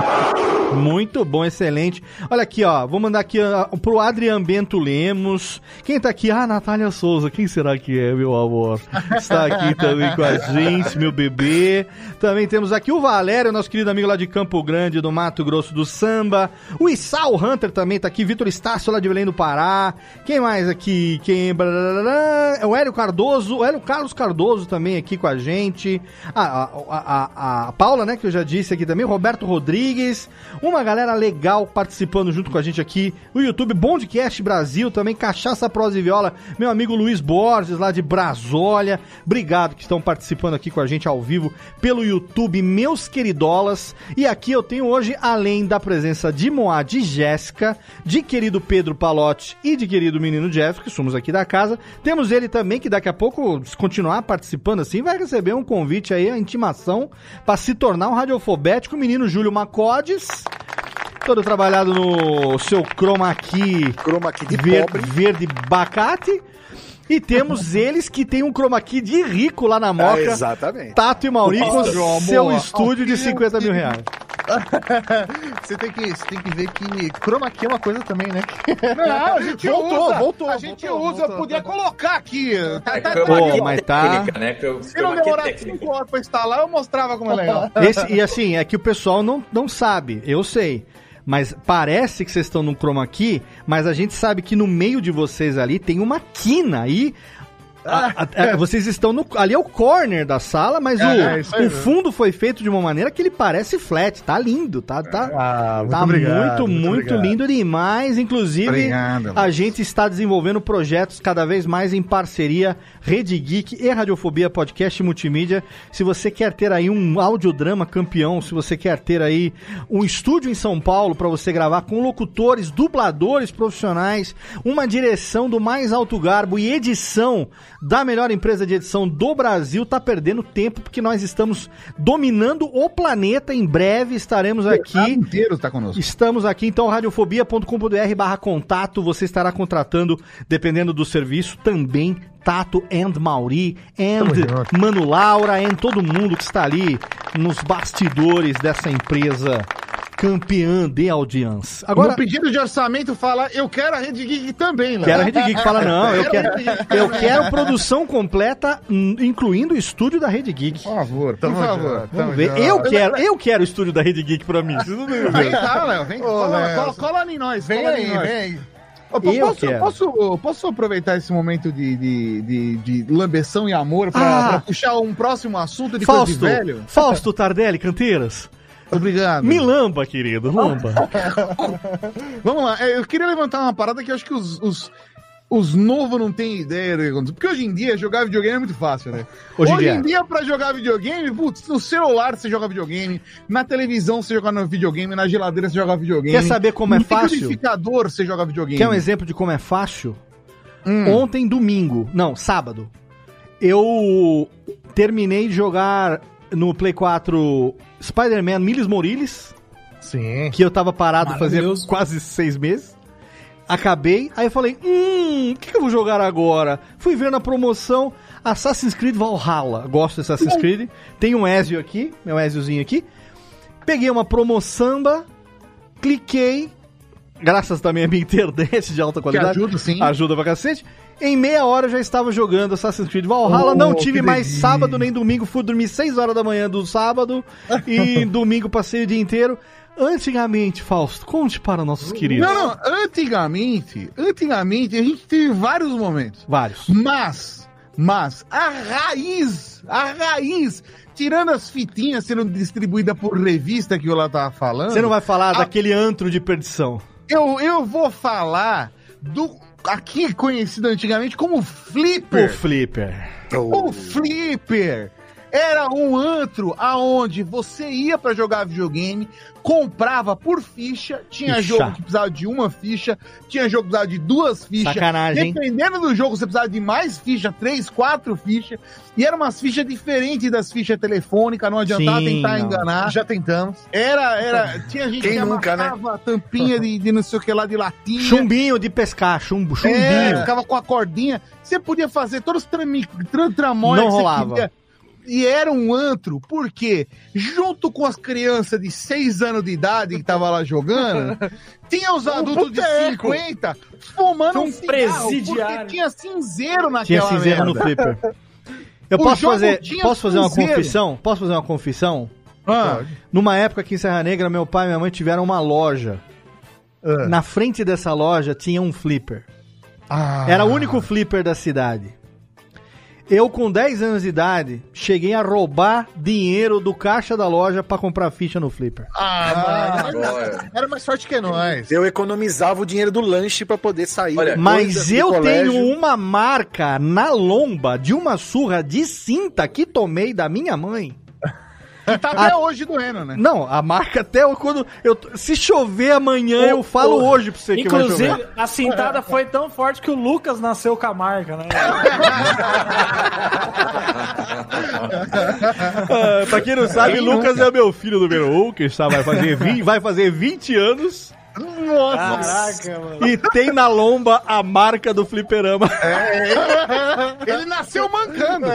Speaker 1: Muito bom, excelente. Olha aqui, ó. Vou mandar aqui ó, pro Adrian Bento Lemos. Quem tá aqui? Ah, Natália Souza. Quem será que é, meu amor? Está aqui *laughs* também com a gente, meu bebê. Também temos aqui o Valério, nosso querido amigo lá de Campo Grande, do Mato Grosso do Samba. O Issal Hunter também tá aqui. Vitor Estácio lá de Belém do Pará. Quem mais aqui? Quem? É o Hélio Cardoso. O Hélio Carlos Cardoso também aqui com a gente. A, a, a, a- a Paula, né, que eu já disse aqui também. Roberto Rodrigues. Uma galera legal participando junto com a gente aqui. O YouTube Bondcast Brasil também. Cachaça Prosa e Viola. Meu amigo Luiz Borges, lá de Brasólia. Obrigado que estão participando aqui com a gente ao vivo pelo YouTube, meus queridolas. E aqui eu tenho hoje, além da presença de Moá, de Jéssica, de querido Pedro Palotti e de querido menino Jeff, que somos aqui da casa, temos ele também, que daqui a pouco, se continuar participando assim, vai receber um convite aí, a intimação, para se tornar um radiofobético, menino Júlio Macodes. Todo trabalhado no seu chroma key,
Speaker 2: Chroma key de
Speaker 1: ver-
Speaker 2: pobre.
Speaker 1: verde bacate. E temos *laughs* eles que tem um chroma key de rico lá na Moca.
Speaker 2: Ah, exatamente.
Speaker 1: Tato e com
Speaker 4: Nossa,
Speaker 1: seu
Speaker 4: amor,
Speaker 1: estúdio de
Speaker 4: ao
Speaker 1: 50 mil reais. *laughs*
Speaker 4: você, tem que, você tem que ver que chroma key é uma coisa também, né?
Speaker 5: Não, a gente *laughs*
Speaker 4: Voltou,
Speaker 5: usa.
Speaker 4: voltou,
Speaker 5: A gente
Speaker 4: voltou,
Speaker 5: usa,
Speaker 4: voltou.
Speaker 5: podia colocar aqui. Tá, tá,
Speaker 1: Pô,
Speaker 7: é
Speaker 1: mas tá-
Speaker 7: técnica, né?
Speaker 5: Se não
Speaker 7: é
Speaker 5: demorar
Speaker 7: técnica.
Speaker 5: 5 horas pra instalar, eu mostrava como é legal.
Speaker 1: Esse- e assim, é que o pessoal não, não sabe, eu sei. Mas parece que vocês estão num chroma key, mas a gente sabe que no meio de vocês ali tem uma quina aí. A- a- a- vocês estão no. Ali é o corner da sala, mas
Speaker 4: É,
Speaker 1: o,
Speaker 4: é
Speaker 1: o
Speaker 4: mesmo.
Speaker 1: fundo foi feito de uma maneira que ele parece flat. Tá lindo, tá? tá
Speaker 4: Ah, muito
Speaker 1: Tá
Speaker 4: obrigado,
Speaker 1: muito,
Speaker 4: muito
Speaker 1: muito lindo demais. Inclusive,
Speaker 5: Obrigado,
Speaker 1: a gente está desenvolvendo projetos cada vez mais em parceria Rede Geek e Radiofobia Podcast Multimídia. Se você quer ter aí um audiodrama campeão, se você quer ter aí um estúdio em São Paulo para você gravar com locutores, dubladores profissionais, uma direção do mais alto garbo e edição da melhor empresa de edição do Brasil, tá perdendo tempo porque nós estamos dominando o planeta. Em breve estaremos
Speaker 5: O
Speaker 1: aqui.
Speaker 5: inteiro tá conosco.
Speaker 1: Estamos aqui, então, radiofobia.com.br barra contato. Você estará contratando, dependendo do serviço, também Tato and Mauri and. Mano Laura and todo mundo que está ali nos bastidores dessa empresa campeã de audiência.
Speaker 5: Agora, no pedido de orçamento fala, eu quero a Rede Geek também, Léo.
Speaker 1: quero a Rede Geek. Fala, *laughs* não, eu quero, eu quero produção completa, incluindo o estúdio da Rede Geek.
Speaker 5: Por favor, por favor.
Speaker 1: Vamos
Speaker 4: tamo
Speaker 1: ver. Eu quero, eu quero o estúdio da Rede Geek pra mim.
Speaker 5: Vem cá, Léo, vem. Cola, cola, cola em nós.
Speaker 4: Vem
Speaker 5: cola
Speaker 4: aí, vem aí.
Speaker 1: Eu
Speaker 5: posso,
Speaker 1: quero.
Speaker 5: posso, posso aproveitar esse momento de, de, de, de lambeção e amor pra,
Speaker 1: Ah.
Speaker 5: puxar um próximo assunto de
Speaker 1: Fausto,
Speaker 5: coisa de velho?
Speaker 1: Fausto Tardelli Canteiras.
Speaker 5: Obrigado.
Speaker 1: Me lamba, querido, lamba. *laughs*
Speaker 5: Vamos lá, é, eu queria levantar uma parada que eu acho que os, os, os novos não têm ideia do que acontece. Porque hoje em dia jogar videogame é muito fácil, né?
Speaker 1: Hoje
Speaker 5: Hoje,
Speaker 1: em
Speaker 5: dia, pra jogar videogame, putz, no celular você joga videogame, na televisão você joga no videogame, na geladeira você joga videogame.
Speaker 1: Quer saber como é
Speaker 5: no
Speaker 1: fácil?
Speaker 5: liquidificador você joga videogame.
Speaker 1: Quer um exemplo de como é fácil?
Speaker 5: Hum.
Speaker 1: Ontem, domingo, não, sábado, eu terminei de jogar no Play 4 Spider-Man Miles Morales,
Speaker 4: Sim.
Speaker 1: que eu tava parado fazia quase seis meses. acabei, aí eu falei, hum, o que, que eu vou jogar agora? Fui ver na promoção Assassin's Creed Valhalla. Gosto de Assassin's Creed. Tem um Ezio aqui, meu Eziozinho aqui. Peguei uma promoçamba, cliquei, graças também à minha *laughs* internet de alta qualidade.
Speaker 5: ajuda, sim.
Speaker 1: Ajuda pra cacete. Em meia hora eu já estava jogando Assassin's Creed Valhalla.
Speaker 5: Oh,
Speaker 1: não tive mais
Speaker 5: delícia.
Speaker 1: sábado nem domingo. Fui dormir 6 horas da manhã do sábado. e *laughs* domingo passei o dia inteiro. Antigamente, Fausto, conte para nossos queridos.
Speaker 5: Não, não, antigamente, antigamente a gente teve vários momentos.
Speaker 1: Vários.
Speaker 5: Mas, mas, a raiz, a raiz, tirando as fitinhas sendo distribuídas por revista que o lá tava falando.
Speaker 1: Você não vai falar
Speaker 5: a-
Speaker 1: daquele antro de perdição.
Speaker 5: Eu, eu vou falar do aqui conhecido antigamente como
Speaker 1: O
Speaker 5: Flipper.
Speaker 1: Flipper.
Speaker 5: O Flipper era um antro aonde você ia pra jogar videogame, comprava por ficha, tinha
Speaker 1: Ficha.
Speaker 5: jogo que precisava de uma ficha, tinha jogo que precisava de duas fichas.
Speaker 1: Sacanagem, hein?
Speaker 5: Dependendo do jogo, você precisava de mais ficha, três, quatro fichas. E eram umas fichas diferentes das fichas telefônicas, não adiantava
Speaker 1: Sim,
Speaker 5: tentar
Speaker 1: não.
Speaker 5: enganar.
Speaker 4: Já tentamos.
Speaker 5: Era, era. Tinha gente
Speaker 2: Quem
Speaker 5: que
Speaker 2: nunca, né?
Speaker 5: tampinha de, de não sei o que lá de latinha.
Speaker 1: Chumbinho de pescar, chumbo, chumbinho.
Speaker 5: É, ficava com a cordinha. Você podia fazer todos os trami- tram, tramóis
Speaker 1: Não
Speaker 5: que você
Speaker 1: rolava.
Speaker 5: queria. E era um antro, porque junto com as crianças de 6 anos de idade que tava lá jogando, *laughs* tinha os adultos de
Speaker 4: boteco.
Speaker 5: 50 fumando
Speaker 6: um
Speaker 5: um cigarro, porque tinha cinzeiro naquela
Speaker 1: Tinha cinzeiro no
Speaker 5: merda.
Speaker 1: Flipper. Eu
Speaker 5: O
Speaker 1: posso fazer, posso fazer uma confissão? Posso fazer uma confissão?
Speaker 5: Ah,
Speaker 1: Numa época aqui em Serra Negra, meu pai e minha mãe tiveram uma loja.
Speaker 5: ah.
Speaker 1: Na frente dessa loja tinha um flipper.
Speaker 5: Ah.
Speaker 1: Era o único flipper da cidade. Eu, com 10 anos de idade, cheguei a roubar dinheiro do caixa da loja pra comprar ficha no flipper.
Speaker 5: Ah, mas
Speaker 7: agora.
Speaker 5: era mais forte que nós.
Speaker 2: Eu economizava o dinheiro do lanche pra poder sair.
Speaker 7: Olha,
Speaker 1: Mas eu tenho uma marca na lomba de uma surra de cinta que tomei da minha mãe.
Speaker 5: Que tá até hoje doendo, né?
Speaker 1: Não, a marca até quando eu se chover amanhã eu falo hoje pra você que vai chover.
Speaker 6: Inclusive, a cintada foi tão forte que o Lucas nasceu com a marca, né? *laughs*
Speaker 1: Ah, pra quem não sabe, Lucas é meu filho número 1, um, que está, vai, fazer 20, vai fazer 20 anos.
Speaker 5: Nossa,
Speaker 6: Caraca, mano.
Speaker 1: E tem na lomba a marca do fliperama.
Speaker 5: ele nasceu mancando.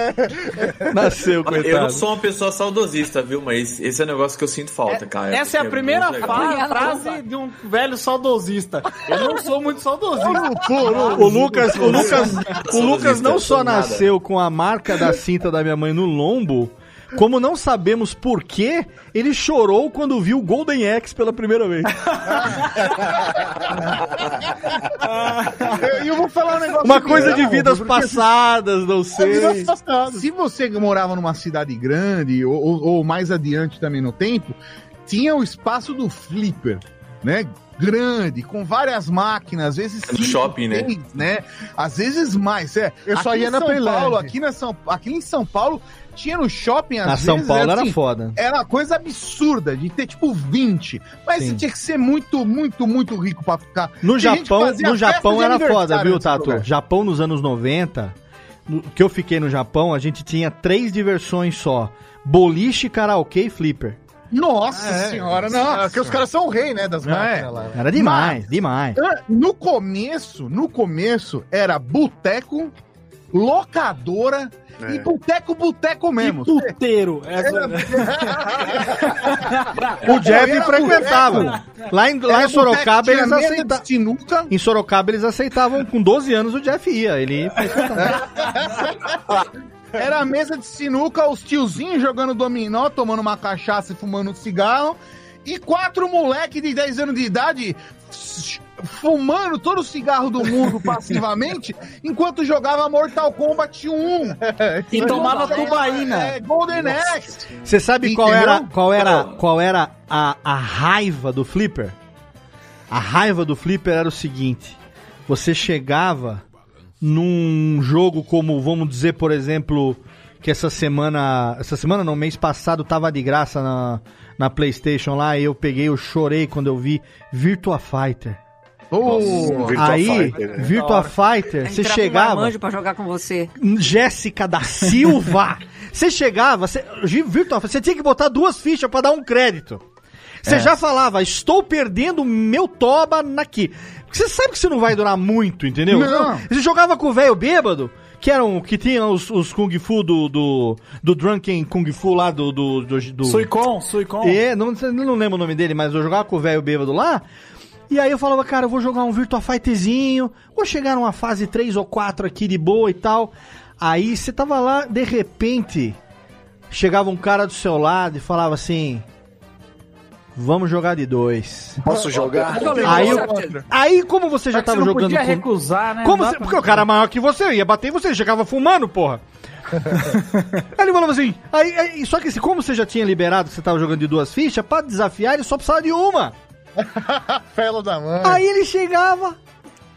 Speaker 1: Nasceu,
Speaker 7: Olha,
Speaker 1: coitado.
Speaker 7: Eu não sou uma pessoa saudosista, viu? Mas esse é um negócio que eu sinto falta, cara.
Speaker 6: Essa é a
Speaker 7: porque
Speaker 6: primeira frase de um velho saudosista. Eu não sou muito saudosista.
Speaker 1: O Lucas, o Lucas, o Lucas não só nasceu com a marca da cinta da minha mãe no lombo, como não sabemos por quê, ele chorou quando viu o Golden Axe pela primeira vez.
Speaker 5: E eu vou falar um negócio.
Speaker 1: Uma coisa de
Speaker 5: não,
Speaker 1: vidas
Speaker 5: porque
Speaker 1: passadas, não sei.
Speaker 5: Se você morava numa cidade grande ou, ou- ou mais adiante também no tempo, tinha o espaço do flipper, né? Grande, com várias máquinas, às vezes
Speaker 7: No
Speaker 5: cinco,
Speaker 7: shopping, né?
Speaker 5: seis, né? Às vezes mais, é.
Speaker 4: Eu só
Speaker 5: Aqui
Speaker 4: ia
Speaker 5: em
Speaker 4: na
Speaker 5: São. Paulo, aqui, na São, aqui em São Paulo, tinha no shopping, às
Speaker 1: Na São
Speaker 5: vezes,
Speaker 1: Paulo era
Speaker 5: assim,
Speaker 1: foda.
Speaker 5: Era uma coisa absurda de ter tipo 20. Mas
Speaker 1: Sim.
Speaker 5: você tinha que ser muito, muito, muito rico pra ficar.
Speaker 1: No Japão, no Japão era foda, viu, Tato?
Speaker 5: lugar.
Speaker 1: Japão nos anos 90, no- que eu fiquei no Japão, a gente tinha três diversões só: boliche, karaokê e flipper.
Speaker 5: Nossa
Speaker 4: É,
Speaker 5: senhora,
Speaker 4: É,
Speaker 5: não.
Speaker 4: Porque os caras são o rei, né, das
Speaker 5: É.
Speaker 4: máquinas lá.
Speaker 1: Era demais, demais.
Speaker 5: Ah, No começo, no começo, era boteco, locadora e boteco, boteco mesmo.
Speaker 6: Puteiro. Essa... *laughs*
Speaker 1: O Jeff
Speaker 5: Era
Speaker 1: frequentava. Lá em, lá em Sorocaba eles aceitavam.
Speaker 5: sinuca.
Speaker 1: Em Sorocaba eles aceitavam, com 12 anos o Jeff ia. Ele *laughs*
Speaker 5: Era a mesa de sinuca, os tiozinhos jogando dominó, tomando uma cachaça e fumando um cigarro. E quatro moleque de 10 anos de idade fumando todo o cigarro do mundo passivamente, *laughs* enquanto jogava Mortal Kombat 1. *laughs*
Speaker 6: E tomava tubaína.
Speaker 5: É, Golden Axe.
Speaker 1: Você sabe qual
Speaker 5: Entendeu?
Speaker 1: era, qual era, qual era a, a raiva do Flipper? A raiva do Flipper era o seguinte: você chegava num jogo como, vamos dizer, por exemplo, que essa semana, essa semana não, mês passado tava de graça na, na PlayStation lá, e eu peguei, eu chorei quando eu vi Virtua Fighter.
Speaker 5: Oh,
Speaker 2: Virtua
Speaker 1: Aí,
Speaker 2: Fighter, né?
Speaker 1: Virtua Fighter, você chegava.
Speaker 3: Um marmanjo pra jogar com você.
Speaker 1: Jéssica da Silva. *laughs* Você chegava, você, virtual, você tinha que botar duas fichas pra dar um crédito. Você já falava, estou perdendo meu toba naqui. Você sabe que você não vai durar muito, entendeu?
Speaker 5: Não.
Speaker 1: Você jogava com o velho bêbado, que eram que tinha os, os Kung Fu do, do, do Drunken Kung Fu lá do. do, do, do...
Speaker 6: Suicon, Suicon.
Speaker 1: É, não, não lembro o nome dele, mas eu jogava com o velho bêbado lá. E aí eu falava, cara, eu vou jogar um Virtua Fighterzinho, vou chegar numa fase 3 ou 4 aqui de boa e tal. Aí você tava lá, de repente, chegava um cara do seu lado e falava assim: Vamos jogar de dois.
Speaker 2: Posso jogar?
Speaker 1: Aí, eu- aí como você já tava
Speaker 6: você não
Speaker 1: jogando
Speaker 6: podia
Speaker 1: com-
Speaker 6: recusar, né?
Speaker 1: Como você- Porque o cara é maior que você, eu ia bater em você, chegava fumando, porra. aí *laughs* ele falava assim, aí, aí- só que assim, como você já tinha liberado que você tava jogando de duas fichas, pra desafiar ele só precisava de uma. *laughs*
Speaker 4: Fela da mãe.
Speaker 1: Aí ele chegava,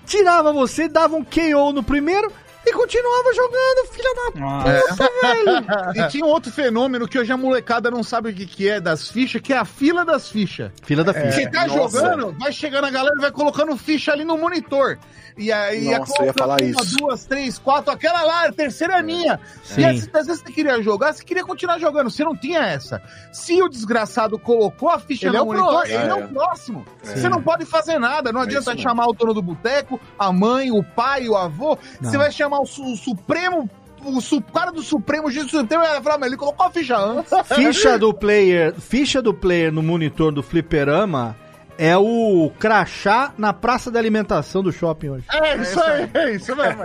Speaker 1: tirava você, dava um KO no primeiro e continuava jogando, filha da puta, velho.
Speaker 5: E tinha um outro fenômeno que hoje a molecada não sabe o que, que é das fichas, que é a fila das fichas.
Speaker 1: Fila da ficha.
Speaker 5: Você tá
Speaker 2: Nossa.
Speaker 5: jogando, vai chegando a galera e vai colocando ficha ali no monitor. E aí ia
Speaker 2: Nossa, eu ia falar
Speaker 5: uma,
Speaker 2: isso.
Speaker 5: duas, três, quatro, aquela lá, a terceira é minha.
Speaker 1: Sim.
Speaker 5: E às, às vezes você queria jogar, você queria continuar jogando, você não tinha essa. Se o desgraçado colocou a ficha
Speaker 4: Ele
Speaker 5: no
Speaker 4: é o
Speaker 5: monitor,
Speaker 4: próximo.
Speaker 5: ele é
Speaker 7: É.
Speaker 5: o próximo.
Speaker 7: Sim.
Speaker 5: Você não pode fazer nada, não adianta
Speaker 7: isso
Speaker 5: chamar o dono do boteco, a mãe, o pai, o avô.
Speaker 1: Não.
Speaker 5: Você vai chamar o, su- o Supremo. O cara do Supremo, o juiz do Supremo, ele falar, mas ele colocou a ficha antes.
Speaker 1: Ficha *laughs* do player, ficha do player no monitor do fliperama é o crachá na praça de alimentação do shopping hoje.
Speaker 5: É isso aí, é isso mesmo.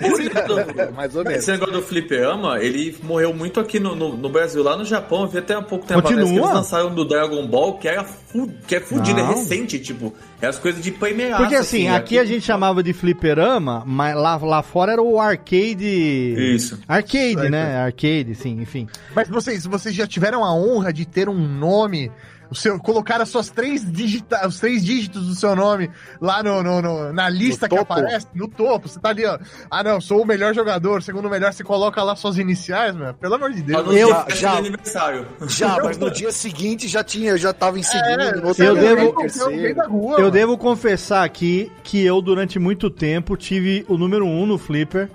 Speaker 7: Esse negócio do-
Speaker 2: Mais ou menos.
Speaker 7: Esse negócio do fliperama, ele morreu muito aqui no, no, no Brasil. Lá no Japão, eu vi até há pouco tempo
Speaker 1: Continua?
Speaker 7: atrás que eles lançaram do Dragon Ball, que, era fu que é fudido, é
Speaker 1: Não.
Speaker 7: recente, tipo. É as coisas de primeira
Speaker 1: Porque assim, aqui a gente chamava de fliperama, mas lá, lá fora era o arcade.
Speaker 7: Isso.
Speaker 1: Arcade, né? Arcade, sim, enfim.
Speaker 5: Mas vocês, vocês já tiveram a honra de ter um nome, o seu, colocar as suas três digita, os três dígitos do seu nome lá no, no- no- na lista
Speaker 2: No
Speaker 5: que
Speaker 2: topo?
Speaker 5: aparece, no topo. Você tá ali, ó. Ah, não, sou o melhor jogador, segundo melhor, você coloca lá suas iniciais, meu. Pelo amor de Deus.
Speaker 1: Eu-
Speaker 7: já,
Speaker 2: já-
Speaker 7: aniversário.
Speaker 2: Já, *laughs* mas no dia seguinte já tinha, eu já tava em segundo,
Speaker 5: É,
Speaker 1: eu devo-
Speaker 5: Eu rua,
Speaker 1: Eu devo confessar aqui que eu, durante muito tempo, tive o número um no Flipper,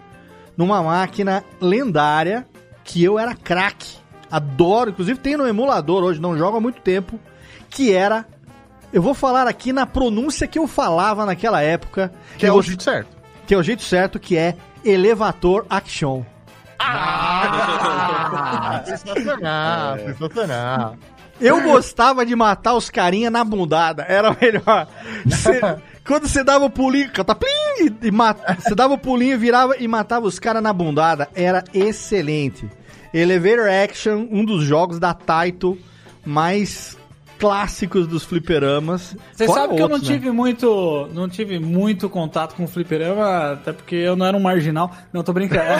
Speaker 1: numa máquina lendária, que eu era craque. Adoro, inclusive tem no emulador hoje, não jogo há muito tempo, que era. Eu vou falar aqui na pronúncia que eu falava naquela época.
Speaker 5: Que é
Speaker 1: eu
Speaker 5: o jeito certo.
Speaker 1: que é o jeito certo, que é Elevator Action.
Speaker 5: Ah, *laughs* sensacional, sensacional.
Speaker 1: Eu gostava de matar os carinha na bundada. Era melhor. Cê- *laughs* quando você dava o pulinho, cataplim, e, você dava o pulinho, virava e matava os caras na bundada. Era excelente. Elevator Action, um dos jogos da Taito mais clássicos dos fliperamas.
Speaker 6: Você
Speaker 1: Fora
Speaker 6: sabe que eu não
Speaker 1: né?
Speaker 6: tive muito, não tive muito contato com o fliperama, até porque eu não era um marginal. Não, tô brincando. *laughs*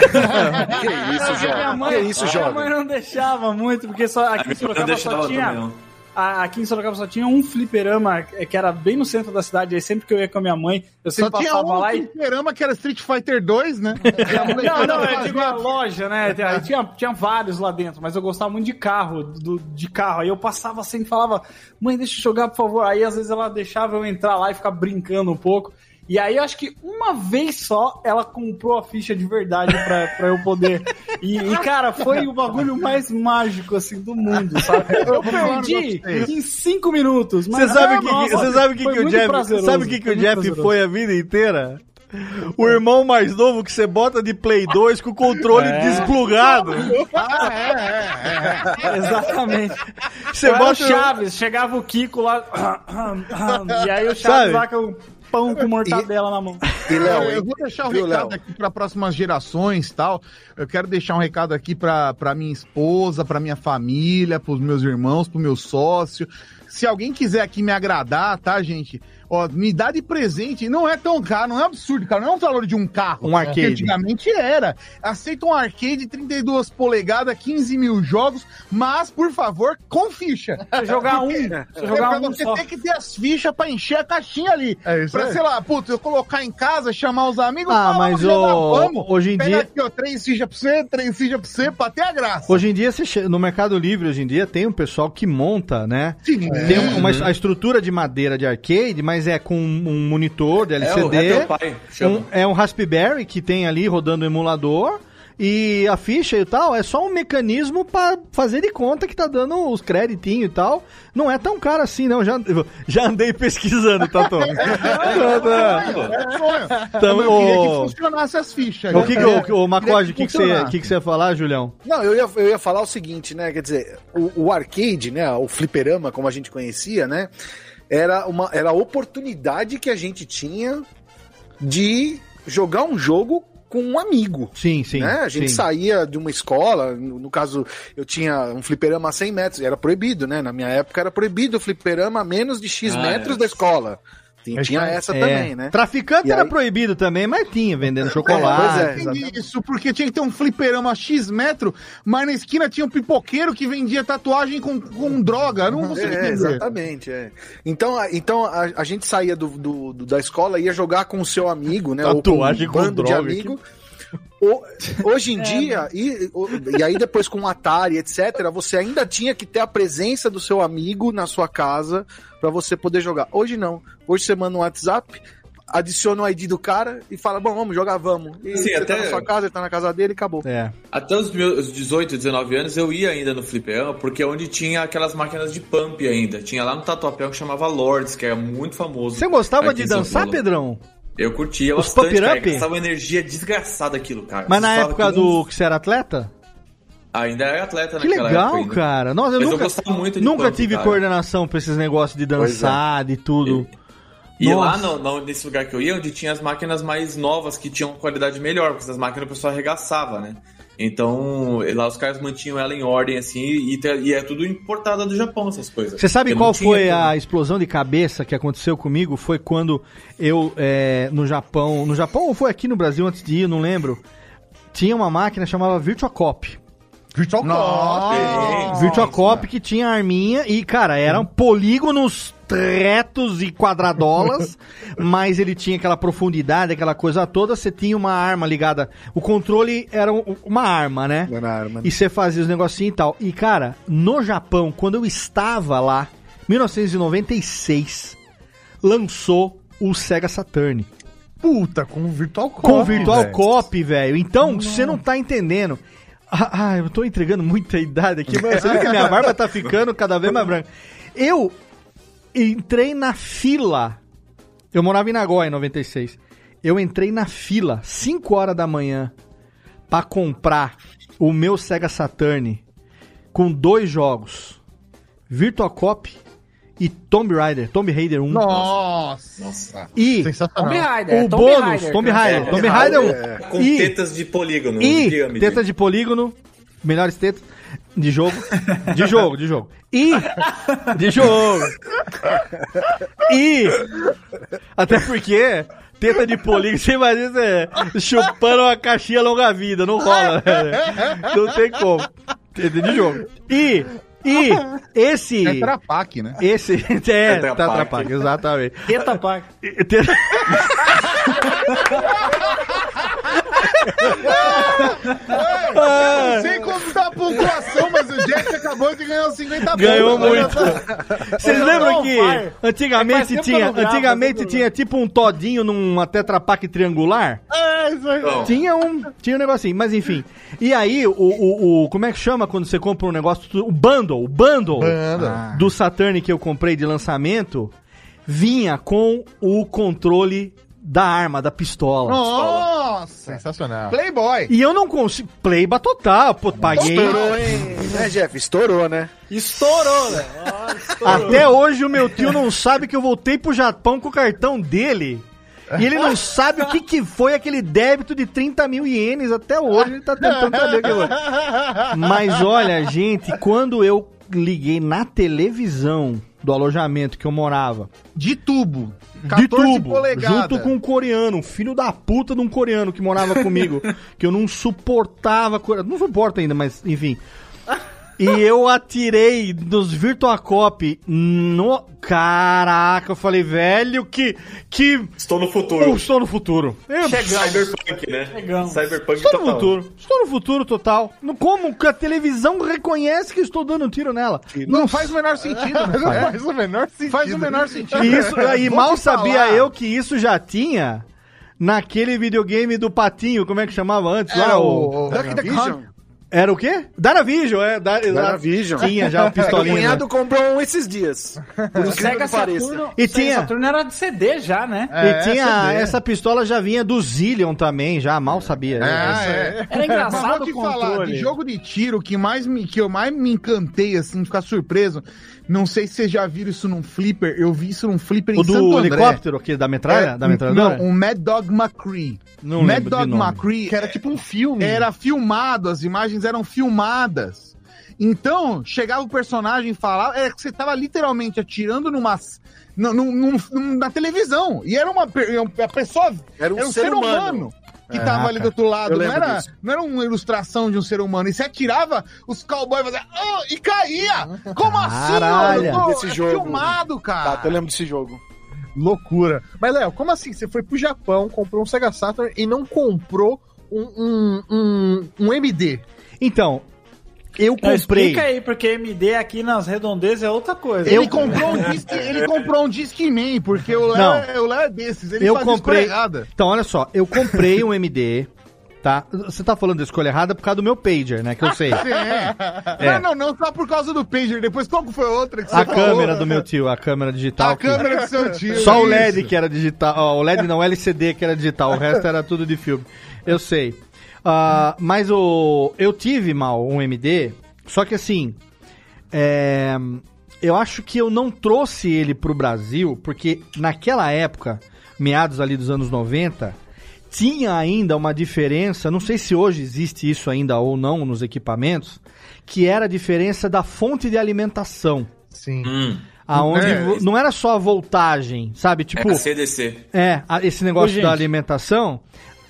Speaker 2: Que isso,
Speaker 6: Minha
Speaker 2: jovem?
Speaker 6: mãe,
Speaker 2: Que isso,
Speaker 6: minha mãe
Speaker 2: jovem?
Speaker 6: não deixava muito, porque só aqui em
Speaker 7: Não
Speaker 6: Sorocaba só tinha.
Speaker 7: também,
Speaker 6: Aqui em Sorocaba só tinha um fliperama é, que era bem no centro da cidade. Aí sempre que eu ia com a minha mãe, eu
Speaker 5: Só
Speaker 6: sempre
Speaker 5: tinha
Speaker 6: passava
Speaker 5: um
Speaker 6: lá e.
Speaker 5: fliperama que era Street Fighter 2, né? *laughs*
Speaker 6: Não, não, eu digo a loja, né? Aí Tinha, tinha vários lá dentro, mas eu gostava muito de carro, do, de carro. Aí eu passava assim e falava, mãe, deixa eu jogar, por favor. Aí às vezes ela deixava eu entrar lá e ficar brincando um pouco. E aí eu acho que uma vez só ela comprou a ficha de verdade pra, pra eu poder. *laughs* E, e, cara, foi o bagulho mais mágico assim do mundo, sabe? *laughs* Eu perdi em cinco minutos.
Speaker 1: Você
Speaker 6: mas,
Speaker 1: sabe o que, você sabe o que, que o Jeff,
Speaker 6: prazeroso,
Speaker 1: sabe que, que
Speaker 6: foi
Speaker 1: o Jeff
Speaker 6: prazeroso.
Speaker 1: foi a vida inteira? O irmão mais novo que você bota de Play 2 com o controle
Speaker 6: É.
Speaker 1: desplugado. *laughs*
Speaker 5: Ah, é, é, é.
Speaker 6: Exatamente.
Speaker 1: Você
Speaker 6: Eu
Speaker 1: bota o-
Speaker 6: Chaves, chegava o Kiko lá. *coughs* *coughs* *coughs* e aí o Chaves
Speaker 1: Sabe?
Speaker 6: lá com o pão com mortadela na mão.
Speaker 2: E, Léo,
Speaker 5: eu vou deixar um
Speaker 2: viu,
Speaker 5: recado
Speaker 2: Léo?
Speaker 5: aqui para próximas gerações e tal. Eu quero deixar um recado aqui para pra minha esposa, para minha família, pros meus irmãos, pro meu sócio. Se alguém quiser aqui me agradar, tá, gente? Ó, me dá de presente. Não é tão caro, não é absurdo, cara. Não é um valor de um carro.
Speaker 1: Um arcade.
Speaker 5: Que antigamente era. Aceita um arcade 32 polegadas, 15 mil jogos, mas, por favor, com ficha.
Speaker 6: Você jogar um, você
Speaker 5: é
Speaker 6: jogar
Speaker 5: pra
Speaker 6: um
Speaker 5: você
Speaker 6: só.
Speaker 5: ter que ter as fichas pra encher a caixinha ali.
Speaker 4: É isso
Speaker 5: pra,
Speaker 4: aí.
Speaker 5: sei lá, puta, eu colocar em casa, chamar os amigos.
Speaker 1: Ah,
Speaker 5: falar,
Speaker 1: mas
Speaker 5: "Vamos jogar,
Speaker 1: ô,
Speaker 5: vamos."
Speaker 1: hoje em
Speaker 5: Pega
Speaker 1: dia-
Speaker 5: aqui, ó, três fichas pra você, três fichas pra você, pra ter a graça.
Speaker 1: Hoje em dia, você no Mercado Livre, hoje em dia, tem um pessoal que monta, né?
Speaker 5: Sim.
Speaker 1: Tem um- uma, a estrutura de madeira de arcade, mas é com um monitor de
Speaker 7: É o
Speaker 1: LCD.
Speaker 7: RetroPie, chama.
Speaker 1: um, é um Raspberry que tem ali rodando o emulador. E a ficha e tal é só um mecanismo pra fazer de conta que tá dando os creditinhos e tal. Não é tão caro assim, não. Já, *laughs* já andei pesquisando, tá, *laughs* Tom?
Speaker 5: É sonho.
Speaker 1: Então,
Speaker 5: eu queria que funcionasse as fichas.
Speaker 1: O que que,
Speaker 5: Eu
Speaker 1: o, o Macode, o que, que, você, que, que você ia falar, Julião?
Speaker 2: Não, eu ia, eu ia falar o seguinte, né? Quer dizer, o, o arcade, né? O fliperama, como a gente conhecia, né? Era, uma, era a oportunidade que a gente tinha de jogar um jogo com um amigo.
Speaker 1: Sim, sim.
Speaker 2: né? A gente
Speaker 1: sim.
Speaker 2: saía de uma escola, no, no caso, eu tinha um fliperama a 100 metros, era proibido, né? Na minha época era proibido o fliperama a menos de X
Speaker 1: Ah,
Speaker 2: metros
Speaker 1: é.
Speaker 2: da escola. Tinha, tinha essa
Speaker 1: É.
Speaker 2: também, né?
Speaker 1: Traficante
Speaker 2: E
Speaker 1: era
Speaker 2: aí-
Speaker 1: proibido também, mas tinha, vendendo
Speaker 2: pois
Speaker 1: chocolate.
Speaker 2: é,
Speaker 5: Entendi isso, porque tinha que ter um fliperama X metro, mas na esquina tinha um pipoqueiro que vendia tatuagem com, com droga. Eu não consigo
Speaker 2: É,
Speaker 5: entender.
Speaker 2: exatamente, é. Então, a- então a, a gente saía do, do- do- da escola, ia jogar com o seu amigo, né?
Speaker 1: Tatuagem
Speaker 2: ou
Speaker 1: com
Speaker 2: com um de
Speaker 1: droga,
Speaker 2: amigo. O- hoje
Speaker 1: É,
Speaker 2: em dia, e, e aí depois com o Atari, etc., você ainda tinha que ter a presença do seu amigo na sua casa pra você poder jogar. Hoje não. Hoje você manda um WhatsApp, adiciona o ID do cara e fala, bom, vamos jogar, vamos. E
Speaker 7: Sim,
Speaker 2: você
Speaker 7: até-
Speaker 2: tá na sua casa, ele tá na casa dele e acabou.
Speaker 1: É.
Speaker 7: Até os meus 18, 19 anos eu ia ainda no fliperama, porque é onde tinha aquelas máquinas de pump ainda. Tinha lá no Tatuapé que chamava Lords, que era muito famoso.
Speaker 1: Você gostava de dançar. Pedrão?
Speaker 7: Eu curtia
Speaker 1: Os
Speaker 7: bastante, cara.
Speaker 1: up?
Speaker 7: Gastava energia desgraçada aquilo, cara.
Speaker 1: Mas na época
Speaker 7: que
Speaker 1: do que você era atleta?
Speaker 7: Ainda era atleta
Speaker 1: Que
Speaker 7: naquela
Speaker 1: legal,
Speaker 7: época ainda.
Speaker 1: cara. Nossa, eu
Speaker 7: Mas eu
Speaker 1: nunca,
Speaker 7: gostava muito de
Speaker 1: nunca tive
Speaker 7: cara.
Speaker 1: coordenação pra esses negócios de dançar, de tudo.
Speaker 7: E
Speaker 1: Nossa.
Speaker 7: lá no, no- nesse lugar que eu ia, onde tinha as máquinas mais novas que tinham qualidade melhor, porque essas máquinas o pessoal arregaçava, né? Então, lá os caras mantinham ela em ordem, assim, e, e é tudo importada do Japão, essas coisas.
Speaker 1: Você sabe
Speaker 7: Porque
Speaker 1: qual foi
Speaker 7: como-
Speaker 1: a explosão de cabeça que aconteceu comigo? Foi quando eu, é, no Japão, no Japão ou foi aqui no Brasil antes de ir, não lembro, tinha uma máquina chamada Virtua Cop.
Speaker 5: Virtual Cop.
Speaker 1: Virtua Cop que tinha arminha e, cara, eram polígonos retos e quadradolas, *laughs* mas ele tinha aquela profundidade, aquela coisa toda, você tinha uma arma ligada. O controle era um- uma arma, né?
Speaker 2: Era arma.
Speaker 1: E você fazia os negocinhos e tal. E, cara, no Japão, quando eu estava lá, 1996, lançou o Sega Saturn.
Speaker 5: Puta, com Virtual Cop.
Speaker 1: Com Virtual
Speaker 5: velho.
Speaker 1: Cop, velho. Então, você não tá entendendo. Ah, ah, eu tô entregando muita idade aqui, *laughs* mas você vê que minha barba tá ficando cada vez mais branca. Eu entrei na fila. Eu morava em Nagoya em 96. Eu entrei na fila 5 horas da manhã pra comprar o meu Sega Saturn com dois jogos: Virtual Cop e Tomb Raider, Tomb Raider 1.
Speaker 5: Nossa.
Speaker 7: Nossa.
Speaker 1: E
Speaker 6: Tomb Raider,
Speaker 1: o
Speaker 6: Tomb
Speaker 1: bônus,
Speaker 6: Raider,
Speaker 1: Tomb? Raider,
Speaker 7: É,
Speaker 1: Tomb
Speaker 7: é,
Speaker 1: Raider 1.
Speaker 7: é, Com
Speaker 1: E-
Speaker 7: tetas de polígono,
Speaker 1: e
Speaker 7: pirâmide.
Speaker 1: teta de polígono, melhores tetas de jogo, de jogo, de jogo. E de jogo. E até porque teta de polígono, você imagina você chupando uma caixinha longa vida, não rola, né? Não tem como. Teta de jogo. E e esse
Speaker 5: É Trapac, né?
Speaker 1: esse *laughs* é,
Speaker 7: Tetra
Speaker 1: tá
Speaker 7: Pak.
Speaker 1: atrapalhado, exatamente.
Speaker 6: Teta Pac. *laughs*
Speaker 5: Eu não sei como tá a pontuação, mas o Jack acabou de ganhar os 50
Speaker 1: Ganhou
Speaker 5: pontos.
Speaker 1: muito. Vocês lembram que.
Speaker 6: É
Speaker 1: antigamente
Speaker 6: que
Speaker 1: tinha,
Speaker 6: gravo,
Speaker 1: antigamente
Speaker 6: tempo
Speaker 1: tinha tipo um todinho numa Tetra Pak triangular?
Speaker 5: É, isso aí.
Speaker 7: Não.
Speaker 1: Tinha um, tinha um negocinho, mas enfim. E aí, o, o, o- como é que chama quando você compra um negócio, o bundle, o bundle
Speaker 5: Bundle.
Speaker 1: do Saturn que eu comprei de lançamento, vinha com o controle da arma, da pistola.
Speaker 5: Nossa. Sensacional. Playboy.
Speaker 1: E eu não consigo, playba total, pô, paguei.
Speaker 2: Estourou, hein? Né, Jeff? Estourou, né?
Speaker 6: Estourou, né?
Speaker 1: Até hoje o meu tio não sabe que eu voltei pro Japão com o cartão dele. E ele não sabe o que, que foi aquele débito de 30 mil ienes. Até hoje ele tá tentando saber o que foi. Mas olha, gente, quando eu liguei na televisão do alojamento que eu morava,
Speaker 5: De tubo.
Speaker 1: De
Speaker 5: 14
Speaker 1: tubo, junto com um coreano, um filho da puta de um coreano que morava comigo, *laughs* que eu não suportava, não suporto ainda, mas enfim. E eu atirei dos Virtuacop no. Caraca, eu falei, velho, que. que
Speaker 7: Estou no
Speaker 1: eu
Speaker 7: futuro.
Speaker 1: estou no futuro. Eu
Speaker 7: Cyberpunk, né?
Speaker 6: Chegamos.
Speaker 7: Cyberpunk
Speaker 1: estou no
Speaker 7: total.
Speaker 1: futuro. Estou no futuro total. No- Como que a televisão reconhece que eu estou dando um tiro nela?
Speaker 5: Não faz o menor sentido, *laughs* né? Faz o menor sentido. Faz o menor sentido.
Speaker 1: E, isso, *laughs* e mal sabia
Speaker 5: falar.
Speaker 1: eu que isso já tinha naquele videogame do patinho, como é que chamava antes?
Speaker 4: Era
Speaker 1: lá,
Speaker 4: o- o-
Speaker 2: Duck the
Speaker 4: Vision?
Speaker 2: Hunt.
Speaker 1: Era o quê? Danavision, é. Da,
Speaker 2: Dynavision.
Speaker 1: Tinha já a
Speaker 2: O *laughs*
Speaker 1: pistolinha.
Speaker 2: cunhado
Speaker 1: né?
Speaker 2: comprou um esses dias. Por
Speaker 6: O Sega. Saturno,
Speaker 1: E
Speaker 6: Sega
Speaker 1: tinha-
Speaker 6: Saturno era de CD já, né?
Speaker 4: É,
Speaker 1: e tinha
Speaker 4: CD.
Speaker 1: essa pistola já vinha do Zillion também, já mal sabia.
Speaker 4: Ah,
Speaker 1: Essa-
Speaker 4: é.
Speaker 6: Era engraçado
Speaker 5: Mas vou te
Speaker 6: o
Speaker 5: falar,
Speaker 6: controle.
Speaker 5: de jogo de tiro, que, mais me, que eu mais me encantei, assim, ficar surpreso. Não sei se vocês já viram isso num flipper. Eu vi isso num flipper
Speaker 1: O
Speaker 5: em Santo
Speaker 1: do
Speaker 5: André.
Speaker 1: helicóptero, aquele da metralha?
Speaker 5: É,
Speaker 1: da metralhadora?
Speaker 5: Não, um Mad Dog McCree.
Speaker 1: Não
Speaker 5: Mad
Speaker 1: lembro de
Speaker 5: Dog
Speaker 1: nome.
Speaker 5: McCree
Speaker 4: Que era tipo um filme.
Speaker 5: era filmado, as imagens eram filmadas. Então, chegava o personagem e falava, é que você tava literalmente atirando numa. num- num- num- na televisão. E era uma, a pessoa.
Speaker 2: Era um
Speaker 5: um
Speaker 2: ser humano.
Speaker 5: Que
Speaker 1: É,
Speaker 5: tava ali do outro lado. Não era,
Speaker 2: disso.
Speaker 5: não era uma ilustração de um ser humano. E você atirava, os cowboys faziam. "Ah", e caía! Como assim?
Speaker 1: Caralho.
Speaker 5: mano?
Speaker 2: Desse
Speaker 5: É
Speaker 2: jogo.
Speaker 5: filmado, cara.
Speaker 2: Tá, eu lembro desse jogo.
Speaker 4: Loucura. Mas, Léo, como assim? Você foi pro Japão, comprou um Sega Saturn e não comprou um, um, um, um MD?
Speaker 1: Então, eu
Speaker 6: Não,
Speaker 1: comprei.
Speaker 6: Explica aí, porque MD aqui nas redondezas é outra coisa.
Speaker 5: Ele comprou um disque, ele comprou um Discman, porque o Léo,
Speaker 1: Não.
Speaker 5: é, o Léo é desses. Ele
Speaker 1: eu
Speaker 5: faz
Speaker 1: comprei.
Speaker 5: escolha errada.
Speaker 1: Então, olha só, eu comprei um MD, tá? Você tá falando da escolha errada por causa do meu pager, né? Que eu sei. *laughs*
Speaker 5: Sim.
Speaker 1: É.
Speaker 5: Não, não, não só por causa do pager. Depois, qual foi a outra que
Speaker 1: A
Speaker 5: você
Speaker 1: câmera
Speaker 5: falou?
Speaker 1: do meu tio, a câmera digital.
Speaker 5: A
Speaker 1: que-
Speaker 5: câmera do seu tio.
Speaker 1: Só o
Speaker 5: isso.
Speaker 1: LED que era digital. ó, o LED não, o LCD que era digital. O resto era tudo de filme. Eu sei. Ah, mas o. Eu tive mal um MD, só que assim. é, eu acho que eu não trouxe ele pro Brasil, porque naquela época, meados ali dos anos 90, tinha ainda uma diferença, não sei se hoje existe isso ainda ou não nos equipamentos, que era a diferença da fonte de alimentação.
Speaker 4: Sim.
Speaker 7: Hum,
Speaker 1: Aonde
Speaker 7: É,
Speaker 1: não era só a voltagem, sabe? Tipo,
Speaker 7: é CDC.
Speaker 1: é, a- esse negócio
Speaker 6: Ô,
Speaker 1: da alimentação,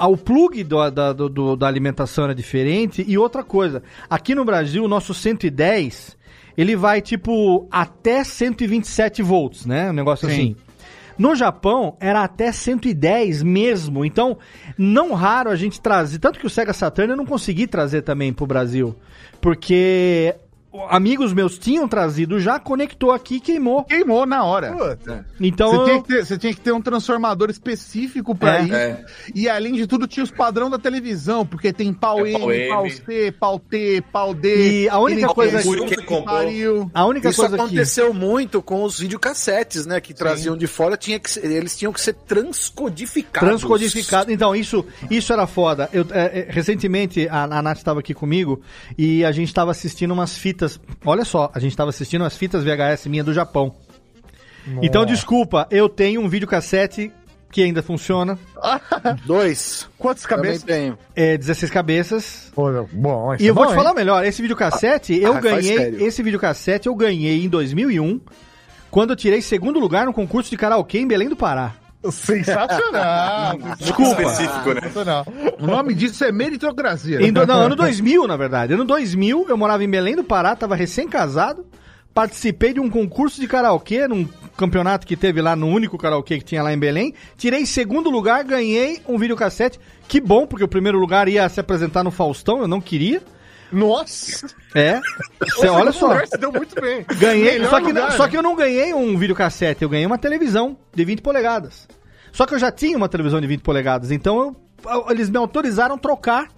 Speaker 1: o plug do- da, do- da alimentação era diferente. E outra coisa, aqui no Brasil, o nosso 110, ele vai tipo até 127 volts, né? Um negócio
Speaker 5: Sim.
Speaker 1: assim. No Japão, era até 110 mesmo. Então, não raro a gente trazer. Tanto que o Sega Saturn eu não consegui trazer também pro Brasil. Porque amigos meus tinham trazido já, conectou aqui e queimou.
Speaker 5: Queimou na hora.
Speaker 4: Puta.
Speaker 1: Então,
Speaker 5: Você,
Speaker 1: eu-
Speaker 5: tinha que ter, você tinha que ter um transformador específico pra
Speaker 1: É.
Speaker 5: isso.
Speaker 7: É.
Speaker 5: E além de tudo, tinha os padrão da televisão, porque tem pau
Speaker 7: É
Speaker 5: M,
Speaker 7: pau M.
Speaker 5: pau C, pau T, pau D.
Speaker 1: E a única
Speaker 5: Ele-
Speaker 1: coisa
Speaker 7: que-
Speaker 5: que
Speaker 7: comprou.
Speaker 5: pariu.
Speaker 1: a única
Speaker 2: Isso
Speaker 1: coisa que.
Speaker 2: aconteceu muito com os videocassetes, né? Que traziam de fora, tinha que ser- eles tinham que ser transcodificados.
Speaker 1: Transcodificado. Então, isso, isso era foda. Eu, é, é, recentemente, a, a Nath estava aqui comigo e a gente estava assistindo umas fitas. Olha só, a gente estava assistindo umas fitas VHS minha do Japão. Então, desculpa, eu tenho um videocassete que ainda funciona. *laughs*
Speaker 2: Dois.
Speaker 4: Quantas
Speaker 2: Também
Speaker 4: cabeças?
Speaker 2: tenho.
Speaker 1: É 16 cabeças.
Speaker 4: Pô, bom,
Speaker 1: E
Speaker 4: é
Speaker 1: eu vou
Speaker 4: bom,
Speaker 1: te falar
Speaker 4: hein?
Speaker 1: melhor, esse videocassete eu
Speaker 2: Ah,
Speaker 1: ganhei. Esse videocassete eu ganhei em 2001, quando eu tirei segundo lugar no concurso de karaokê em Belém do Pará.
Speaker 4: Sensacional. *laughs*
Speaker 1: Desculpa.
Speaker 7: Específico, né?
Speaker 4: Sensacional.
Speaker 5: O nome disso é meritocracia.
Speaker 1: Em do- não, ano 2000, na verdade. Ano 2000, eu morava em Belém do Pará, tava recém-casado, participei de um concurso de karaokê, num campeonato que teve lá, no único karaokê que tinha lá em Belém. Tirei segundo lugar, ganhei um videocassete. Que bom, porque o primeiro lugar ia se apresentar no Faustão, eu não queria.
Speaker 4: Nossa.
Speaker 1: É. Você, olha só.
Speaker 4: Deu muito bem.
Speaker 1: Ganhei,
Speaker 4: Melhor
Speaker 1: só que,
Speaker 4: lugar,
Speaker 1: só que eu não ganhei um videocassete, eu ganhei uma televisão de 20 polegadas. Só que eu já tinha uma televisão de 20 polegadas, então eu- eles me autorizaram trocar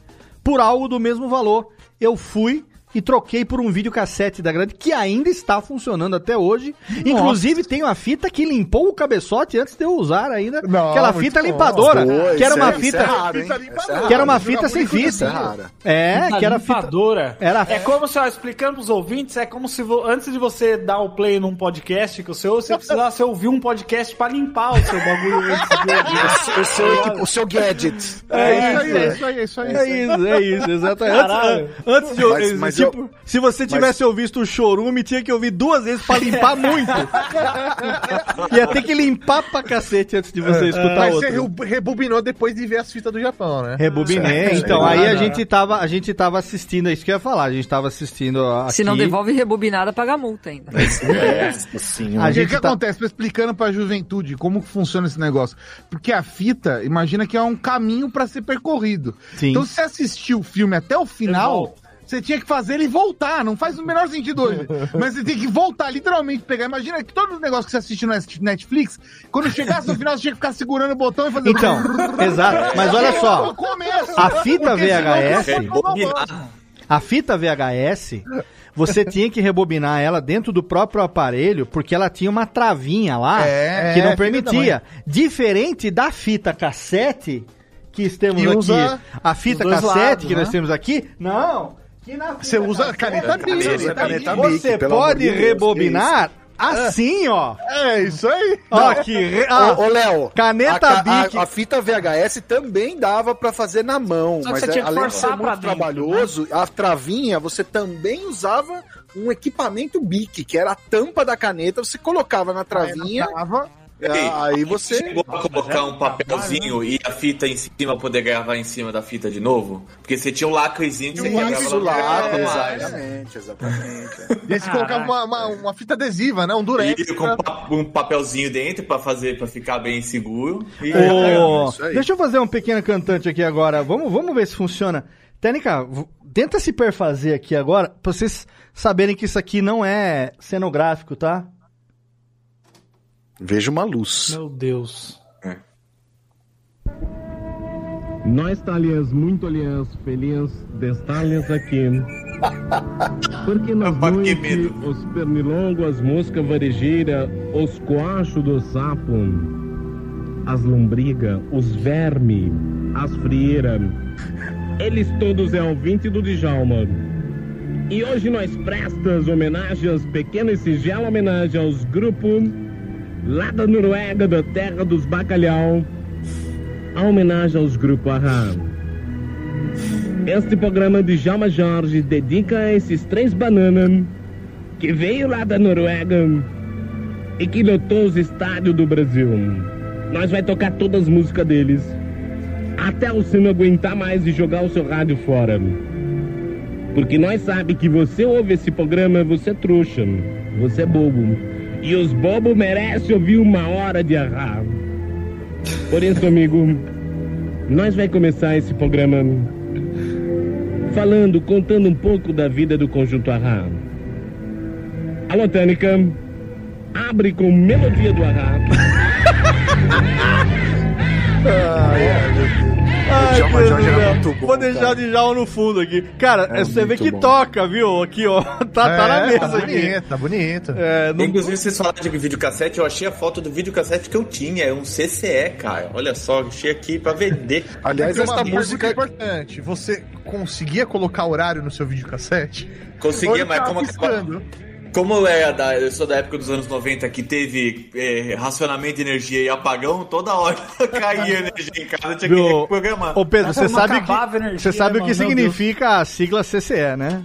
Speaker 1: por algo do mesmo valor. Eu fui e troquei por um videocassete da grande que ainda está funcionando até hoje. Inclusive tem uma fita que limpou o cabeçote antes de eu usar ainda.
Speaker 4: Não,
Speaker 1: aquela fita
Speaker 4: bom.
Speaker 1: limpadora,
Speaker 2: Pô,
Speaker 1: que era uma
Speaker 2: é- isso
Speaker 1: fita
Speaker 2: é raro?
Speaker 4: Fita
Speaker 2: é
Speaker 4: limpadora.
Speaker 2: raro.
Speaker 1: que era uma fita sem fita.
Speaker 2: É.
Speaker 1: É, que era fita
Speaker 6: limpadora.
Speaker 1: era-
Speaker 6: É como se, ó, explicando pros ouvintes, é como se vo- antes de você dar o play num podcast que o seu, você precisasse ouvir um podcast pra limpar o seu bagulho antes. *laughs*
Speaker 2: O seu, equipo- o seu gadget.
Speaker 5: É, isso aí, é isso aí, é isso aí.
Speaker 1: É isso, é isso, exatamente. Antes, antes de eu,
Speaker 2: Mas- mas
Speaker 1: tipo,
Speaker 2: eu-
Speaker 1: se você tivesse ouvido o chorume, tinha que ouvir duas vezes pra limpar *laughs* muito. Ia ter que limpar pra cacete antes de você escutar
Speaker 4: Mas você
Speaker 1: outro.
Speaker 4: re- rebobinou depois de ver as fitas do Japão, né?
Speaker 1: Rebobinei, então aí a gente tava, a gente tava assistindo, é isso que eu ia falar, a gente tava assistindo aqui.
Speaker 3: Se não devolve rebobinada, paga multa ainda.
Speaker 2: Sim,
Speaker 1: A
Speaker 5: O que,
Speaker 1: gente
Speaker 5: que
Speaker 1: tá-
Speaker 5: acontece? Tô explicando pra juventude como funciona esse negócio. Porque a fita, imagina que é um caminho pra ser percorrido.
Speaker 1: Sim.
Speaker 5: Então, se você assistir o filme até o final. Você tinha que fazer ele voltar. Não faz o menor sentido hoje. Mas você tem que voltar, literalmente pegar. Imagina que todo negócio que você assiste no Netflix, quando chegasse no final, você tinha que ficar segurando o botão e fazer.
Speaker 1: Então, *laughs* exato. Mas olha só.
Speaker 5: Começo,
Speaker 1: A fita VHS. A fita VHS, você tinha que rebobinar ela dentro do próprio aparelho, porque ela tinha uma travinha lá
Speaker 4: É,
Speaker 1: que não
Speaker 4: é,
Speaker 1: permitia. Diferente da fita cassete que temos
Speaker 4: Que
Speaker 1: aqui.
Speaker 4: usa
Speaker 1: a fita
Speaker 4: os
Speaker 1: cassete
Speaker 4: lados,
Speaker 1: que nós
Speaker 4: né?
Speaker 1: temos aqui, não. Que na
Speaker 4: Você usa
Speaker 1: cassete,
Speaker 4: caneta Bic,
Speaker 1: você pode rebobinar assim, ó.
Speaker 4: É, isso aí.
Speaker 1: Ó, que re- ah,
Speaker 2: Ô, ô, Léo,
Speaker 1: caneta
Speaker 2: a,
Speaker 1: Bic.
Speaker 2: A, a fita VHS também dava pra fazer na mão,
Speaker 6: Só que
Speaker 2: mas
Speaker 6: você tinha que
Speaker 2: além de
Speaker 6: forçar
Speaker 2: ser
Speaker 6: pra
Speaker 2: muito
Speaker 6: dentro,
Speaker 2: trabalhoso, a travinha você também usava um equipamento Bic, que era a tampa da caneta, você colocava na travinha,
Speaker 7: Ei,
Speaker 2: aí você
Speaker 7: Chegou a colocar um papelzinho e a fita em cima poder gravar em cima da fita de novo? Porque você tinha um lacrezinho que você quebrava
Speaker 2: isso
Speaker 7: lá.
Speaker 2: lá,
Speaker 7: É,
Speaker 2: exatamente, exatamente.
Speaker 4: E aí você colocava uma, uma, uma fita adesiva, né? Um durex.
Speaker 7: E com pa- um papelzinho dentro pra fazer, para ficar bem seguro. E
Speaker 1: Ô,
Speaker 2: isso aí.
Speaker 1: deixa eu fazer um pequeno cantante aqui agora. Vamos, vamos ver se funciona. Técnica, tenta se perfazer aqui agora, pra vocês saberem que isso aqui não é cenográfico, tá?
Speaker 2: Veja uma luz.
Speaker 6: Meu Deus.
Speaker 11: Nós estamos muito aliás felizes de estarmos aqui. *laughs* Porque nas
Speaker 7: que
Speaker 11: noites, os pernilongos, as moscas varejeiras, os coachos do sapo, as lombrigas, os vermes, as frieiras, eles todos é ouvinte do Djalma. E hoje nós prestas homenagens, pequena e singela homenagem aos grupos lá da Noruega, da terra dos bacalhau, a homenagem aos grupos Arra. Este programa de Jalma Jorge dedica a esses três bananas que veio lá da Noruega e que lotou os estádios do Brasil. Nós vai tocar todas as músicas deles até você não aguentar mais e jogar o seu rádio fora. Porque nós sabe que você ouve esse programa, você é trouxa, você é bobo. E os bobos merecem ouvir uma hora de arrar. Por isso, amigo, nós vai começar esse programa falando, contando um pouco da vida do Conjunto Arra. Alô, Tânica, abre com melodia do Arra. *laughs*
Speaker 1: Ai,
Speaker 2: Djalma
Speaker 1: Deus
Speaker 2: Jorge
Speaker 1: do
Speaker 2: era
Speaker 1: céu.
Speaker 2: muito bom,
Speaker 1: Vou deixar
Speaker 2: cara.
Speaker 1: o Djalma no fundo aqui. Cara,
Speaker 2: É
Speaker 1: você vê que
Speaker 2: bom.
Speaker 1: toca, viu? Aqui, ó. *laughs* Tá, tá na
Speaker 4: É,
Speaker 1: mesa
Speaker 4: tá
Speaker 1: aqui.
Speaker 4: bonito, tá bonito.
Speaker 1: É, não-
Speaker 7: Inclusive, vocês falaram de videocassete, eu achei a foto do videocassete que eu tinha. É um CCE, cara. Olha só, achei aqui pra vender. *laughs*
Speaker 2: Aliás, essa música
Speaker 4: importante. Você conseguia colocar horário no seu videocassete?
Speaker 7: Conseguia, mas como,
Speaker 4: piscando?
Speaker 7: Como eu, era da, eu sou da época dos anos 90 que teve é, racionamento de energia e apagão, toda hora *laughs* caía energia em casa, eu tinha
Speaker 1: Viu?
Speaker 7: que programar.
Speaker 1: Ô Pedro, você
Speaker 6: não
Speaker 1: sabe, que,
Speaker 6: energia,
Speaker 1: você sabe
Speaker 6: né,
Speaker 1: o que
Speaker 6: mano? Meu
Speaker 1: significa a sigla CCE, né?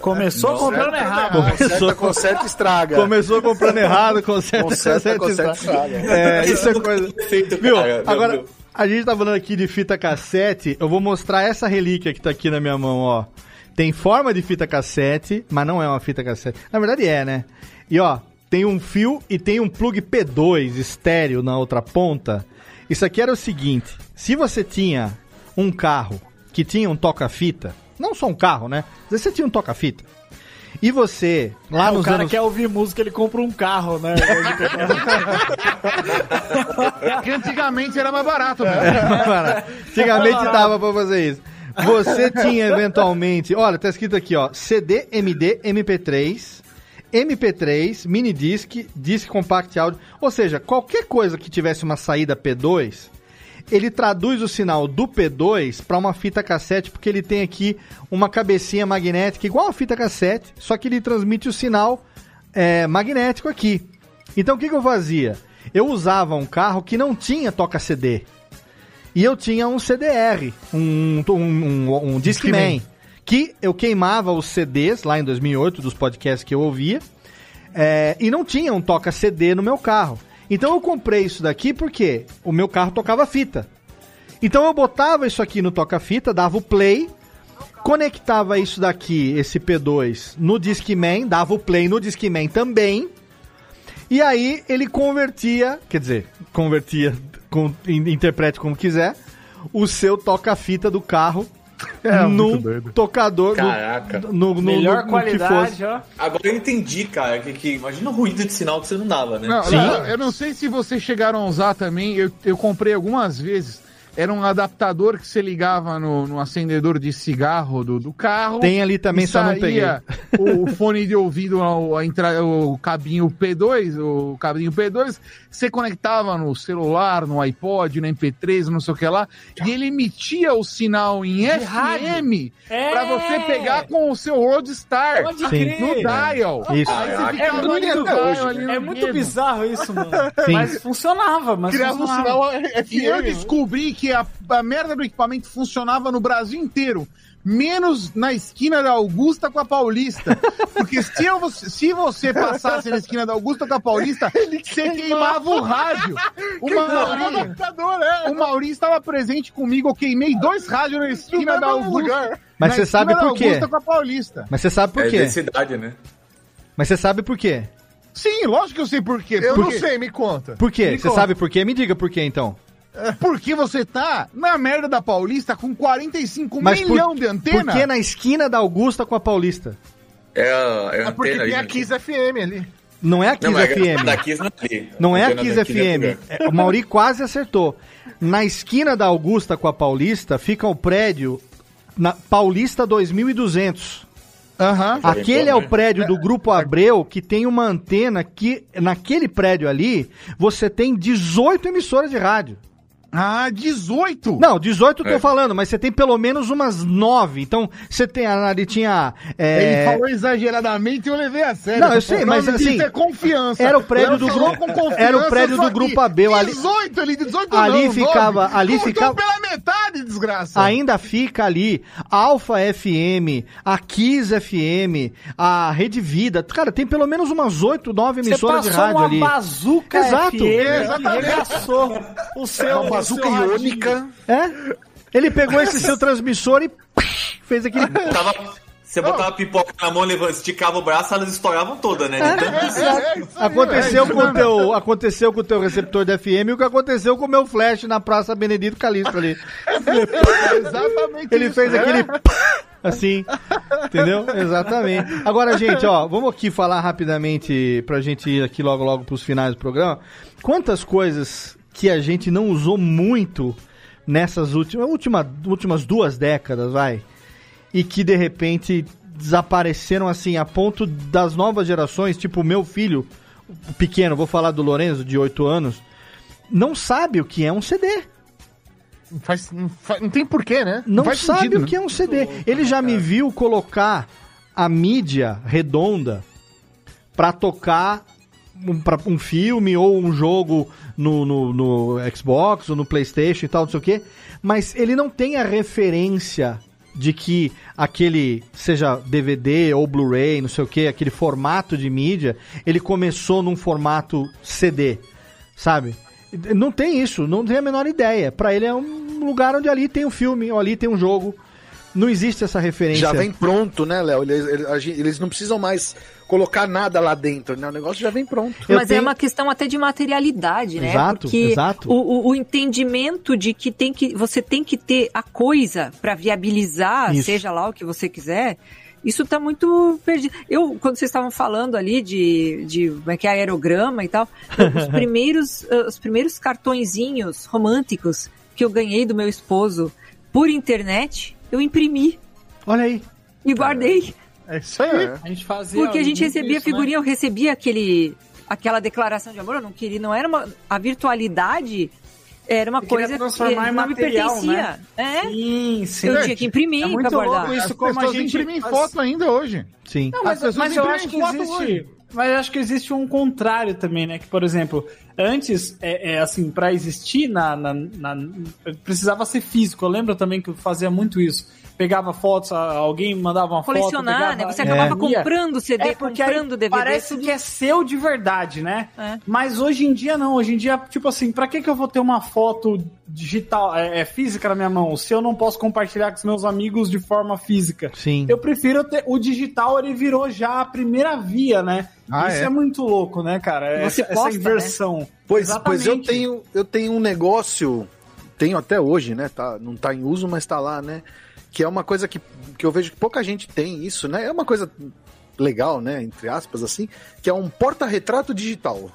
Speaker 6: Começou comprando errado.
Speaker 2: conserta, conserta, estraga.
Speaker 1: Começou comprando errado, *laughs* conserta,
Speaker 2: Conserta, conserta,
Speaker 1: estraga.
Speaker 2: estraga.
Speaker 1: É, isso é *laughs* coisa. Viu?
Speaker 7: Meu
Speaker 1: Agora, a gente tá falando aqui de fita cassete. Eu vou mostrar essa relíquia que tá aqui na minha mão, ó. Tem forma de fita cassete, mas não é uma fita cassete. Na verdade é, né? E ó, tem um fio e tem um plug P2 estéreo na outra ponta. Isso aqui era o seguinte: se você tinha um carro que tinha um toca-fita, não só um carro, né? Às vezes você tinha um toca-fita. E você, lá
Speaker 6: o
Speaker 1: nos
Speaker 6: cara
Speaker 1: anos.
Speaker 6: quer ouvir música, ele compra um carro, né? *laughs*
Speaker 5: Que antigamente era mais barato, né?
Speaker 1: Cara, Antigamente dava pra fazer isso. Você tinha eventualmente, olha, tá escrito aqui, ó, CD, MD, MP3, MP3, mini disc, disc compact áudio, ou seja, qualquer coisa que tivesse uma saída P2, ele traduz o sinal do P2 para uma fita cassete, porque ele tem aqui uma cabecinha magnética igual a fita cassete, só que ele transmite o sinal é, magnético aqui. Então o que, que eu fazia? Eu usava um carro que não tinha toca CD. E eu tinha um CDR, um, um, um, um Discman, que eu queimava os CDs lá em 2008 dos podcasts que eu ouvia, é, e não tinha um toca CD no meu carro. Então eu comprei isso daqui porque o meu carro tocava fita. Então eu botava isso aqui no toca-fita, dava o play, conectava isso daqui, esse P2, no Discman, dava o play no Discman também. E aí ele convertia, quer dizer, convertia, com, in- interprete como quiser, o seu toca-fita do carro *laughs*
Speaker 4: É, doido.
Speaker 1: tocador. no-
Speaker 7: Caraca.
Speaker 1: No, no,
Speaker 6: Melhor
Speaker 1: no- no que
Speaker 6: qualidade,
Speaker 1: fosse.
Speaker 6: ó.
Speaker 7: Agora eu entendi, cara, que, que imagina o ruído de sinal que você não dava, né?
Speaker 5: Não, não, eu não sei se vocês chegaram a usar também, eu, eu comprei algumas vezes. Era um adaptador que você ligava no, no acendedor de cigarro do, do carro.
Speaker 1: Tem ali também,
Speaker 5: e
Speaker 1: só não
Speaker 5: saía O, o fone de ouvido, ao, a entra, o cabinho P2, o cabinho P2, você conectava no celular, no iPod, no MP3, não sei o que lá, e ele emitia o sinal em FM
Speaker 6: rádio. É.
Speaker 5: pra você pegar com o seu Roadstar
Speaker 6: Pode
Speaker 1: Sim.
Speaker 6: crer.
Speaker 5: no dial.
Speaker 1: Isso.
Speaker 5: Aí você
Speaker 6: É
Speaker 5: ficava
Speaker 6: muito,
Speaker 5: dial, ali no
Speaker 6: é muito bizarro isso, mano. *laughs*
Speaker 1: Sim.
Speaker 6: Mas funcionava, mas
Speaker 4: Criava um
Speaker 6: funcionava.
Speaker 4: sinal
Speaker 5: E eu
Speaker 4: FM.
Speaker 5: descobri que a, a merda do equipamento funcionava no Brasil inteiro. Menos na esquina da Augusta com a Paulista. Porque se, eu, se você passasse na esquina da Augusta com a Paulista, *laughs* você queimava o rádio. O Mauri,
Speaker 4: adaptador, é.
Speaker 5: o estava presente comigo, eu queimei dois rádios na esquina da Augusta.
Speaker 4: lugar.
Speaker 1: Mas você sabe por quê?
Speaker 5: Augusta com a Paulista.
Speaker 1: Mas você sabe por
Speaker 7: é
Speaker 1: quê?
Speaker 7: densidade, né?
Speaker 1: Mas você sabe por quê?
Speaker 5: Sim, lógico que eu sei por quê.
Speaker 4: Eu
Speaker 5: Por
Speaker 4: não
Speaker 5: quê?
Speaker 4: sei, me conta.
Speaker 1: Por quê?
Speaker 5: Me
Speaker 1: Você
Speaker 5: conta.
Speaker 1: sabe por quê? Me diga por quê, então.
Speaker 5: Porque você tá na merda da Paulista com 45
Speaker 1: Mas por,
Speaker 5: milhões de antena.
Speaker 1: por que na esquina da Augusta com a Paulista?
Speaker 7: É a, é a
Speaker 4: É porque
Speaker 7: antena
Speaker 4: tem a
Speaker 7: né?
Speaker 4: Kiss FM ali.
Speaker 1: Não é a Kiss
Speaker 7: Não, mas
Speaker 1: FM.
Speaker 7: da Kiss não é ali.
Speaker 1: Não é a
Speaker 7: antena
Speaker 1: Kiss
Speaker 7: da Kiss é
Speaker 1: FM. É, O Mauri quase acertou. Na esquina da Augusta com a Paulista fica o prédio na Paulista 2200.
Speaker 5: Aham.
Speaker 1: Aquele é o prédio do Grupo Abreu que tem uma antena que, naquele prédio ali, você tem 18 emissoras de rádio.
Speaker 5: Ah, 18?
Speaker 1: Não, 18 eu tô
Speaker 7: É.
Speaker 1: falando, mas você tem pelo menos umas 9. Então, você tem, ali tinha... é,
Speaker 5: Ele falou exageradamente e eu levei a sério.
Speaker 1: Não, eu sei, mas assim,
Speaker 5: é confiança.
Speaker 1: era o prédio do grupo- era o prédio do grupo ali-
Speaker 5: 18 ali, 18
Speaker 1: ali
Speaker 5: não,
Speaker 1: ficava-
Speaker 5: nove.
Speaker 1: ali
Speaker 5: Cortou
Speaker 1: ficava-
Speaker 5: pela metade, desgraça.
Speaker 1: Ainda fica ali Alfa FM, a Kiss FM, a Rede Vida. Cara, tem pelo menos umas 8, 9
Speaker 6: Você
Speaker 1: emissoras de
Speaker 6: passou
Speaker 1: rádio
Speaker 6: uma
Speaker 1: ali.
Speaker 6: bazuca
Speaker 1: Exato.
Speaker 6: FM que
Speaker 5: Exatamente.
Speaker 6: o seu...
Speaker 2: Bazuca iônica.
Speaker 1: É? Ele pegou esse seu transmissor e fez aquele. *laughs*
Speaker 7: Tava, você botava a pipoca na mão, levava, esticava o braço, elas estouravam todas, né?
Speaker 1: É.
Speaker 7: De tanto-
Speaker 1: Aconteceu com o teu, aconteceu com o teu receptor de FM o que aconteceu com o meu flash na Praça Benedito Calixto ali.
Speaker 5: Exatamente
Speaker 1: Ele
Speaker 5: isso.
Speaker 1: fez
Speaker 5: É.
Speaker 1: aquele assim, entendeu? Exatamente. Agora, gente, ó, vamos aqui falar rapidamente pra gente ir aqui logo logo pros finais do programa. Quantas coisas que a gente não usou muito nessas últimas última, últimas duas décadas, vai, e que de repente desapareceram assim a ponto das novas gerações, tipo o meu filho, pequeno, vou falar do Lorenzo de 8 anos, não sabe o que é um CD.
Speaker 4: Não, faz, não, faz- não tem porquê, né?
Speaker 1: Não
Speaker 4: faz
Speaker 1: sabe
Speaker 4: sentido,
Speaker 1: o
Speaker 4: né?
Speaker 1: que é um CD. Ele já me viu colocar a mídia redonda pra tocar um, pra um filme ou um jogo no, no, no Xbox ou no PlayStation e tal, não sei o quê. Mas ele não tem a referência de que aquele, seja DVD ou Blu-ray, não sei o quê, aquele formato de mídia, ele começou num formato CD, sabe? Não tem isso, não tem a menor ideia. Pra ele é um lugar onde ali tem um filme, ou ali tem um jogo. Não existe essa referência.
Speaker 2: Já vem pronto, né, Léo? Eles, eles não precisam mais colocar nada lá dentro, né? O negócio já vem pronto.
Speaker 3: Mas é uma questão até de materialidade, né?
Speaker 2: Exato,
Speaker 3: Porque
Speaker 2: exato.
Speaker 3: O, o- o entendimento de que tem que você tem que ter a coisa para viabilizar,
Speaker 12: Isso.
Speaker 3: seja lá o que você quiser. Isso tá muito perdido. Eu, quando vocês estavam falando ali de, de como é que é aerograma e tal, os *laughs* primeiros, eh, os primeiros cartõezinhos românticos que eu ganhei do meu esposo por internet, eu imprimi.
Speaker 1: Olha aí.
Speaker 3: E guardei.
Speaker 4: É isso aí.
Speaker 6: A gente fazia.
Speaker 3: Porque a gente recebia
Speaker 6: isso, né?
Speaker 3: figurinha, eu recebia aquele, aquela declaração de amor, eu não queria, não era uma, a virtualidade era uma coisa
Speaker 6: transformar
Speaker 3: que
Speaker 6: em
Speaker 3: não me
Speaker 6: material,
Speaker 3: pertencia.
Speaker 6: né?
Speaker 3: É?
Speaker 6: Sim, sim.
Speaker 3: Eu tinha que imprimir
Speaker 6: É muito
Speaker 3: pra guardar.
Speaker 6: louco isso,
Speaker 5: As
Speaker 6: como a gente
Speaker 5: imprimem
Speaker 6: faz-
Speaker 5: foto ainda hoje.
Speaker 1: Sim.
Speaker 6: Não, mas, mas eu acho que
Speaker 5: foto
Speaker 6: existe.
Speaker 5: hoje.
Speaker 6: Mas acho que existe um contrário também, né? Que, por exemplo, antes, é, é, assim, para existir na, na, na- precisava ser físico. Eu lembro também que eu fazia muito isso. Pegava fotos, a- alguém mandava uma foto.
Speaker 3: Colecionar,
Speaker 6: pegava-
Speaker 3: né? Você acabava
Speaker 6: imprimia.
Speaker 3: comprando CD,
Speaker 6: É,
Speaker 3: comprando DVD.
Speaker 6: Parece
Speaker 3: tudo.
Speaker 6: que é seu de verdade, né?
Speaker 3: É.
Speaker 6: Mas hoje em dia não. Hoje em dia, tipo assim, pra que, que eu vou ter uma foto digital, é, é, física na minha mão, se eu não posso compartilhar com os meus amigos de forma física?
Speaker 1: Sim.
Speaker 6: Eu prefiro ter. O digital, ele virou já a primeira via, né?
Speaker 2: Ah,
Speaker 6: Isso
Speaker 2: é?
Speaker 6: é? muito louco, né, cara?
Speaker 3: Você
Speaker 6: essa,
Speaker 3: posta,
Speaker 6: essa inversão.
Speaker 2: Pois, pois eu tenho eu tenho um negócio, tenho até hoje, né? Tá, não tá em uso, mas tá lá, né? Que é uma coisa que, que eu vejo que pouca gente tem isso, né? É uma coisa legal, né? Entre aspas, assim, que é um porta-retrato digital.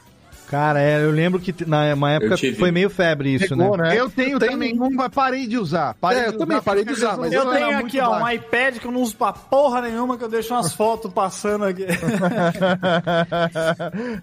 Speaker 1: Cara, é, eu lembro que na uma época foi meio febre isso,
Speaker 2: Pegou,
Speaker 1: né?
Speaker 2: né?
Speaker 5: Eu tenho
Speaker 2: Tem
Speaker 5: também um, mas parei de usar. Parei
Speaker 2: É, eu
Speaker 5: de
Speaker 2: também parei de usar,
Speaker 5: a
Speaker 2: mas
Speaker 6: Eu tenho aqui, ó, um iPad que eu não uso pra porra nenhuma, que eu deixo umas fotos passando aqui. *laughs*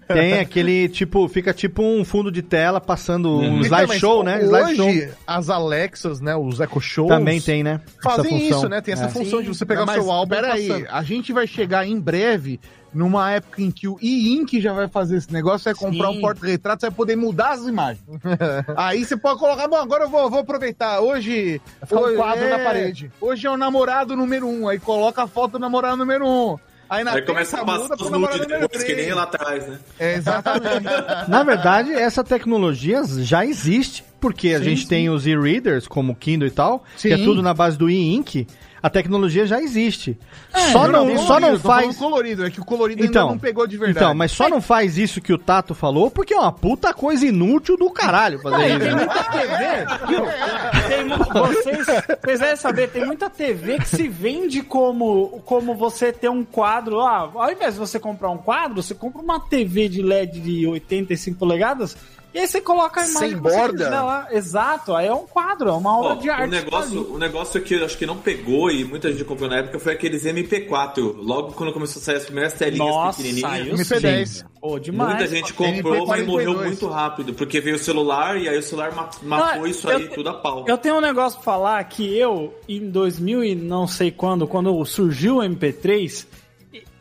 Speaker 1: Tem aquele tipo, fica tipo um fundo de tela passando um
Speaker 4: Então,
Speaker 1: slideshow, né? Slideshow.
Speaker 4: Hoje, as Alexas, né, os Echo Shows...
Speaker 1: Também tem, né?
Speaker 4: Fazem isso, né? Tem essa
Speaker 1: É.
Speaker 4: função de você pegar o seu álbum e
Speaker 5: peraí, a gente vai chegar em breve numa época em que o e-ink já vai fazer esse negócio, vai comprar
Speaker 6: Sim.
Speaker 5: um porta-retrato, você vai poder mudar as imagens. *laughs* Aí você pode colocar, bom, agora eu vou, vou aproveitar. Hoje.
Speaker 4: ficar um
Speaker 5: hoje
Speaker 4: quadro
Speaker 5: é-
Speaker 4: na parede.
Speaker 5: Hoje é o namorado número um, aí coloca a foto do namorado número um. Aí na
Speaker 7: Aí começa a passar os
Speaker 5: pro namorado
Speaker 7: nudes
Speaker 5: número
Speaker 7: depois, que nem lá atrás, né?
Speaker 5: É, exatamente. *laughs*
Speaker 1: Na verdade, essa tecnologia já existe, porque a
Speaker 5: Sim,
Speaker 1: gente
Speaker 5: sim.
Speaker 1: tem os e-readers, como o Kindle e tal, que é
Speaker 5: Sim.
Speaker 1: tudo na base do e-ink. A tecnologia já existe.
Speaker 5: É,
Speaker 1: só não,
Speaker 5: colorido,
Speaker 1: só não faz.
Speaker 5: colorido, é que o colorido
Speaker 1: Então,
Speaker 5: ainda não pegou de verdade.
Speaker 1: então, mas só não faz isso que o Tato falou, porque é uma puta coisa inútil do caralho fazer isso.
Speaker 6: tem muita TV? Tem mu- vocês, vocês devem saber, tem muita TV que se vende como, como você ter um quadro. Ah, ao invés de você comprar um quadro, você compra uma TV de LED de 85 polegadas e aí você coloca a imagem
Speaker 2: Sem borda?
Speaker 6: lá. Exato, aí é um quadro, é uma obra
Speaker 7: Ó,
Speaker 6: de
Speaker 7: o
Speaker 6: arte.
Speaker 7: negócio, o negócio que eu acho que não pegou e muita gente comprou na época foi aqueles MP4. Logo quando começou a sair as primeiras telinhas
Speaker 6: Nossa,
Speaker 7: pequenininhas.
Speaker 6: saiu
Speaker 5: MP10.
Speaker 6: sim. Pô, demais.
Speaker 7: Muita gente comprou, mas
Speaker 5: MP42.
Speaker 7: morreu muito rápido, porque veio o celular e aí o celular ma- matou
Speaker 6: Ah,
Speaker 7: isso
Speaker 6: eu
Speaker 7: aí
Speaker 6: te-
Speaker 7: tudo a pau.
Speaker 6: Eu tenho um negócio pra falar que eu, em 2000 e não sei quando, quando surgiu o MP3,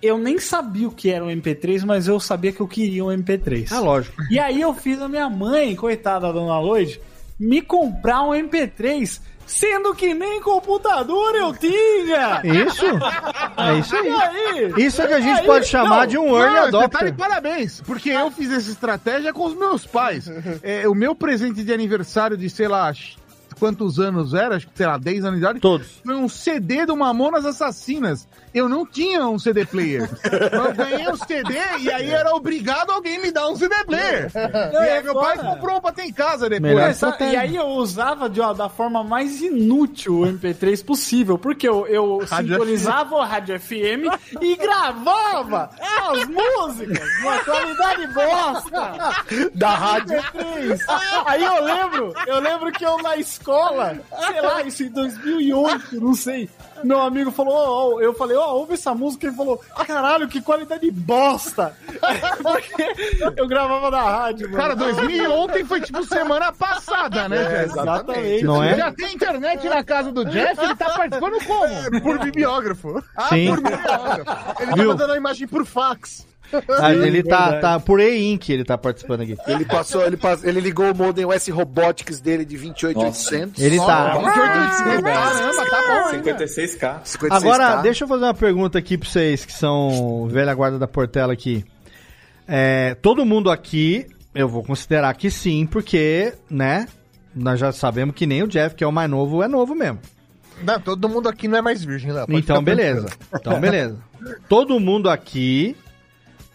Speaker 6: eu nem sabia o que era um MP3, mas eu sabia que eu queria um MP3.
Speaker 1: Ah, lógico.
Speaker 6: E aí eu fiz a minha mãe, coitada da dona Lloyd, me comprar um MP3, sendo que nem computador eu tinha!
Speaker 1: Isso? É isso aí.
Speaker 6: Aí?
Speaker 1: Isso é que a gente
Speaker 6: Aí,
Speaker 1: pode chamar
Speaker 6: não,
Speaker 1: de um early
Speaker 5: Não, você tá de
Speaker 1: adopter.
Speaker 5: parabéns, porque eu fiz essa estratégia com os meus pais. É, o meu presente de aniversário de, sei lá, quantos anos era? Acho que, sei lá, 10 anos de idade.
Speaker 1: Todos.
Speaker 5: Foi um CD do Mamonas Assassinas. Eu não tinha um CD player. eu ganhei um CD e aí era obrigado alguém me dar um CD player. e aí meu pai comprou um pra ter em casa depois.
Speaker 6: Sabe, e aí eu usava de, ó, da forma mais inútil o MP3 possível, porque eu, eu
Speaker 5: Rádio
Speaker 6: sintonizava o rádio FM e gravava as músicas numa qualidade bosta
Speaker 2: Da rádio.
Speaker 6: MP3. Aí eu lembro, eu lembro que eu na escola, sei lá, isso em 2008, não sei, meu amigo falou, ó, ó, eu falei, ó, ouve essa música, ele falou, caralho, que qualidade bosta. *laughs* Porque eu gravava na rádio, mano.
Speaker 5: Cara, 2000 ontem foi tipo semana passada, né,
Speaker 2: É,
Speaker 5: Jeff?
Speaker 2: exatamente.
Speaker 1: Não é?
Speaker 5: Já tem internet na casa do Jeff, ele tá participando como?
Speaker 4: Por bibliógrafo.
Speaker 5: Ah,
Speaker 1: Sim.
Speaker 5: por bibliógrafo.
Speaker 4: Ele tá
Speaker 1: Viu?
Speaker 4: mandando a imagem por fax.
Speaker 1: Ah, ele tá, tá por e-ink, ele tá participando aqui.
Speaker 2: Ele passou, ele, pass- ele ligou o modem US Robotics dele de 28800.
Speaker 1: Ele tá.
Speaker 5: Caramba, tá bom, hein?
Speaker 7: 56k.
Speaker 2: 56K.
Speaker 1: Agora, deixa eu fazer uma pergunta aqui pra vocês que são velha guarda da Portela aqui. É, todo mundo aqui, eu vou considerar que sim, porque, né? Nós já sabemos que nem o Jeff, que é o mais novo, é novo mesmo.
Speaker 4: Não, todo mundo aqui não é mais virgem. Pode
Speaker 1: Então, beleza. Então, beleza. Todo mundo aqui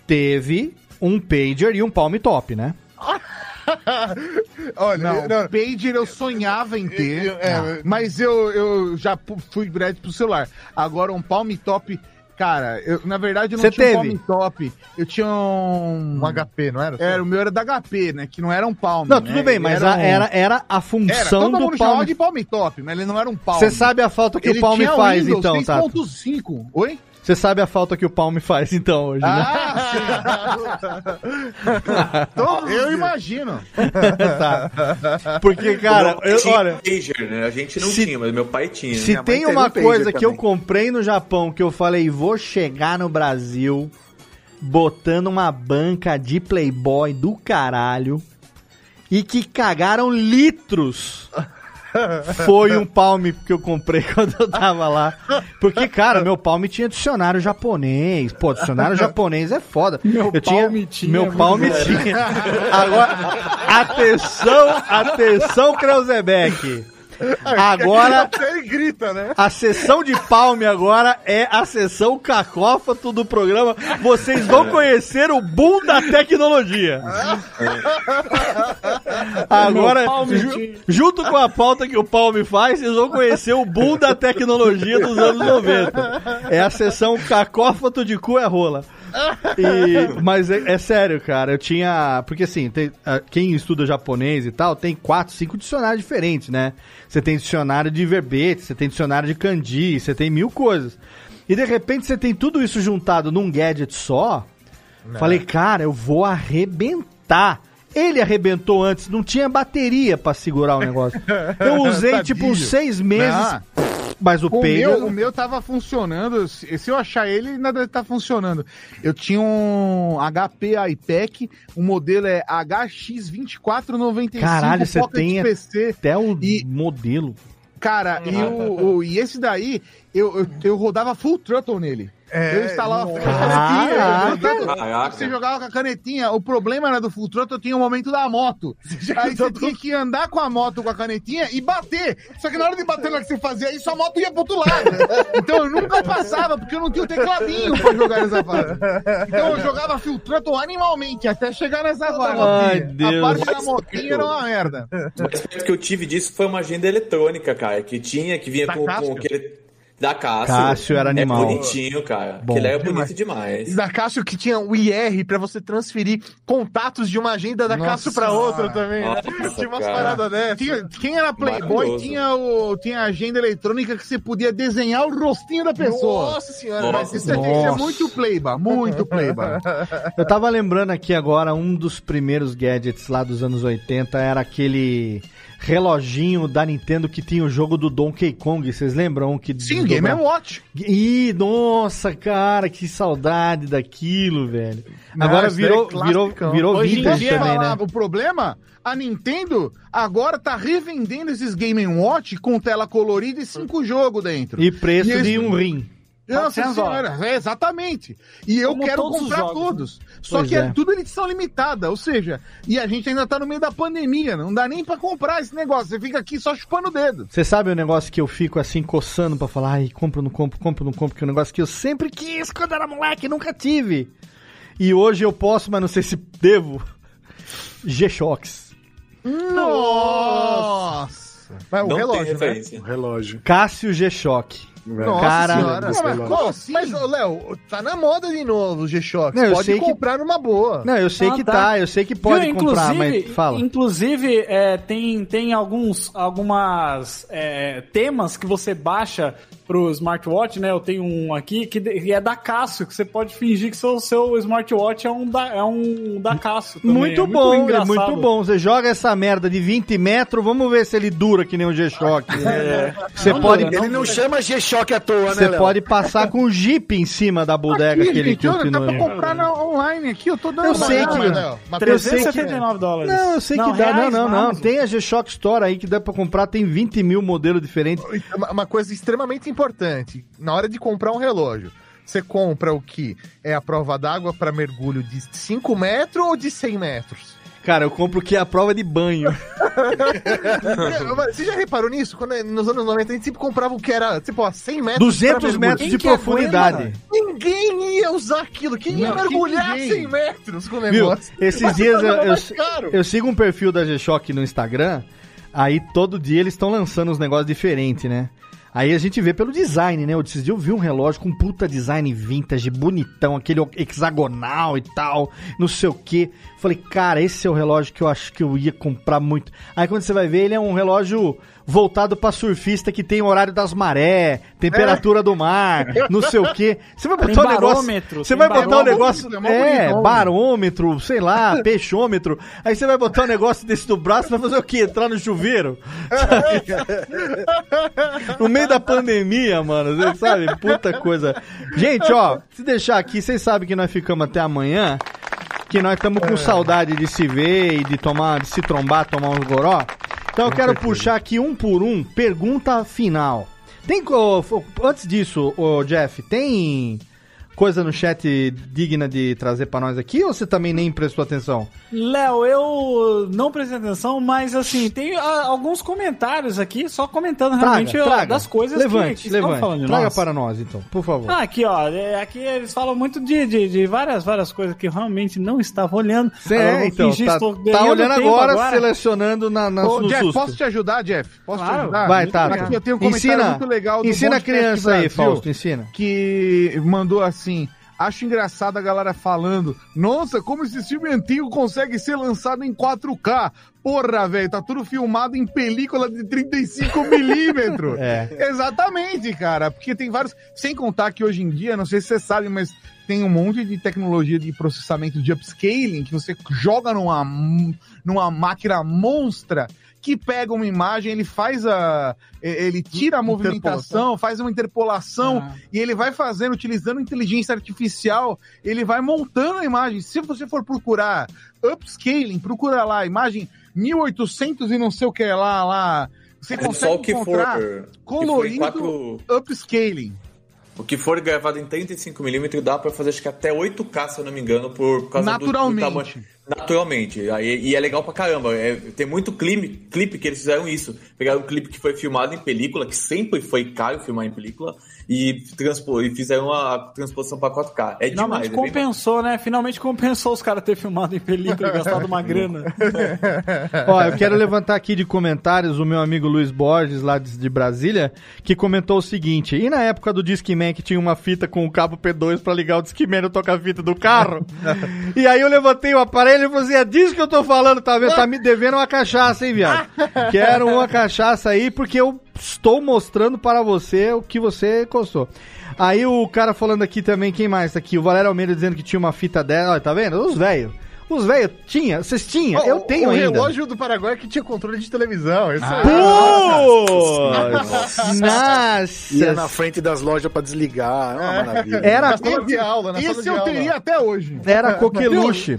Speaker 1: teve um pager e um palm top, né? *laughs*
Speaker 4: Olha,
Speaker 5: Não,
Speaker 4: eu- não,
Speaker 5: pager eu sonhava em ter,
Speaker 4: Eu- é,
Speaker 5: mas eu, eu já fui direto pro celular. Agora um palm top, cara, eu, na verdade eu não
Speaker 1: Você
Speaker 5: tinha um
Speaker 1: teve?
Speaker 5: palm top, eu tinha um...
Speaker 4: um HP, não era?
Speaker 5: Era, o meu era da HP, né, que não era um palm.
Speaker 1: Não,
Speaker 5: né,
Speaker 1: tudo bem, mas
Speaker 5: era,
Speaker 1: a-
Speaker 5: um-
Speaker 1: era, era a
Speaker 5: Era,
Speaker 1: função
Speaker 5: todo
Speaker 1: do
Speaker 5: mundo chamava
Speaker 1: palm.
Speaker 5: de palm top, mas ele não era um palm.
Speaker 1: Você sabe a falta que
Speaker 5: Ele
Speaker 1: o palm faz,
Speaker 5: Windows
Speaker 1: então, tá?
Speaker 5: 3.5. Oi?
Speaker 1: Você sabe a falta que o palm faz, então, hoje, né?
Speaker 5: Ah, sim. eu imagino.
Speaker 1: tá. Porque, cara, eu-
Speaker 7: tinha
Speaker 1: olha,
Speaker 7: pager, né? A gente não
Speaker 1: se-
Speaker 7: tinha, mas meu pai tinha.
Speaker 1: se
Speaker 2: Minha
Speaker 1: tem uma
Speaker 2: um
Speaker 1: coisa que eu
Speaker 2: também.
Speaker 1: comprei no Japão que eu falei, vou chegar no Brasil botando uma banca de Playboy do caralho e que cagaram litros. Foi um palme que eu comprei *laughs* quando eu tava lá. Porque, cara, meu palme tinha dicionário japonês. Pô, dicionário japonês é foda.
Speaker 6: Meu
Speaker 1: eu tinha,
Speaker 6: palme tinha,
Speaker 1: Meu palme tinha. Agora, atenção, atenção, Kreuzebeck. Agora, *laughs*
Speaker 4: grita, né?
Speaker 1: A sessão de palme agora é a sessão cacófato do programa. Vocês vão conhecer o boom da tecnologia. Agora, ju-
Speaker 6: tinha.
Speaker 1: junto com a pauta que o Palme faz, vocês vão conhecer o boom da tecnologia dos anos 90. É a sessão cacófato de cu é rola. *laughs* E- mas é, é sério, cara. Eu tinha. Porque assim, tem- quem estuda japonês e tal, tem quatro, cinco dicionários diferentes, né? Você tem dicionário de verbete, você tem dicionário de kanji, você tem mil coisas. E de repente você tem tudo isso juntado num gadget só. Falei, cara, eu vou arrebentar. Ele arrebentou antes, não tinha bateria pra segurar o negócio. Eu *laughs* usei tipo uns seis meses,
Speaker 5: Não.
Speaker 1: mas o,
Speaker 5: O
Speaker 1: peido.
Speaker 5: meu, o meu tava funcionando. Se se eu achar ele, ainda deve estar funcionando. Eu tinha um HP iPac, o modelo é HX2495.
Speaker 1: Caralho, você tem
Speaker 5: PC.
Speaker 1: até o modelo.
Speaker 5: Cara, e, o, o- e esse daí, eu, eu, eu rodava full throttle nele.
Speaker 4: É,
Speaker 5: eu instalava com a canetinha.
Speaker 7: Caraca.
Speaker 5: Você jogava com a canetinha. O problema era do full throttle, tinha o momento da moto. *laughs* Aí você tinha que andar com a moto com a canetinha e bater. Só que na hora de bater na hora que você fazia isso, a moto ia pro outro lado. Então eu nunca passava, porque eu não tinha o tecladinho pra jogar nessa fase. Então eu jogava full throttle animalmente, até chegar nessa fase.
Speaker 1: Ai,
Speaker 5: A
Speaker 1: Deus.
Speaker 5: parte da motinha era uma merda.
Speaker 7: O mais perto que eu tive disso foi uma agenda eletrônica, cara, que tinha, que vinha
Speaker 5: Da
Speaker 7: com, com aquele. Da Cássio.
Speaker 1: Cássio era animal.
Speaker 7: É bonitinho, cara.
Speaker 1: Bom.
Speaker 7: Aquele é bonito
Speaker 5: Demais.
Speaker 4: da Cássio que tinha o IR pra você transferir contatos de uma agenda da
Speaker 5: Nossa
Speaker 4: Cássio pra outra também. né?
Speaker 7: Nossa, *laughs*
Speaker 4: Tinha umas
Speaker 7: cara.
Speaker 4: paradas dessas.
Speaker 5: Tinha- quem era Playboy tinha, o, tinha a agenda eletrônica que você podia desenhar o rostinho da pessoa.
Speaker 4: Nossa senhora,
Speaker 7: Nossa
Speaker 4: mas
Speaker 5: Isso é muito playba, muito playba. *laughs*
Speaker 1: Eu tava lembrando aqui agora, um dos primeiros gadgets lá dos anos 80 era aquele reloginho da Nintendo que tinha o jogo do Donkey Kong. Vocês lembram? Que
Speaker 5: Sim, Game
Speaker 1: desdobrava-
Speaker 5: Watch.
Speaker 1: Ih, nossa, cara, que saudade daquilo, velho. Agora
Speaker 5: daí é
Speaker 1: virou, virou, virou
Speaker 5: Hoje
Speaker 1: vintage também, né?
Speaker 5: O problema, a Nintendo agora tá revendendo esses Game Watch com tela colorida e cinco jogos dentro.
Speaker 1: E preço
Speaker 5: E esse-
Speaker 1: de um rim.
Speaker 5: Nossa
Speaker 6: 400
Speaker 5: senhora, é, exatamente. E eu
Speaker 6: Como
Speaker 5: quero comprar
Speaker 6: jogos, né?
Speaker 5: todos. Só
Speaker 1: Pois
Speaker 5: que é.
Speaker 1: é.
Speaker 5: tudo edição limitada, ou seja, e a gente ainda tá no meio da pandemia, não dá nem pra comprar esse negócio. Você fica aqui só chupando o dedo.
Speaker 1: Você sabe o negócio que eu fico assim coçando pra falar, ai, compro, não compro, compro, não compro, que é um negócio que eu sempre quis quando era moleque, nunca tive. E hoje eu posso, mas não sei se devo. G-Shocks.
Speaker 5: Nossa!
Speaker 4: Mas o
Speaker 7: Não
Speaker 4: relógio,
Speaker 7: tem
Speaker 4: né?
Speaker 7: referência.
Speaker 2: O relógio.
Speaker 1: Cássio G-Shock.
Speaker 5: Nossa
Speaker 1: Cara,
Speaker 5: senhora.
Speaker 4: Não, mas, assim? Mas, Léo, tá na moda de novo o G-Shock. Pode
Speaker 1: sei que-
Speaker 4: comprar numa boa.
Speaker 1: Não, eu sei
Speaker 6: Ah,
Speaker 1: que
Speaker 6: tá.
Speaker 1: tá. eu sei que pode
Speaker 6: Viu?
Speaker 1: comprar,
Speaker 6: inclusive,
Speaker 1: mas fala.
Speaker 6: Inclusive, é, tem, tem alguns algumas é, temas que você baixa pro smartwatch, né? Eu tenho um aqui que, é da Cássio, que você pode fingir que seu, seu smartwatch é um da, é um da Cássio também.
Speaker 1: Muito
Speaker 6: É
Speaker 1: bom, é muito bom. Você joga essa merda de 20 metros, vamos ver se ele dura que nem um G-Shock. *laughs* Você
Speaker 6: Não
Speaker 1: pode,
Speaker 2: Ele não chama G-Shock à toa, né,
Speaker 1: você
Speaker 2: Léo?
Speaker 1: pode passar com um Jeep em cima da bodega
Speaker 5: Aqui,
Speaker 1: que ele
Speaker 5: olha, dá pra
Speaker 1: continua.
Speaker 5: comprar na, online aqui, eu tô dando
Speaker 1: Eu
Speaker 5: uma
Speaker 1: sei que-
Speaker 5: Léo. Mas
Speaker 1: eu sei que-
Speaker 6: 379 dólares.
Speaker 1: Não, eu sei que dá.
Speaker 6: reais,
Speaker 1: não, não, não. Tem a G-Shock Store aí que dá pra comprar, tem 20 mil modelos diferentes.
Speaker 4: Uma, uma coisa extremamente importante. Na hora de comprar um relógio, você compra o que? É a prova d'água para mergulho de 5 metros ou de 100 metros?
Speaker 1: Cara, eu compro o que é a prova de banho. *laughs*
Speaker 4: Você já reparou nisso? Quando, nos anos 90 a gente sempre comprava o que era, tipo, a 100 metros.
Speaker 1: 200
Speaker 4: pra mergulho.
Speaker 1: metros
Speaker 4: Quem
Speaker 1: de profundidade.
Speaker 4: aguenta? Ninguém ia usar aquilo. Quem ia
Speaker 1: Não,
Speaker 4: mergulhar
Speaker 1: ninguém.
Speaker 4: 100 metros com o
Speaker 1: Viu?
Speaker 4: negócio?
Speaker 1: Esses
Speaker 4: Mas
Speaker 1: dias eu,
Speaker 4: tava
Speaker 1: eu,
Speaker 4: caro.
Speaker 1: eu sigo um perfil da G-Shock no Instagram, aí todo dia eles estão lançando uns negócios diferentes, né? Aí a gente vê pelo design, né? Eu dias eu vi um relógio com puta design vintage, bonitão, aquele hexagonal e tal, não sei o que. Falei, cara, esse é o relógio que eu acho que eu ia comprar muito. Aí quando você vai ver, ele é um relógio voltado pra surfista que tem o horário das maré, temperatura do mar, não sei o que. Você vai botar um negócio.
Speaker 6: barômetro,
Speaker 1: Você vai botar um negócio.
Speaker 5: é
Speaker 1: É, barômetro, sei lá, *laughs* peixômetro. Aí você vai botar um negócio desse do braço pra fazer o quê? Entrar no chuveiro? *laughs* no meio da pandemia, mano, você sabe? Puta coisa. Gente, ó, se deixar aqui, vocês sabem que nós ficamos até amanhã. Que nós estamos com saudade de se ver e de tomar, de se trombar, tomar uns goró. Então eu quero puxar aqui um por um, pergunta final. Tem fo- antes disso, ô Jeff, tem coisa no chat digna de trazer pra nós aqui ou você também nem prestou atenção?
Speaker 6: Léo, eu não prestei atenção, mas assim, tem ah, alguns comentários aqui, só comentando realmente ó, das coisas
Speaker 1: levante,
Speaker 6: que, que estão
Speaker 1: levante.
Speaker 6: falando de
Speaker 1: Traga
Speaker 6: nós.
Speaker 1: para nós, então, por favor.
Speaker 6: Ah, aqui, ó. é, Aqui eles falam muito de, de, de várias, várias coisas que eu realmente não estava olhando.
Speaker 1: Cê
Speaker 6: Agora eu
Speaker 1: é, então, tá, tá olhando
Speaker 6: tempo
Speaker 1: agora, selecionando na, na
Speaker 5: Ô,
Speaker 1: no
Speaker 5: Jeff,
Speaker 1: susto.
Speaker 5: posso te ajudar, Jeff? Posso te
Speaker 6: Claro.
Speaker 5: ajudar?
Speaker 1: Vai, tá.
Speaker 5: Aqui eu tenho um comentário
Speaker 1: ensina,
Speaker 5: muito legal do
Speaker 1: ensina a criança aí, Fausto, ensina.
Speaker 5: Que mandou assim... Acho engraçado a galera falando Nossa, como esse filme antigo consegue ser lançado em 4K Porra, velho, tá tudo filmado em película de 35 *laughs* milímetros
Speaker 1: É.
Speaker 5: Exatamente, cara, porque tem vários... Sem contar que hoje em dia, não sei se você sabe, mas tem um monte de tecnologia de processamento de upscaling que você joga numa, numa máquina monstra que pega uma imagem, ele faz a. Ele tira a movimentação, faz uma interpolação
Speaker 6: Ah.
Speaker 5: e ele vai fazendo, utilizando inteligência artificial, ele vai montando a imagem. Se você for procurar upscaling, procura lá, imagem 1800 e não sei o que lá, lá. Você
Speaker 7: É
Speaker 5: consegue
Speaker 7: só o que for-
Speaker 5: encontrar
Speaker 7: que for
Speaker 5: colorido
Speaker 7: quatro-
Speaker 5: upscaling.
Speaker 7: O que for gravado em 35mm dá pra fazer acho que até 8K, se eu não me engano, por causa do- do,
Speaker 5: Naturalmente.
Speaker 7: tamanho. Naturalmente. Aí, e é legal pra caramba. É, tem muito clipe, clipe que eles fizeram isso. Pegaram um clipe que foi filmado em película, que sempre foi caro filmar em película, e, transpo, e fizeram a transposição pra 4K. É demais.
Speaker 6: Finalmente
Speaker 7: É bem
Speaker 6: compensou, né? Finalmente compensou os caras ter filmado em película e gastado uma *laughs* grana.
Speaker 1: Ó, eu quero levantar aqui de comentários o meu amigo Luiz Borges, lá de, de Brasília, que comentou o seguinte: e na época do Discman que tinha uma fita com o cabo P2 pra ligar o Discman no toca-fita do carro? *laughs* e aí eu levantei o aparelho e falei assim: é disso que eu tô falando, tá vendo? Tá me devendo uma cachaça, hein, viado? *laughs* Quero uma cachaça aí, porque eu estou mostrando para você o que você costou. Aí o cara falando aqui também, quem mais tá aqui? O Valério Almeida dizendo que tinha uma fita dela, Olha, tá vendo? Os velhos. Os velhos tinha, vocês tinham, eu tenho
Speaker 4: o
Speaker 1: ainda.
Speaker 4: relógio do Paraguai que tinha controle de televisão. Isso aí.
Speaker 1: Putz! Nossa!
Speaker 2: Ia na frente das lojas pra desligar. É uma maravilha.
Speaker 1: Era
Speaker 4: Na sala de aula, na de
Speaker 5: eu
Speaker 4: aula.
Speaker 5: teria até hoje.
Speaker 1: Era coqueluche.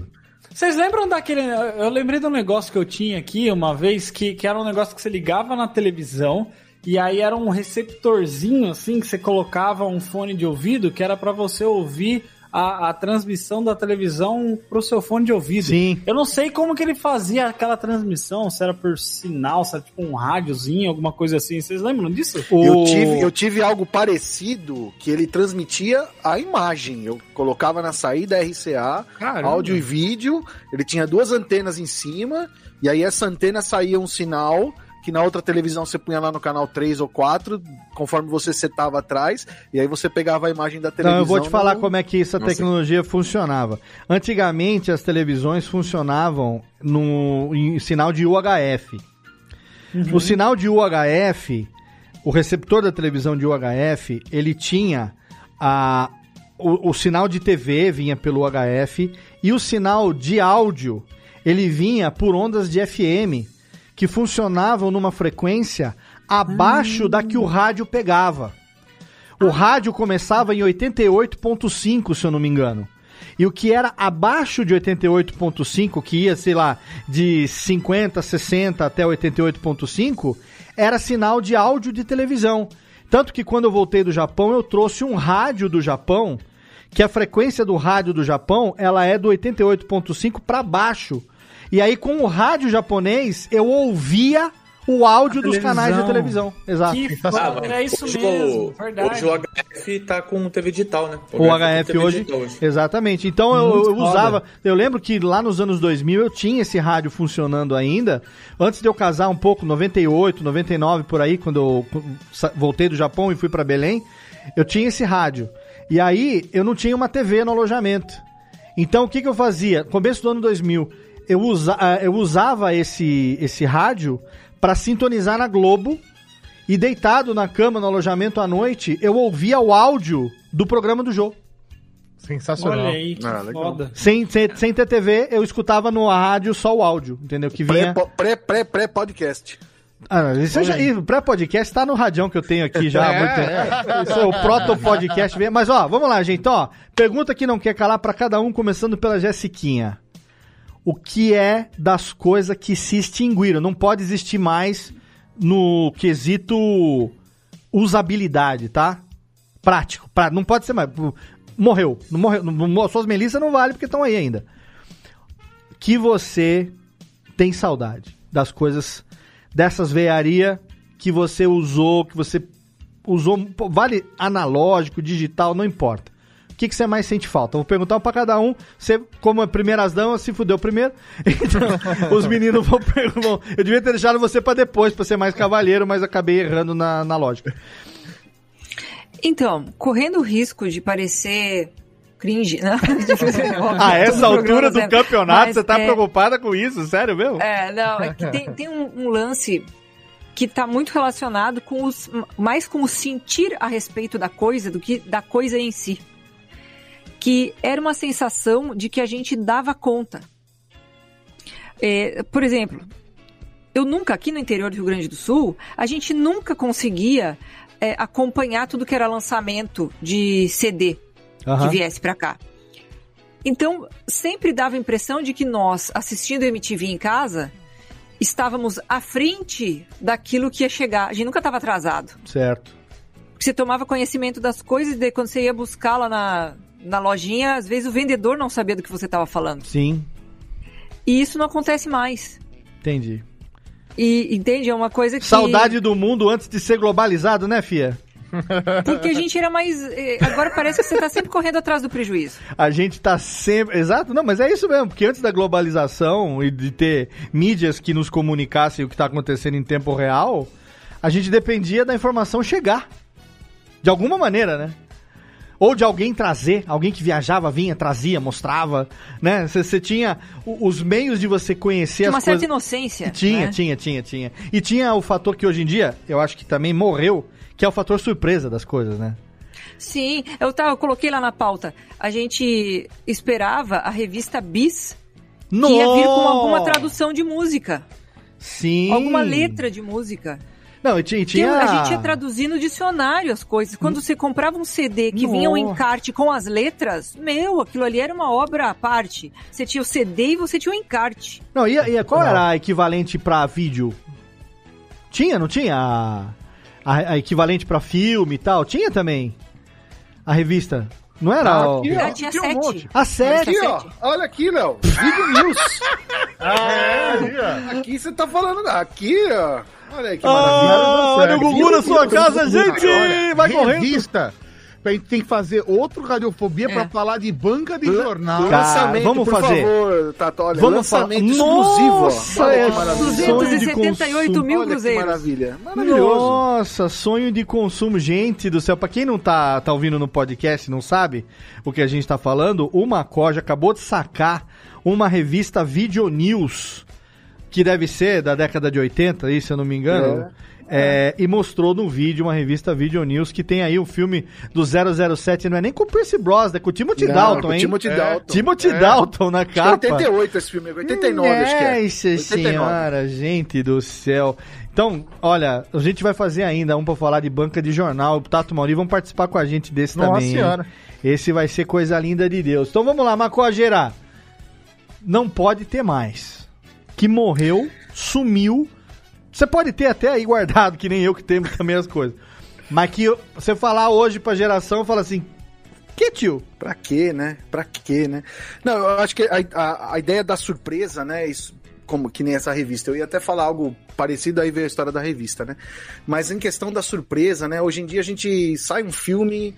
Speaker 6: Vocês lembram daquele. Eu lembrei de um negócio que eu tinha aqui uma vez, que, que era um negócio que você ligava na televisão. E aí era um receptorzinho assim que você colocava um fone de ouvido que era pra você ouvir a, a transmissão da televisão pro seu fone de ouvido.
Speaker 1: Sim.
Speaker 6: Eu não sei como que ele fazia aquela transmissão, se era por sinal, se era tipo um rádiozinho, alguma coisa assim. Vocês lembram disso?
Speaker 2: Eu tive, eu tive algo parecido que ele transmitia a imagem. Eu colocava na saída RCA,
Speaker 6: Caramba.
Speaker 2: áudio e vídeo. Ele tinha duas antenas em cima, e aí essa antena saía um sinal que na outra televisão você punha lá no canal 3 ou 4, conforme você setava atrás, e aí você pegava a imagem da televisão.
Speaker 1: Então, eu vou te falar
Speaker 2: no-
Speaker 1: como é que essa
Speaker 2: Nossa.
Speaker 1: tecnologia funcionava. Antigamente, as televisões funcionavam no em sinal de UHF. O sinal de UHF, o receptor da televisão de UHF, ele tinha a, o, o sinal de TV vinha pelo UHF e o sinal de áudio ele vinha por ondas de FM que funcionavam numa frequência abaixo da que o rádio pegava. O rádio começava em 88.5, se eu não me engano. E o que era abaixo de 88.5, que ia, sei lá, de 50, 60 até 88.5, era sinal de áudio de televisão. Tanto que quando eu voltei do Japão, eu trouxe um rádio do Japão, que a frequência do rádio do Japão, ela é do 88.5 para baixo. E aí com o rádio japonês, eu ouvia o áudio dos canais de televisão. Exato.
Speaker 6: Que
Speaker 7: Ah,
Speaker 6: foda, é isso
Speaker 7: hoje
Speaker 6: mesmo,
Speaker 7: o-
Speaker 6: verdade.
Speaker 7: Hoje o HF tá com TV digital, né?
Speaker 1: O HF
Speaker 7: tem
Speaker 1: hoje,
Speaker 7: digital
Speaker 1: exatamente. Então eu,
Speaker 6: Muito
Speaker 1: eu usava, eu lembro que lá nos anos 2000 eu tinha esse rádio funcionando ainda. Antes de eu casar um pouco, 98, 99 por aí, quando eu voltei do Japão e fui pra Belém, eu tinha esse rádio. E aí eu não tinha uma TV no alojamento. Então o que que eu fazia? Começo do ano 2000, eu, usa, ah, eu usava esse esse rádio para sintonizar na Globo e deitado na cama no alojamento à noite, eu ouvia o áudio do programa do jogo.
Speaker 4: Sensacional.
Speaker 6: Olha aí, que
Speaker 2: Ah, legal.
Speaker 6: foda.
Speaker 1: Sem, sem, sem ter TV, eu escutava no rádio só o áudio, entendeu? Que vinha.
Speaker 2: Pré- pré- pré- Pré-podcast.
Speaker 1: Ah, isso já, e pré-podcast tá no radião que eu tenho aqui já há *laughs* muito tempo. Isso é o proto-podcast. Mas ó, vamos lá, gente. Ó, pergunta que não quer calar pra cada um, começando pela Jessiquinha. O que é das coisas que se extinguiram? Não pode existir mais no quesito usabilidade, tá? Prático. Pra, não pode ser mais. morreu. Não morreu. Não, suas melissas não vale porque estão aí ainda. Que você tem saudade das coisas, dessas veiaria que você usou, que você usou, vale analógico, digital, não importa. O que, que você mais sente falta? Vou perguntar pra cada um. Você, como é primeiras damas, se fudeu primeiro. *laughs* Então, os *laughs* meninos vão perguntar. Eu devia ter deixado você pra depois, pra ser mais cavalheiro, mas acabei errando na, na lógica.
Speaker 3: Então, correndo o risco de parecer cringe, *laughs* né?
Speaker 1: A essa altura do campeonato,
Speaker 3: mas
Speaker 1: você tá
Speaker 3: é-
Speaker 1: preocupada com isso? Sério mesmo?
Speaker 3: É, não, é que tem, tem um, um lance que tá muito relacionado com os mais com o sentir a respeito da coisa do que da coisa em si. Que era uma sensação de que a gente dava conta. É, por exemplo, eu nunca, aqui no interior do Rio Grande do Sul, a gente nunca conseguia é, acompanhar tudo que era lançamento de CD
Speaker 1: Aham.
Speaker 3: que viesse pra cá. Então, sempre dava a impressão de que nós, assistindo MTV em casa, estávamos à frente daquilo que ia chegar. A gente nunca estava atrasado.
Speaker 1: Certo.
Speaker 3: Porque Você tomava conhecimento das coisas e daí quando você ia buscar lá na, na lojinha, às vezes o vendedor não sabia do que você estava falando.
Speaker 1: Sim,
Speaker 3: E isso não acontece mais.
Speaker 1: entendi.
Speaker 3: E, entende? É uma coisa que...
Speaker 1: Saudade do mundo antes de ser globalizado, né, Fia? *laughs*
Speaker 3: Porque a gente era mais... eh, Agora parece que você está sempre correndo atrás do prejuízo.
Speaker 1: A gente tá sempre. Exato, não, mas é isso mesmo, porque antes da globalização e de ter mídias que nos comunicassem o que tá acontecendo em tempo real, a gente dependia da informação chegar. De alguma maneira, né? Ou de alguém trazer, alguém que viajava, vinha, trazia, mostrava, né? Você tinha os meios de você conhecer
Speaker 3: Tinha
Speaker 1: as
Speaker 3: uma
Speaker 1: coisas.
Speaker 3: certa inocência.
Speaker 1: Tinha,
Speaker 3: né?
Speaker 1: tinha, tinha, tinha. E tinha o fator que hoje em dia, eu acho que também morreu, que é o fator surpresa das coisas, né?
Speaker 3: Sim, eu, tava, eu coloquei lá na pauta. A gente esperava a revista Bis que ia vir com alguma tradução de música.
Speaker 1: Sim.
Speaker 3: Alguma letra de música.
Speaker 1: Não, e tinha.
Speaker 3: Tinha-. A gente ia traduzir no dicionário as coisas. Quando você comprava um CD que vinha um
Speaker 1: Nossa.
Speaker 3: encarte com as letras, meu, aquilo ali era uma obra à parte. Você tinha o CD e você tinha o encarte.
Speaker 1: Não, e, e qual era a equivalente pra vídeo? Tinha, não tinha? A, a- a equivalente pra filme e tal? Tinha também. A revista. Não era?
Speaker 2: Ah, aqui, ó.
Speaker 3: Ah, tinha
Speaker 2: Tinha um
Speaker 3: sete.
Speaker 2: monte.
Speaker 1: A sete.
Speaker 2: Aqui, ó. Olha aqui, Léo. Video News. *laughs*
Speaker 4: É,
Speaker 2: Aqui você tá falando. Aqui, ó. Olha aí que
Speaker 1: Ah,
Speaker 2: maravilha.
Speaker 1: olha o Gugu na sua casa, gente! Vai correndo.
Speaker 5: Revista. A gente tem que fazer outro Radiofobia pra falar de banca de jornal.
Speaker 1: Cara,
Speaker 2: Lançamento,
Speaker 1: vamos
Speaker 2: por
Speaker 1: fazer.
Speaker 2: favor, Tato. Olha,
Speaker 1: Vamos
Speaker 2: lançamento exclusivo.
Speaker 1: Nossa,
Speaker 2: Olha
Speaker 1: é
Speaker 2: que maravilha.
Speaker 1: sonho de
Speaker 3: 278
Speaker 1: consumo.
Speaker 3: mil
Speaker 2: Olha que
Speaker 3: cruzeiros.
Speaker 2: maravilha. Maravilhoso.
Speaker 1: Nossa, sonho de consumo. Gente do céu, pra quem não tá, tá ouvindo no podcast não sabe o que a gente tá falando, o Macoja acabou de sacar uma revista Video News, que deve ser da década de 80, aí, se eu não me engano. É, e mostrou no vídeo uma revista Video News que tem aí o filme do 007, não é nem com o Pierce Brosnan, é com o Timothy
Speaker 2: Não,
Speaker 1: Dalton,
Speaker 2: com o
Speaker 1: hein?
Speaker 2: Timothy
Speaker 1: É.
Speaker 2: Dalton.
Speaker 1: Timothy
Speaker 2: É.
Speaker 1: Dalton na
Speaker 2: Acho que é
Speaker 1: capa.
Speaker 2: 88 esse filme, 89 acho que é.
Speaker 1: Nossa
Speaker 2: 89.
Speaker 1: senhora, gente do céu. Então, olha, a gente vai fazer ainda um pra falar de banca de jornal. O Tato Mauri vão participar com a gente desse
Speaker 4: Nossa
Speaker 1: também. hein?
Speaker 4: Senhora.
Speaker 1: Esse vai ser coisa linda de Deus. Então vamos lá, Macoageira. Não pode ter mais. Que morreu, sumiu. Você pode ter até aí guardado, que nem eu que tenho também as coisas. Mas que você falar hoje pra geração, fala assim: Que tio?
Speaker 2: Pra quê, né? Pra quê, né? Não, eu acho que a, a, a ideia da surpresa, né? Isso, como que nem essa revista. Eu ia até falar algo parecido, aí veio a história da revista, né? Mas em questão da surpresa, né? Hoje em dia a gente sai um filme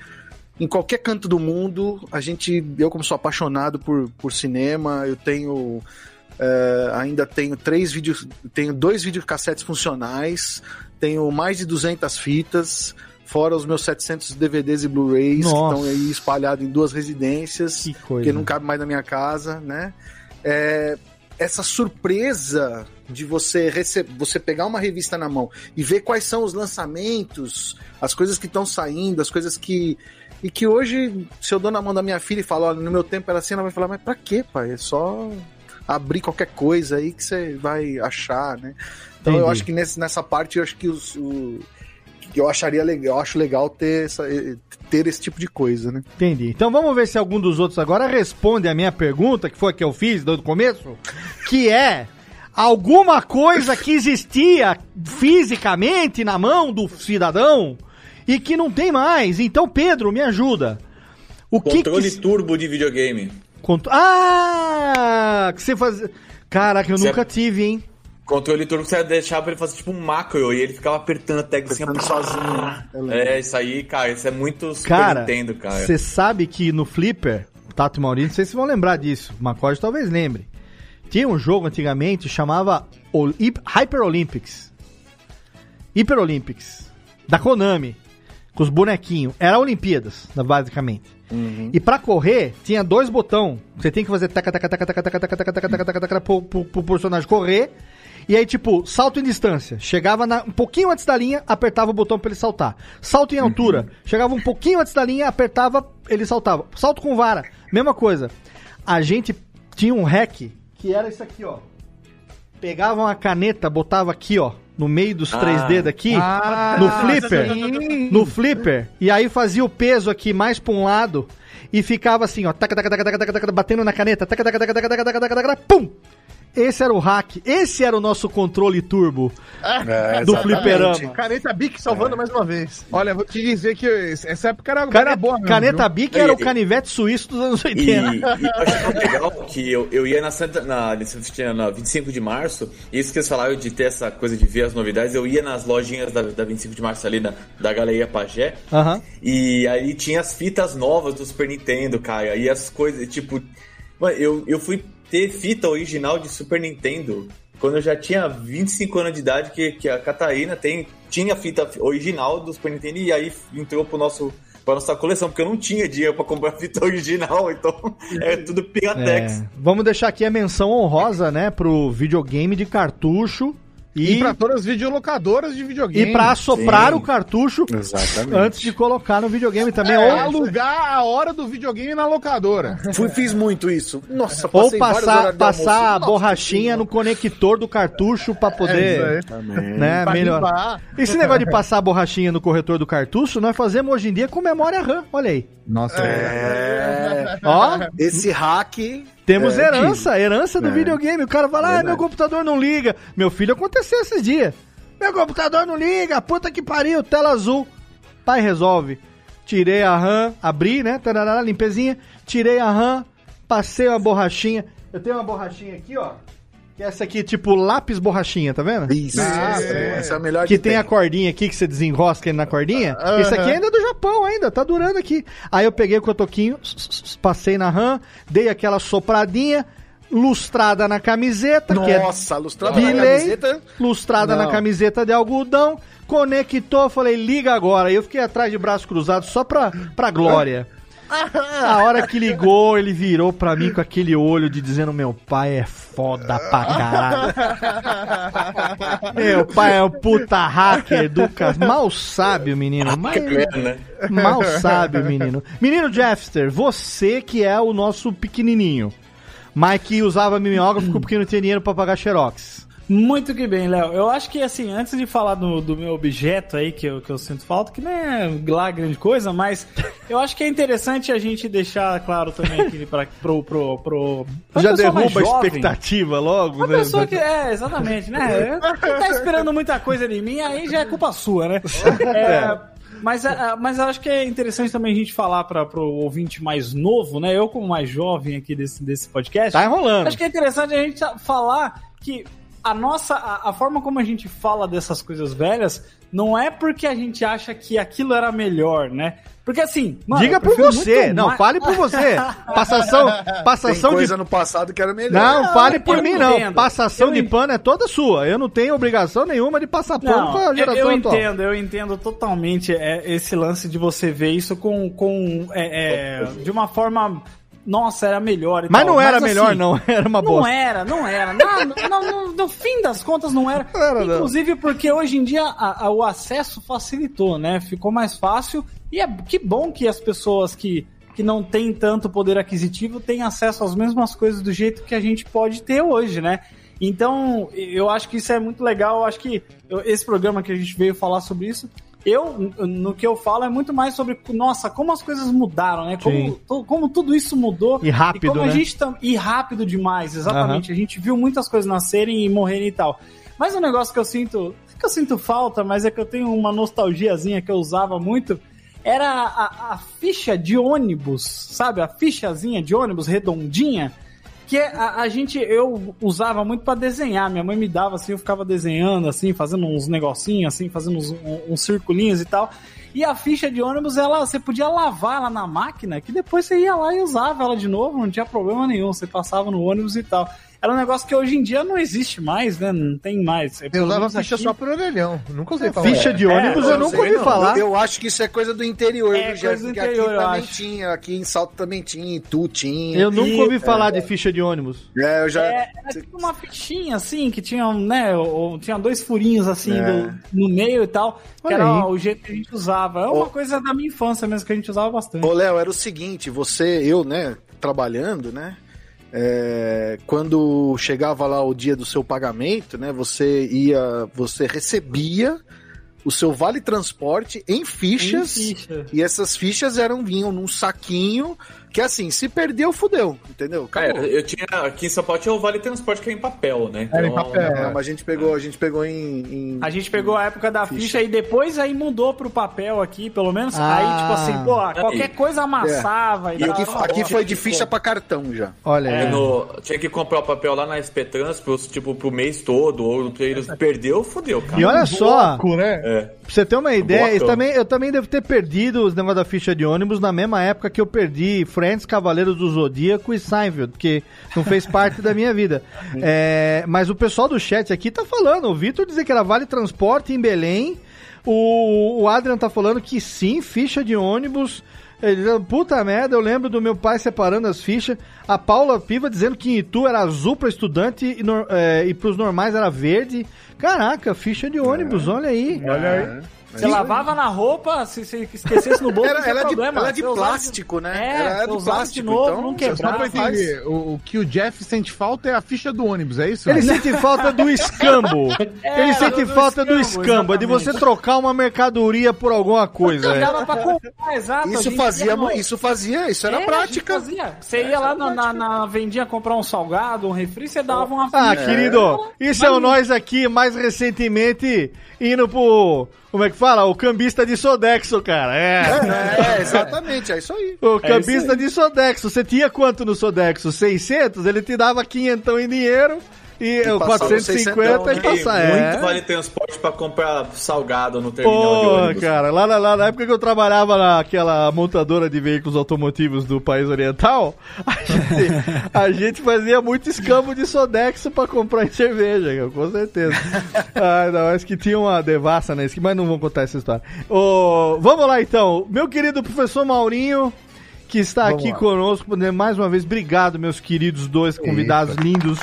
Speaker 2: em qualquer canto do mundo. A gente, eu como sou apaixonado por, por cinema, eu tenho é, ainda tenho três vídeos, tenho dois videocassetes funcionais, tenho mais de 200 fitas, fora os meus 700 DVDs e Blu-rays que estão aí espalhados em duas residências,
Speaker 1: Que
Speaker 2: que não cabe mais na minha casa, né? É, essa surpresa de você receber, você pegar uma revista na mão e ver quais são os lançamentos, as coisas que estão saindo, as coisas que e que hoje, se eu dou na mão da minha filha e falo, olha, no meu tempo era assim, ela vai falar, mas pra quê, pai? É só abrir qualquer coisa aí que você vai achar, né? Então eu
Speaker 1: Entendi.
Speaker 2: acho que nesse, nessa parte eu acho que os, o, que eu acharia legal, eu acho legal ter, essa, ter esse tipo de coisa, né?
Speaker 1: Entendi. Então vamos ver se algum dos outros agora responde a minha pergunta, que foi a que eu fiz do começo, que é alguma coisa que existia fisicamente na mão do cidadão e que não tem mais. Então, Pedro, me ajuda. O que
Speaker 7: Controle
Speaker 1: que...
Speaker 7: turbo de videogame.
Speaker 1: Conto- Ah! Que você fazia... Caraca, eu
Speaker 7: Você-
Speaker 1: nunca tive, hein?
Speaker 7: Controle turbo que você deixava pra ele fazer tipo um macro e ele ficava apertando a tecla assim, sozinho. É, isso aí, cara, isso é muito Super
Speaker 1: Cara,
Speaker 7: Nintendo, cara.
Speaker 1: você sabe que no Flipper, Tato e Maurício, não sei se vão lembrar disso, o Macorde talvez lembre. Tinha um jogo antigamente chamava Hyper Olympics. Hyper Olympics. Da Konami. Com os bonequinhos. Era Olimpíadas, basicamente. E pra correr, tinha dois botões. Você tem que fazer taca, taca, taca, taca, taca, taca, taca, taca, taca, taca, taca, pro, pro, pro personagem correr. E aí, tipo, salto em distância. Chegava na- um pouquinho antes da linha, apertava o botão pra ele saltar. Salto em altura. Chegava um pouquinho antes da linha, apertava, ele saltava. Salto com vara. Mesma coisa. A gente tinha um hack que era isso aqui, ó. Pegava uma caneta, botava aqui, ó, no meio dos três
Speaker 5: Ah.
Speaker 1: dedos aqui,
Speaker 5: Ah,
Speaker 1: no flipper,
Speaker 5: sim.
Speaker 1: no flipper, e aí fazia o peso aqui mais pra um lado e ficava assim, ó, taca, taca, taca, taca, taca, taca, batendo na caneta, taca, taca, taca, taca, taca, taca, taca, taca, pum! Esse era o hack, esse era o nosso controle turbo
Speaker 4: É,
Speaker 1: do
Speaker 4: exatamente.
Speaker 1: fliperama.
Speaker 4: Caneta Bic salvando mais uma vez.
Speaker 5: Olha, vou te dizer que essa época era,
Speaker 1: Caneta,
Speaker 5: era boa mesmo,
Speaker 1: caneta
Speaker 5: viu?
Speaker 1: Bic era o canivete suíço dos anos
Speaker 7: E,
Speaker 1: 80.
Speaker 7: e eu acho tão legal que eu, eu ia na, Santa, na, na 25 de março, e isso que eles falaram de ter essa coisa de ver as novidades, eu ia nas lojinhas da, da 25 de março ali, na, da Galeria Pagé,
Speaker 1: Aham.
Speaker 7: e aí tinha as fitas novas do Super Nintendo, cara, e as coisas, tipo... Mano, eu, eu fui ter fita original de Super Nintendo quando eu já tinha 25 anos de idade, que, que a Catarina tem, tinha fita original do Super Nintendo, e aí entrou pro nosso... Pra nossa coleção, porque eu não tinha dinheiro pra comprar *laughs* fita original, então é tudo Piratex.
Speaker 1: É, vamos deixar aqui a menção honrosa, né, pro videogame de cartucho
Speaker 5: E,
Speaker 1: e,
Speaker 5: pra todas as videolocadoras de videogame.
Speaker 1: e pra assoprar
Speaker 7: Sim.
Speaker 1: o cartucho
Speaker 2: Exatamente.
Speaker 1: antes de colocar no videogame também.
Speaker 5: É,
Speaker 1: ou,
Speaker 5: alugar a hora do videogame na locadora.
Speaker 2: Fui, fiz muito isso. Nossa,
Speaker 1: ou passar, passar a borrachinha no conector do cartucho pra poder,
Speaker 5: isso
Speaker 1: né,
Speaker 5: Pra
Speaker 1: melhor.
Speaker 5: limpar.
Speaker 1: Esse negócio de passar a borrachinha no corretor do cartucho, nós fazemos hoje em dia com memória RAM, olha aí.
Speaker 5: Nossa,
Speaker 2: É,
Speaker 1: Ó,
Speaker 2: esse hack.
Speaker 1: Temos
Speaker 2: é,
Speaker 1: herança, herança do
Speaker 2: É.
Speaker 1: videogame. O cara fala, ah, meu computador não liga. Meu filho aconteceu esses dias. Meu computador não liga, puta que pariu, tela azul. Pai, resolve. Tirei a RAM, abri, né, tarará, limpezinha. Tirei a RAM, passei uma borrachinha. Eu tenho uma borrachinha aqui, ó. Que é essa aqui, tipo lápis borrachinha, tá vendo?
Speaker 2: Isso, essa, essa é a melhor
Speaker 1: Que tem a cordinha aqui que você desenrosca ele na cordinha. Esse aqui ainda é do Japão ainda, tá durando aqui. Aí eu peguei o cotoquinho, passei na RAM, dei aquela sopradinha, lustrada na camiseta, que é
Speaker 2: Nossa, lustrada
Speaker 1: de
Speaker 2: na camiseta.
Speaker 1: lustrada
Speaker 2: Não.
Speaker 1: na camiseta de algodão, conectou, falei, liga agora. Aí eu fiquei atrás de braço cruzado só pra, pra glória. A *laughs* hora que ligou, ele virou pra mim com aquele olho de dizendo: Meu pai é foda pra caralho. Meu pai é o puta hacker do cas... Mal sabe o menino. Mas...
Speaker 7: né?
Speaker 1: Mal sabe o menino. Menino Jeffster, você que é o nosso pequenininho, mas que usava mimeógrafo porque não tinha dinheiro pra pagar xerox.
Speaker 6: Muito que bem, Léo. Eu acho que, assim, antes de falar do, do meu objeto aí, que eu, que eu sinto falta, que nem é lá grande coisa, mas eu acho que é interessante a gente deixar claro também aqui pra, pro, pro, pro,
Speaker 1: Já derruba a expectativa logo, né?
Speaker 6: pessoa que. É, exatamente, né? Tá esperando muita coisa de mim, aí já é culpa sua, né? É, mas, é, mas eu acho que é interessante também a gente falar para o ouvinte mais novo, né? Eu, como mais jovem aqui desse, desse podcast.
Speaker 1: Tá enrolando.
Speaker 6: Acho que é interessante a gente falar que a nossa. A, a forma como a gente fala dessas coisas velhas não é porque a gente acha que aquilo era melhor, né? Porque assim. mano,
Speaker 1: Diga
Speaker 6: eu
Speaker 1: por você. Não,
Speaker 6: mais-
Speaker 1: fale por você. *laughs* Passação,
Speaker 2: Tem
Speaker 1: passação de
Speaker 2: coisa no passado que era melhor.
Speaker 1: Não, fale por
Speaker 6: eu
Speaker 1: mim, não.
Speaker 6: entendo.
Speaker 1: Passação
Speaker 6: Eu
Speaker 1: de
Speaker 6: entendo.
Speaker 1: pano é toda sua. Eu não tenho obrigação nenhuma de passar pano
Speaker 6: Não,
Speaker 1: com a
Speaker 6: eu,
Speaker 1: geração
Speaker 6: eu
Speaker 1: atual.
Speaker 6: entendo, eu entendo totalmente é, esse lance de você ver isso com, com é, é, de uma forma. Nossa, era melhor.
Speaker 1: Mas
Speaker 6: tal.
Speaker 1: não era
Speaker 6: assim,
Speaker 1: melhor, não. *laughs* Era uma
Speaker 6: Não
Speaker 1: bosta.
Speaker 6: era, não era. Não, não, não, no fim das contas, não era.
Speaker 1: Era, não.
Speaker 6: Inclusive porque hoje em dia a- a- o acesso facilitou, né? Ficou mais fácil. E é que bom que as pessoas que, que não têm tanto poder aquisitivo têm acesso às mesmas coisas do jeito que a gente pode ter hoje, né? Então, eu acho que isso é muito legal. Eu acho que esse programa que a gente veio falar sobre isso, eu, no que eu falo, é muito mais sobre, nossa, como as coisas mudaram, né? Como, como tudo isso mudou.
Speaker 1: E rápido,
Speaker 6: E como a
Speaker 1: né?
Speaker 6: gente tam- E rápido demais, exatamente. A gente viu muitas coisas nascerem e morrerem e tal. Mas um negócio que eu sinto, que eu sinto falta, mas é que eu tenho uma nostalgiazinha que eu usava muito, era a, a ficha de ônibus, sabe? A fichazinha de ônibus redondinha. Que a, a gente, eu usava muito pra desenhar. Minha mãe me dava assim, eu ficava desenhando assim, fazendo uns negocinhos assim, fazendo uns, uns circulinhos e tal. E a ficha de ônibus, ela, você podia lavar ela na máquina, que depois você ia lá e usava ela de novo, não tinha problema nenhum. Você passava no ônibus e tal. Era um negócio que hoje em dia não existe mais, né? Não tem mais.
Speaker 4: Eu usava ficha só pro orelhão. Nunca usei pra
Speaker 1: Ficha de ônibus eu nunca ouvi falar.
Speaker 2: Eu acho que isso é coisa do interior,
Speaker 6: É,
Speaker 2: viu, Jeff?
Speaker 6: do
Speaker 2: Porque
Speaker 6: interior,
Speaker 2: aqui
Speaker 6: eu
Speaker 2: também
Speaker 6: acho.
Speaker 2: tinha, aqui em Salto também tinha, em Tu tinha.
Speaker 1: Eu nunca
Speaker 2: E-
Speaker 1: ouvi falar
Speaker 2: é,
Speaker 1: de ficha de ônibus.
Speaker 2: É, eu já.
Speaker 6: É, era tipo uma fichinha assim, que tinha, né, ou, tinha dois furinhos assim
Speaker 2: É.
Speaker 6: do- no meio e tal, que era o jeito que a gente usava. É uma
Speaker 2: Ô.
Speaker 6: coisa da minha infância mesmo, que a gente usava bastante.
Speaker 2: Ô, Léo, era o seguinte, você, eu, né, trabalhando, né? É, quando chegava lá o dia do seu pagamento, né? Você ia. Você recebia o seu vale transporte em fichas.
Speaker 6: Em ficha.
Speaker 2: E essas fichas eram, vinham num saquinho. Que assim, se perdeu, fudeu, entendeu?
Speaker 7: É,
Speaker 2: Acabou.
Speaker 7: eu tinha. Aqui em São Paulo tinha o Vale Transporte que é em papel, né?
Speaker 2: Era em
Speaker 7: Então,
Speaker 2: papel. É, mas a gente pegou, a gente pegou em. em-
Speaker 6: A gente pegou a época da
Speaker 2: Ficha.
Speaker 6: ficha, e depois aí mudou pro papel aqui, pelo menos.
Speaker 2: Ah.
Speaker 6: Aí, tipo assim, pô, qualquer coisa amassava.
Speaker 2: É.
Speaker 6: E
Speaker 2: E aqui,
Speaker 6: tal.
Speaker 2: aqui foi de ficha pra cartão já.
Speaker 1: Olha
Speaker 7: É, no- tinha que comprar o papel lá na SP Trans, pro, tipo, pro mês todo, ou eles perdeu, fudeu, cara.
Speaker 1: E olha só,
Speaker 4: né?
Speaker 7: É.
Speaker 1: pra você ter uma ideia, eu também, eu também devo ter perdido os negócios da ficha de ônibus na mesma época que eu perdi Friends, Cavaleiros do Zodíaco e Seinfeld, que não fez parte da minha vida. É, mas o pessoal do chat aqui tá falando, o Vitor dizer que era Vale Transporte em Belém, o, o Adrian tá falando que sim, ficha de ônibus. Ele, puta merda, eu lembro do meu pai separando as fichas. A Paula Piva dizendo que em Itu era azul pra estudante e, nor- é, e pros normais era verde. Caraca, ficha de ônibus, olha aí.
Speaker 2: Olha aí.
Speaker 6: Você lavava na roupa, se você esquecesse no bolso,
Speaker 2: Era- era de-
Speaker 6: problema.
Speaker 2: era de
Speaker 6: Você usava
Speaker 2: plástico, né?
Speaker 6: É,
Speaker 2: Era
Speaker 6: você
Speaker 2: de plástico,
Speaker 6: de novo,
Speaker 2: então,
Speaker 6: não
Speaker 5: Só pra
Speaker 6: quebrava.
Speaker 5: entender, o, o que o Jeff sente falta é a ficha do ônibus, é isso?
Speaker 1: Ele sente falta do escambo. *laughs*
Speaker 6: É,
Speaker 1: Ele sente
Speaker 6: do
Speaker 1: falta do
Speaker 6: escambo,
Speaker 1: escambo, é de você trocar uma mercadoria por alguma coisa. é.
Speaker 6: Dava pra comprar, exato.
Speaker 2: Isso fazia, isso fazia, isso era
Speaker 6: É,
Speaker 2: prática.
Speaker 6: fazia. Você ia lá na, na, na vendinha comprar um salgado, um refri, você dava uma
Speaker 1: Ah,
Speaker 6: ficha.
Speaker 1: querido, isso é o nós aqui, mais recentemente, indo pro. Como é que fala? O cambista de Sodexo, cara. É.
Speaker 2: É, exatamente, é isso aí.
Speaker 1: O
Speaker 6: É
Speaker 1: cambista
Speaker 6: isso aí.
Speaker 1: de Sodexo. Você tinha quanto no Sodexo? 600? Ele te dava 500 em dinheiro e,
Speaker 2: E
Speaker 1: o
Speaker 2: passava
Speaker 1: 450 e passar.
Speaker 7: muito
Speaker 1: É.
Speaker 7: vale transporte pra comprar salgado no terminal de
Speaker 1: Pô,
Speaker 7: ônibus.
Speaker 1: cara, lá, na- lá na época que eu trabalhava naquela montadora de veículos automotivos do país oriental, *laughs* a gente, a gente fazia muito escambo de Sodexo pra comprar em cerveja, com certeza. *laughs* ah, não, acho que tinha uma devassa na esquina, mas não vou contar essa história. Ô, vamos lá então, meu querido professor Maurinho, que está
Speaker 4: Vamos
Speaker 1: aqui
Speaker 4: lá.
Speaker 1: conosco, né, mais uma vez, obrigado, meus queridos dois convidados lindos,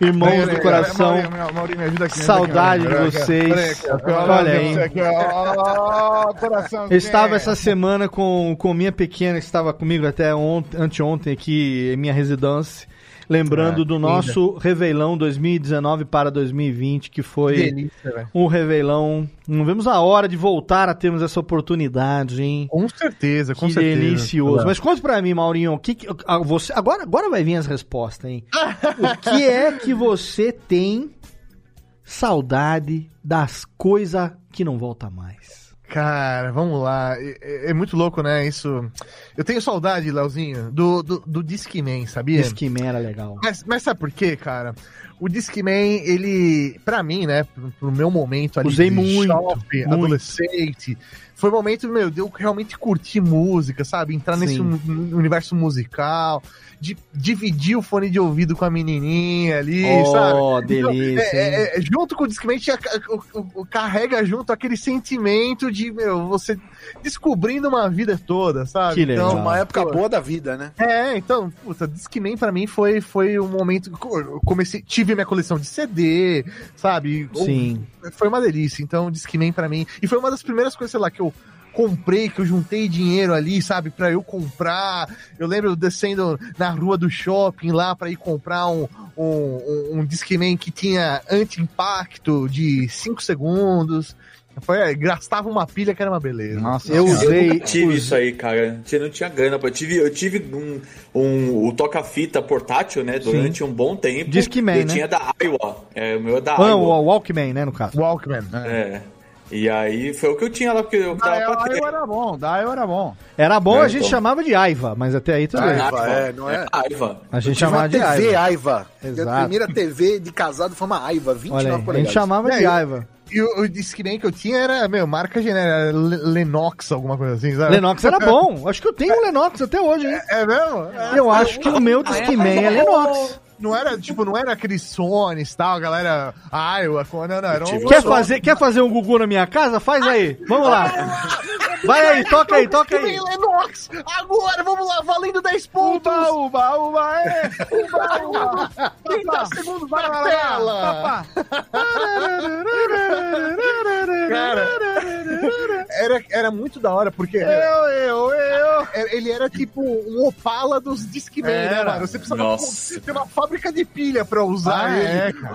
Speaker 1: irmãos
Speaker 5: Peraí,
Speaker 1: do
Speaker 5: peraí,
Speaker 1: coração.
Speaker 5: Maurinho, Maurinho, me ajuda aqui,
Speaker 1: Saudade de vocês. Olha aí. Eu estava essa semana com, com minha pequena, que estava comigo até ontem, anteontem aqui em minha residência, lembrando
Speaker 4: Ah,
Speaker 1: do
Speaker 4: linda.
Speaker 1: nosso Réveillon 2019 para 2020, que foi
Speaker 4: Delícia,
Speaker 1: um Réveillon. Não vemos a hora de voltar a termos essa oportunidade, hein?
Speaker 4: Com certeza, com
Speaker 1: que
Speaker 4: certeza.
Speaker 1: delicioso. Mas conte pra mim, Maurinho, o que, que- ah, você, agora, agora vai vir as respostas, hein? o que é que você tem saudade das coisas que não volta mais?
Speaker 4: Cara, vamos lá. É, é- é muito louco, né? Isso. Eu tenho saudade, Leozinho, do, do, do Discman, sabia?
Speaker 1: Discman era legal.
Speaker 4: Mas, mas sabe por quê, cara? O Discman, ele, pra mim, né, pro, pro meu momento ali
Speaker 1: Usei
Speaker 4: de
Speaker 1: muito,
Speaker 4: jovem,
Speaker 1: muito.
Speaker 4: adolescente, foi um momento, meu, de eu realmente curtir música, sabe? Entrar nesse
Speaker 1: Sim.
Speaker 4: un- universo musical, de dividir o fone de ouvido com a menininha ali,
Speaker 1: Oh,
Speaker 4: sabe?
Speaker 1: delícia,
Speaker 4: é- é- é- junto com o Discman, carrega junto aquele sentimento de, meu, você descobrindo uma vida toda, sabe?
Speaker 1: Que legal.
Speaker 4: Então,
Speaker 2: Uma época boa da vida, né?
Speaker 4: é, então, puta, Discman pra mim foi, foi um momento. Eu comecei, tive minha coleção de CD, sabe?
Speaker 1: Sim.
Speaker 4: Foi uma delícia. Então, Discman pra mim. E foi uma das primeiras coisas, sei lá, que eu comprei, que eu juntei dinheiro ali, sabe, pra eu comprar. Eu lembro descendo na rua do shopping lá pra ir comprar um, um, um, um Discman que tinha anti-impacto de 5 segundos. Foi, é, gastava uma pilha que era uma beleza.
Speaker 1: Nossa, eu usei.
Speaker 7: Eu nunca tive isso aí, cara. Eu não tinha grana. Eu tive, eu tive um, um, o toca-fita portátil, né? Durante um bom tempo.
Speaker 1: Discman,
Speaker 7: eu
Speaker 1: né?
Speaker 7: tinha da Iowa. É, o meu é da
Speaker 1: Ah,
Speaker 7: Iowa.
Speaker 1: o Walkman, né, no caso.
Speaker 4: Walkman.
Speaker 7: É. E aí foi o que eu tinha lá, porque eu
Speaker 5: Da
Speaker 7: tava pra ter.
Speaker 5: Iowa era bom, da Iowa era bom.
Speaker 1: Era bom,
Speaker 7: É,
Speaker 1: a gente
Speaker 7: então.
Speaker 1: chamava de Aiva, mas até aí tudo bem.
Speaker 2: Aiva, é, não é?
Speaker 7: Aiva.
Speaker 1: A gente chamava de
Speaker 2: TV
Speaker 1: Aiva.
Speaker 2: Aiva.
Speaker 1: Exato.
Speaker 2: A primeira TV de casado foi uma Aiva, 29
Speaker 1: Olha aí, a gente chamava de
Speaker 4: É, eu-. E o, o Discman que eu tinha era, meu, marca genérica, Le- Lenox, alguma coisa assim, sabe?
Speaker 1: Lennox era *laughs* bom. Acho que eu tenho um Lennox até hoje, hein?
Speaker 4: É mesmo? É.
Speaker 1: Eu acho que o meu Discman é Lennox.
Speaker 4: Não era, tipo, não era aquele Sony e tal, a galera Iowa, não, não, era um...
Speaker 1: Quer fazer, quer fazer um Gugu na minha casa? Faz aí. Vamos lá. Vai aí, toca aí, toca aí.
Speaker 4: Lenox! Agora, vamos lá, valendo 10 pontos!
Speaker 5: Uba, uba, uba, é.
Speaker 4: Uba, uba! 30 segundos na tela! Cara, era, era muito da hora, porque...
Speaker 5: Eu, eu, eu.
Speaker 4: Ele era tipo um Opala dos Discman, né, mano? Você precisava
Speaker 7: Nossa.
Speaker 4: ter uma fábrica de pilha pra usar
Speaker 5: Ah,
Speaker 4: ele.
Speaker 5: é, cara.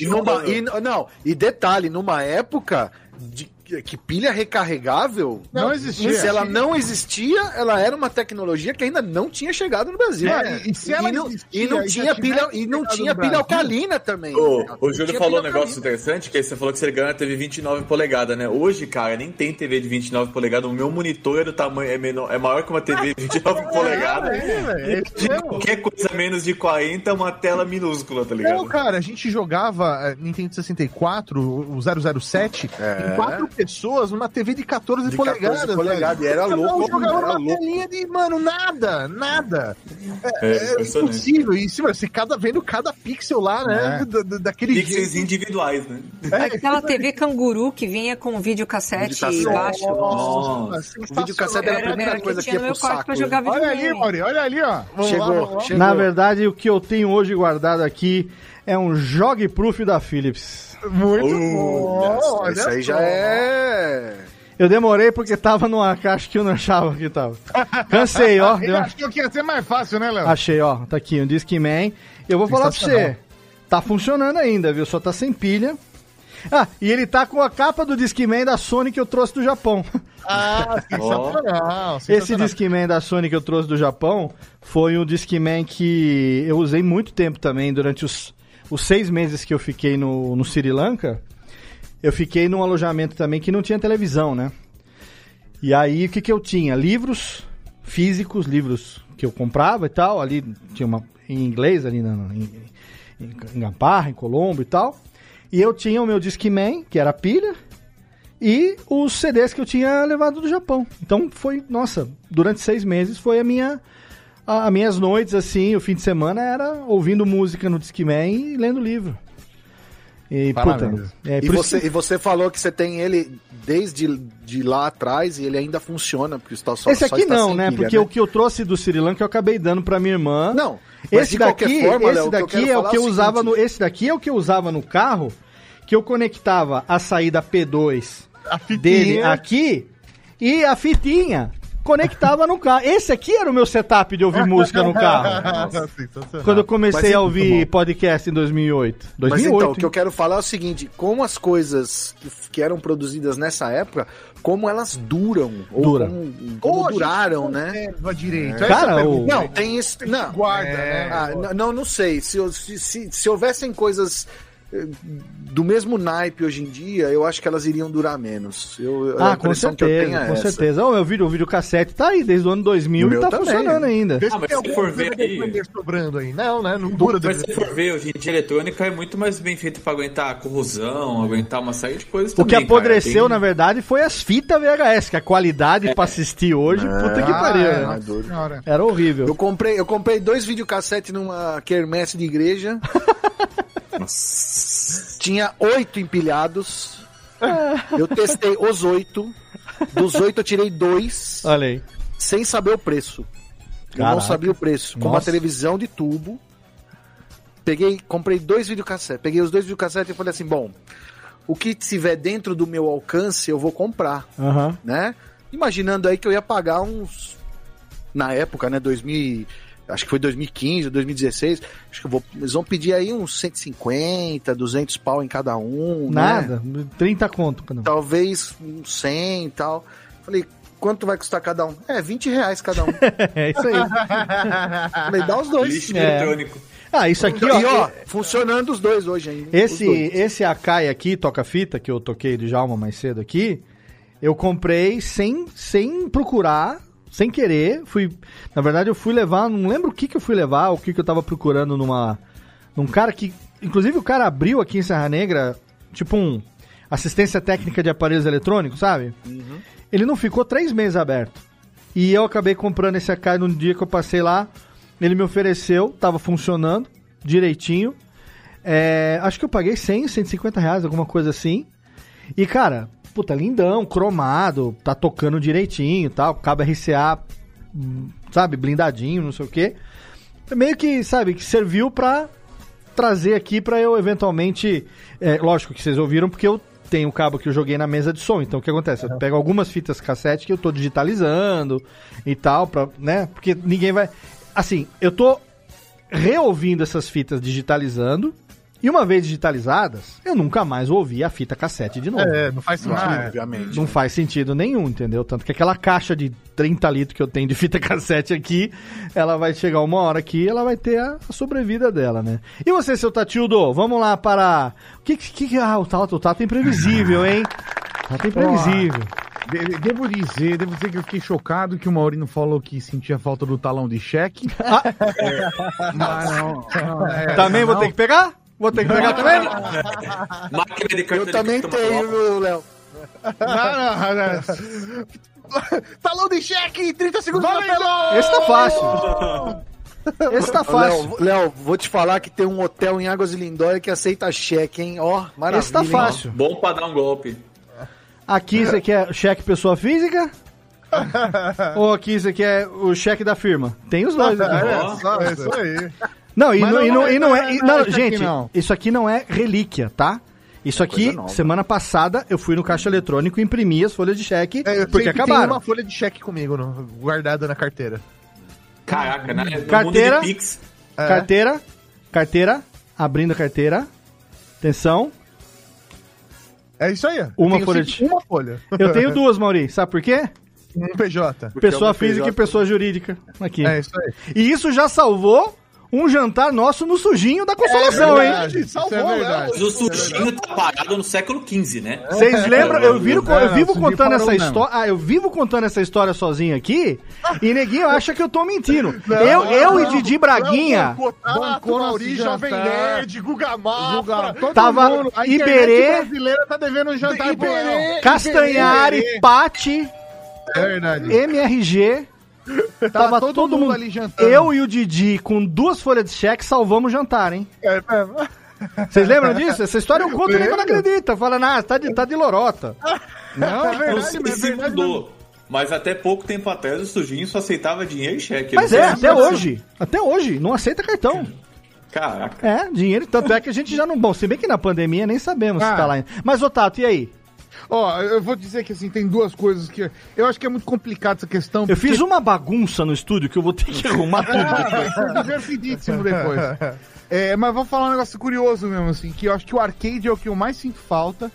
Speaker 2: E numa- e, não, e detalhe, numa época de, que pilha recarregável
Speaker 5: Não existia.
Speaker 2: Se ela não existia, ela era uma tecnologia que ainda não tinha chegado no Brasil.
Speaker 5: É, e se ela
Speaker 2: não,
Speaker 5: existia
Speaker 2: e não
Speaker 5: e
Speaker 2: tinha pilha e não tinha pilha
Speaker 5: Brasil?
Speaker 2: alcalina também. Não
Speaker 7: o Júlio falou um negócio
Speaker 2: alcalina.
Speaker 7: interessante, que aí você falou que você ganha TV 29 polegadas, né? Hoje, cara, nem tem TV de 29 polegadas. O meu monitor é do tamanho, é, menor, é maior que uma TV de 29 polegadas. *laughs*
Speaker 4: É, velho, é isso
Speaker 7: De
Speaker 4: mesmo.
Speaker 7: qualquer coisa menos de 40 é uma tela minúscula, tá ligado?
Speaker 4: Não, cara, a gente jogava eh, Nintendo 64, o 007,
Speaker 2: É.
Speaker 4: em quatro pessoas numa TV de 14
Speaker 2: De
Speaker 4: polegadas.
Speaker 2: 14 polegadas, e era louco,
Speaker 4: jogava
Speaker 2: era
Speaker 4: uma telinha de, mano, nada, nada.
Speaker 7: É,
Speaker 4: É,
Speaker 7: impressionante.
Speaker 4: impossível. E se você cada, vendo cada pixel lá, né?
Speaker 5: É.
Speaker 4: da- da- daquele
Speaker 7: Pixels
Speaker 4: jeito.
Speaker 7: individuais, né?
Speaker 3: Aquela TV canguru que vinha com videocassete embaixo.
Speaker 4: Nossa,
Speaker 2: O videocassete era a
Speaker 3: Era,
Speaker 2: primeira
Speaker 3: era que
Speaker 2: coisa que
Speaker 3: tinha
Speaker 2: ia pro saco.
Speaker 3: pra jogar
Speaker 5: Olha ali. Mauri, olha ali, ó.
Speaker 4: Vamos
Speaker 2: Chegou,
Speaker 4: lá.
Speaker 2: chegou.
Speaker 1: Na verdade, o que eu tenho hoje guardado aqui é um Jog Proof da Philips.
Speaker 4: Muito
Speaker 7: Uh,
Speaker 4: bom.
Speaker 2: Isso aí já é.
Speaker 1: Eu demorei porque tava numa caixa que eu não achava que tava. Cansei, ó.
Speaker 5: Ele
Speaker 1: deu uma-
Speaker 5: achou que ia ser mais fácil, né, Léo?
Speaker 1: Achei, ó. Tá aqui, um Discman. Eu vou falar pra você. Tá funcionando ainda, viu? Só tá sem pilha. Ah, e ele tá com a capa do Discman da Sony que eu trouxe do Japão. *laughs*
Speaker 4: Ah, sensacional.
Speaker 1: Esse
Speaker 4: sensacional.
Speaker 1: Discman da Sony que eu trouxe do Japão foi um Discman que eu usei muito tempo também, durante os, os seis meses que eu fiquei no, no Sri Lanka. Eu fiquei num alojamento também que não tinha televisão, né? E aí, o que, que eu tinha? Livros físicos, livros que eu comprava e tal. Ali tinha uma em inglês, ali na, em, em, em Gamparra, em Colombo e tal. E eu tinha o meu Discman, que era pilha, e os CDs que eu tinha levado do Japão. Então foi, nossa, durante seis meses foi a minha. A- As minhas noites, assim, o fim de semana era ouvindo música no Discman e lendo livro. E,
Speaker 5: Parabéns.
Speaker 1: puta, é,
Speaker 2: E você,
Speaker 1: que-
Speaker 2: e você falou que você tem ele desde de lá atrás e ele ainda funciona, porque está só
Speaker 1: Esse
Speaker 2: só
Speaker 1: aqui
Speaker 2: está
Speaker 1: não,
Speaker 2: sem
Speaker 1: né?
Speaker 2: pilha,
Speaker 1: Porque o que eu trouxe do Sri Lanka eu acabei dando pra minha irmã.
Speaker 2: Não,
Speaker 1: Esse daqui,
Speaker 2: forma,
Speaker 1: esse
Speaker 2: Léo, que
Speaker 1: daqui
Speaker 2: quero
Speaker 1: é o que
Speaker 2: é
Speaker 1: eu
Speaker 2: o
Speaker 1: usava
Speaker 2: seguinte.
Speaker 1: no, esse daqui é o que eu usava no carro, que eu conectava a saída P2
Speaker 4: A
Speaker 1: dele aqui e a fitinha conectava no carro. Esse aqui era o meu setup de ouvir música no carro. *laughs* Quando eu comecei
Speaker 2: Mas
Speaker 1: a
Speaker 2: é
Speaker 1: ouvir podcast em 2008. 2008.
Speaker 2: Mas então, o que
Speaker 1: hein?
Speaker 2: eu quero falar é o seguinte: como as coisas que, que eram produzidas nessa época, como elas duram. Ou
Speaker 1: Dura.
Speaker 2: como, como duraram, né?
Speaker 4: conserva direito.
Speaker 1: Cara,
Speaker 4: é a
Speaker 1: o-
Speaker 4: pergunta.
Speaker 2: Não, tem esse. Não,
Speaker 4: guarda,
Speaker 2: É,
Speaker 4: né?
Speaker 2: ah, não, não sei. Se, se, se, se houvessem coisas do mesmo naipe hoje em dia, eu acho que elas iriam durar menos. Eu, a
Speaker 1: Ah, com
Speaker 2: impressão que eu tenho
Speaker 1: certeza,
Speaker 2: é
Speaker 1: com
Speaker 2: essa.
Speaker 1: certeza. O meu vídeo, o videocassete tá aí desde o ano 2000
Speaker 2: O
Speaker 1: e tá
Speaker 2: também.
Speaker 1: funcionando ainda.
Speaker 7: Ah, mas se for ver aí-
Speaker 4: sobrando aí. Não, né? Não dura
Speaker 7: Mas se for ver, hoje em dia a eletrônica é muito mais bem feita pra aguentar corrosão, aguentar uma série de coisas
Speaker 1: O
Speaker 7: também.
Speaker 1: que apodreceu,
Speaker 7: cara. Tem-
Speaker 1: na verdade, foi as fitas VHS, que a qualidade pra assistir hoje, puta que
Speaker 5: Ah,
Speaker 1: pariu.
Speaker 5: é,
Speaker 1: né? Era horrível.
Speaker 2: Eu comprei, eu comprei dois videocassetes numa quermesse de igreja. *laughs* Tinha oito empilhados. Eu testei os oito. Dos oito eu tirei dois,
Speaker 1: Olha aí.
Speaker 2: sem saber o preço. Eu não
Speaker 1: Caraca.
Speaker 2: sabia o preço. Com uma televisão de tubo. Peguei, comprei dois videocassetes. Peguei os dois videocassetes e falei assim, bom, o que tiver dentro do meu alcance eu vou comprar,
Speaker 1: Aham.
Speaker 2: né? Imaginando aí que eu ia pagar uns na época, né, 2000, acho que foi 2015, 2016, acho que eu vou, eles vão pedir aí uns 150, 200 pau em cada um, né?
Speaker 1: Nada, 30 conto cada um.
Speaker 2: Talvez uns 100 e tal. Falei, quanto vai custar cada um? É, 20 reais cada um. *laughs*
Speaker 1: É isso aí. *laughs*
Speaker 2: Falei, dá os dois.
Speaker 7: Lixo
Speaker 1: É.
Speaker 7: eletrônico.
Speaker 1: Ah, isso aqui, ó.
Speaker 2: E ó, funcionando os dois hoje ainda.
Speaker 1: Esse,
Speaker 2: dois.
Speaker 1: esse Akai aqui, toca-fita, que eu toquei do Jalma mais cedo aqui, eu comprei sem, sem procurar, sem querer. Fui, na verdade, eu fui levar, não lembro o que, que eu fui levar, o que, que eu tava procurando numa. num cara que. Inclusive, o cara abriu aqui em Serra Negra, tipo um. assistência técnica de aparelhos eletrônicos, sabe? Ele não ficou três meses aberto. E eu acabei comprando esse Akai no dia que eu passei lá. Ele me ofereceu, tava funcionando direitinho. É, acho que eu paguei 100, 150 reais, alguma coisa assim. E, cara, puta, lindão, cromado, tá tocando direitinho e tal, cabo RCA, sabe, blindadinho, não sei o quê. Meio que, sabe, que serviu pra trazer aqui pra eu eventualmente. é, lógico que vocês ouviram, porque eu tenho o cabo que eu joguei na mesa de som. Então o que acontece? Eu pego algumas fitas cassete que eu tô digitalizando e tal, pra, né? Porque ninguém vai. Assim, eu tô reouvindo essas fitas digitalizando. E uma vez digitalizadas, eu nunca mais ouvi a fita cassete de novo.
Speaker 4: É, não faz sentido,
Speaker 1: Ah, é.
Speaker 4: obviamente.
Speaker 1: Não faz sentido nenhum, entendeu? Tanto que aquela caixa de 30 litros que eu tenho de fita *laughs* cassete aqui, ela vai chegar uma hora aqui e ela vai ter a, sobrevida dela, né? E você, seu Tatildo? Vamos lá para. O que que. que- ah, o Tato, o Tato é imprevisível, hein? Tato é imprevisível.
Speaker 5: De- devo dizer, devo dizer que eu fiquei chocado que o Maurino falou que sentia falta do talão de cheque. *laughs* Mas não, não, *laughs* é,
Speaker 1: Também vou
Speaker 5: não.
Speaker 1: ter que pegar? Vou ter que pegar *laughs* também?
Speaker 7: Máquina de cartão
Speaker 2: Eu também tenho, viu, Léo?
Speaker 5: Não, não, não.
Speaker 4: Talão *laughs* de cheque, 30 segundos
Speaker 5: Valeu!
Speaker 4: telão!
Speaker 1: Esse tá fácil. *laughs* Esse tá fácil.
Speaker 2: Léo, Léo, vou te falar que tem um hotel em Águas de Lindóia que aceita cheque, hein? Ó, maravilha.
Speaker 1: Esse tá
Speaker 2: hein?
Speaker 1: fácil.
Speaker 7: Bom pra dar um golpe.
Speaker 1: Aqui você quer cheque pessoa física? Ou aqui você quer o cheque da firma? Tem os dois aqui.
Speaker 4: É, só, é isso aí.
Speaker 1: Não, e não,
Speaker 5: não
Speaker 1: e não,
Speaker 5: é-
Speaker 1: e não
Speaker 5: não
Speaker 1: é.
Speaker 5: é-
Speaker 1: e-
Speaker 5: não
Speaker 1: não,
Speaker 5: é isso aqui,
Speaker 1: gente,
Speaker 5: não.
Speaker 1: isso aqui não é relíquia, tá? Isso aqui,
Speaker 2: coisa nova.
Speaker 1: semana passada, eu fui no caixa eletrônico e imprimi as folhas de cheque,
Speaker 4: É, eu
Speaker 1: porque acabaram.
Speaker 4: uma folha de cheque comigo, no- guardada na carteira.
Speaker 7: Caraca, né? No
Speaker 1: Carteira.
Speaker 7: mundo de Pix.
Speaker 4: É.
Speaker 1: Carteira, carteira, abrindo a carteira. Atenção.
Speaker 4: É isso aí.
Speaker 1: Uma
Speaker 4: Eu tenho
Speaker 1: folha de-
Speaker 4: Uma folha.
Speaker 1: Eu tenho *laughs* duas, Mauri. Sabe por quê?
Speaker 4: Um PJ.
Speaker 1: pessoa
Speaker 2: é
Speaker 1: física
Speaker 2: PJ.
Speaker 1: e pessoa jurídica. Aqui.
Speaker 4: É isso aí.
Speaker 1: E isso já salvou um jantar nosso no sujinho da consolação, hein?
Speaker 4: verdade. Isso
Speaker 5: Salvou,
Speaker 4: é verdade.
Speaker 7: Mas o sujinho tá parado no século XV, né?
Speaker 1: Vocês lembram? Eu, viro,
Speaker 5: Não,
Speaker 1: eu vivo
Speaker 5: não,
Speaker 1: contando essa história. Ah, eu vivo contando essa história sozinho aqui. E neguinho acha que eu tô mentindo. *laughs* eu eu e Didi Braguinha
Speaker 4: Jovem. Nerd, Guga Mafra.
Speaker 1: Tava
Speaker 5: mundo, a
Speaker 1: Iberê.
Speaker 5: brasileira tá devendo um jantar.
Speaker 4: Iberê,
Speaker 1: Castanhari,
Speaker 4: Iberê.
Speaker 1: Pati,
Speaker 5: É verdade.
Speaker 1: MRG. Tava
Speaker 5: todo
Speaker 1: todo,
Speaker 5: mundo
Speaker 1: mundo
Speaker 5: ali jantando.
Speaker 1: Eu e o Didi com duas folhas de cheque salvamos o jantar, hein?
Speaker 4: É, é.
Speaker 1: Vocês lembram disso? Essa história eu conto nem
Speaker 4: Lembro.
Speaker 1: quando acredita. Fala, ah, tá de, tá de lorota.
Speaker 5: Não, *laughs* é
Speaker 7: Não
Speaker 5: verdade,
Speaker 7: sei
Speaker 5: mas é
Speaker 7: se
Speaker 5: verdade.
Speaker 7: mudou. Mas até pouco tempo atrás o sujinho só aceitava dinheiro e cheque.
Speaker 1: Mas
Speaker 7: Não
Speaker 1: é, até
Speaker 7: se-
Speaker 1: hoje. Até hoje. Não aceita cartão.
Speaker 7: Caraca.
Speaker 1: É, dinheiro. Tanto é que a gente já não. Bom, se bem que na pandemia nem sabemos se
Speaker 5: Ah.
Speaker 1: tá lá ainda. Mas, ô Tato, e aí?
Speaker 5: Ó, eu vou dizer que assim, tem duas coisas que. Eu acho que é muito complicado essa questão.
Speaker 1: Eu fiz uma bagunça no estúdio que eu vou ter que arrumar tudo.
Speaker 5: Vai ser *laughs* divertidíssimo depois. É, mas vou falar um negócio curioso mesmo, assim, que eu acho que o arcade é o que eu mais sinto falta.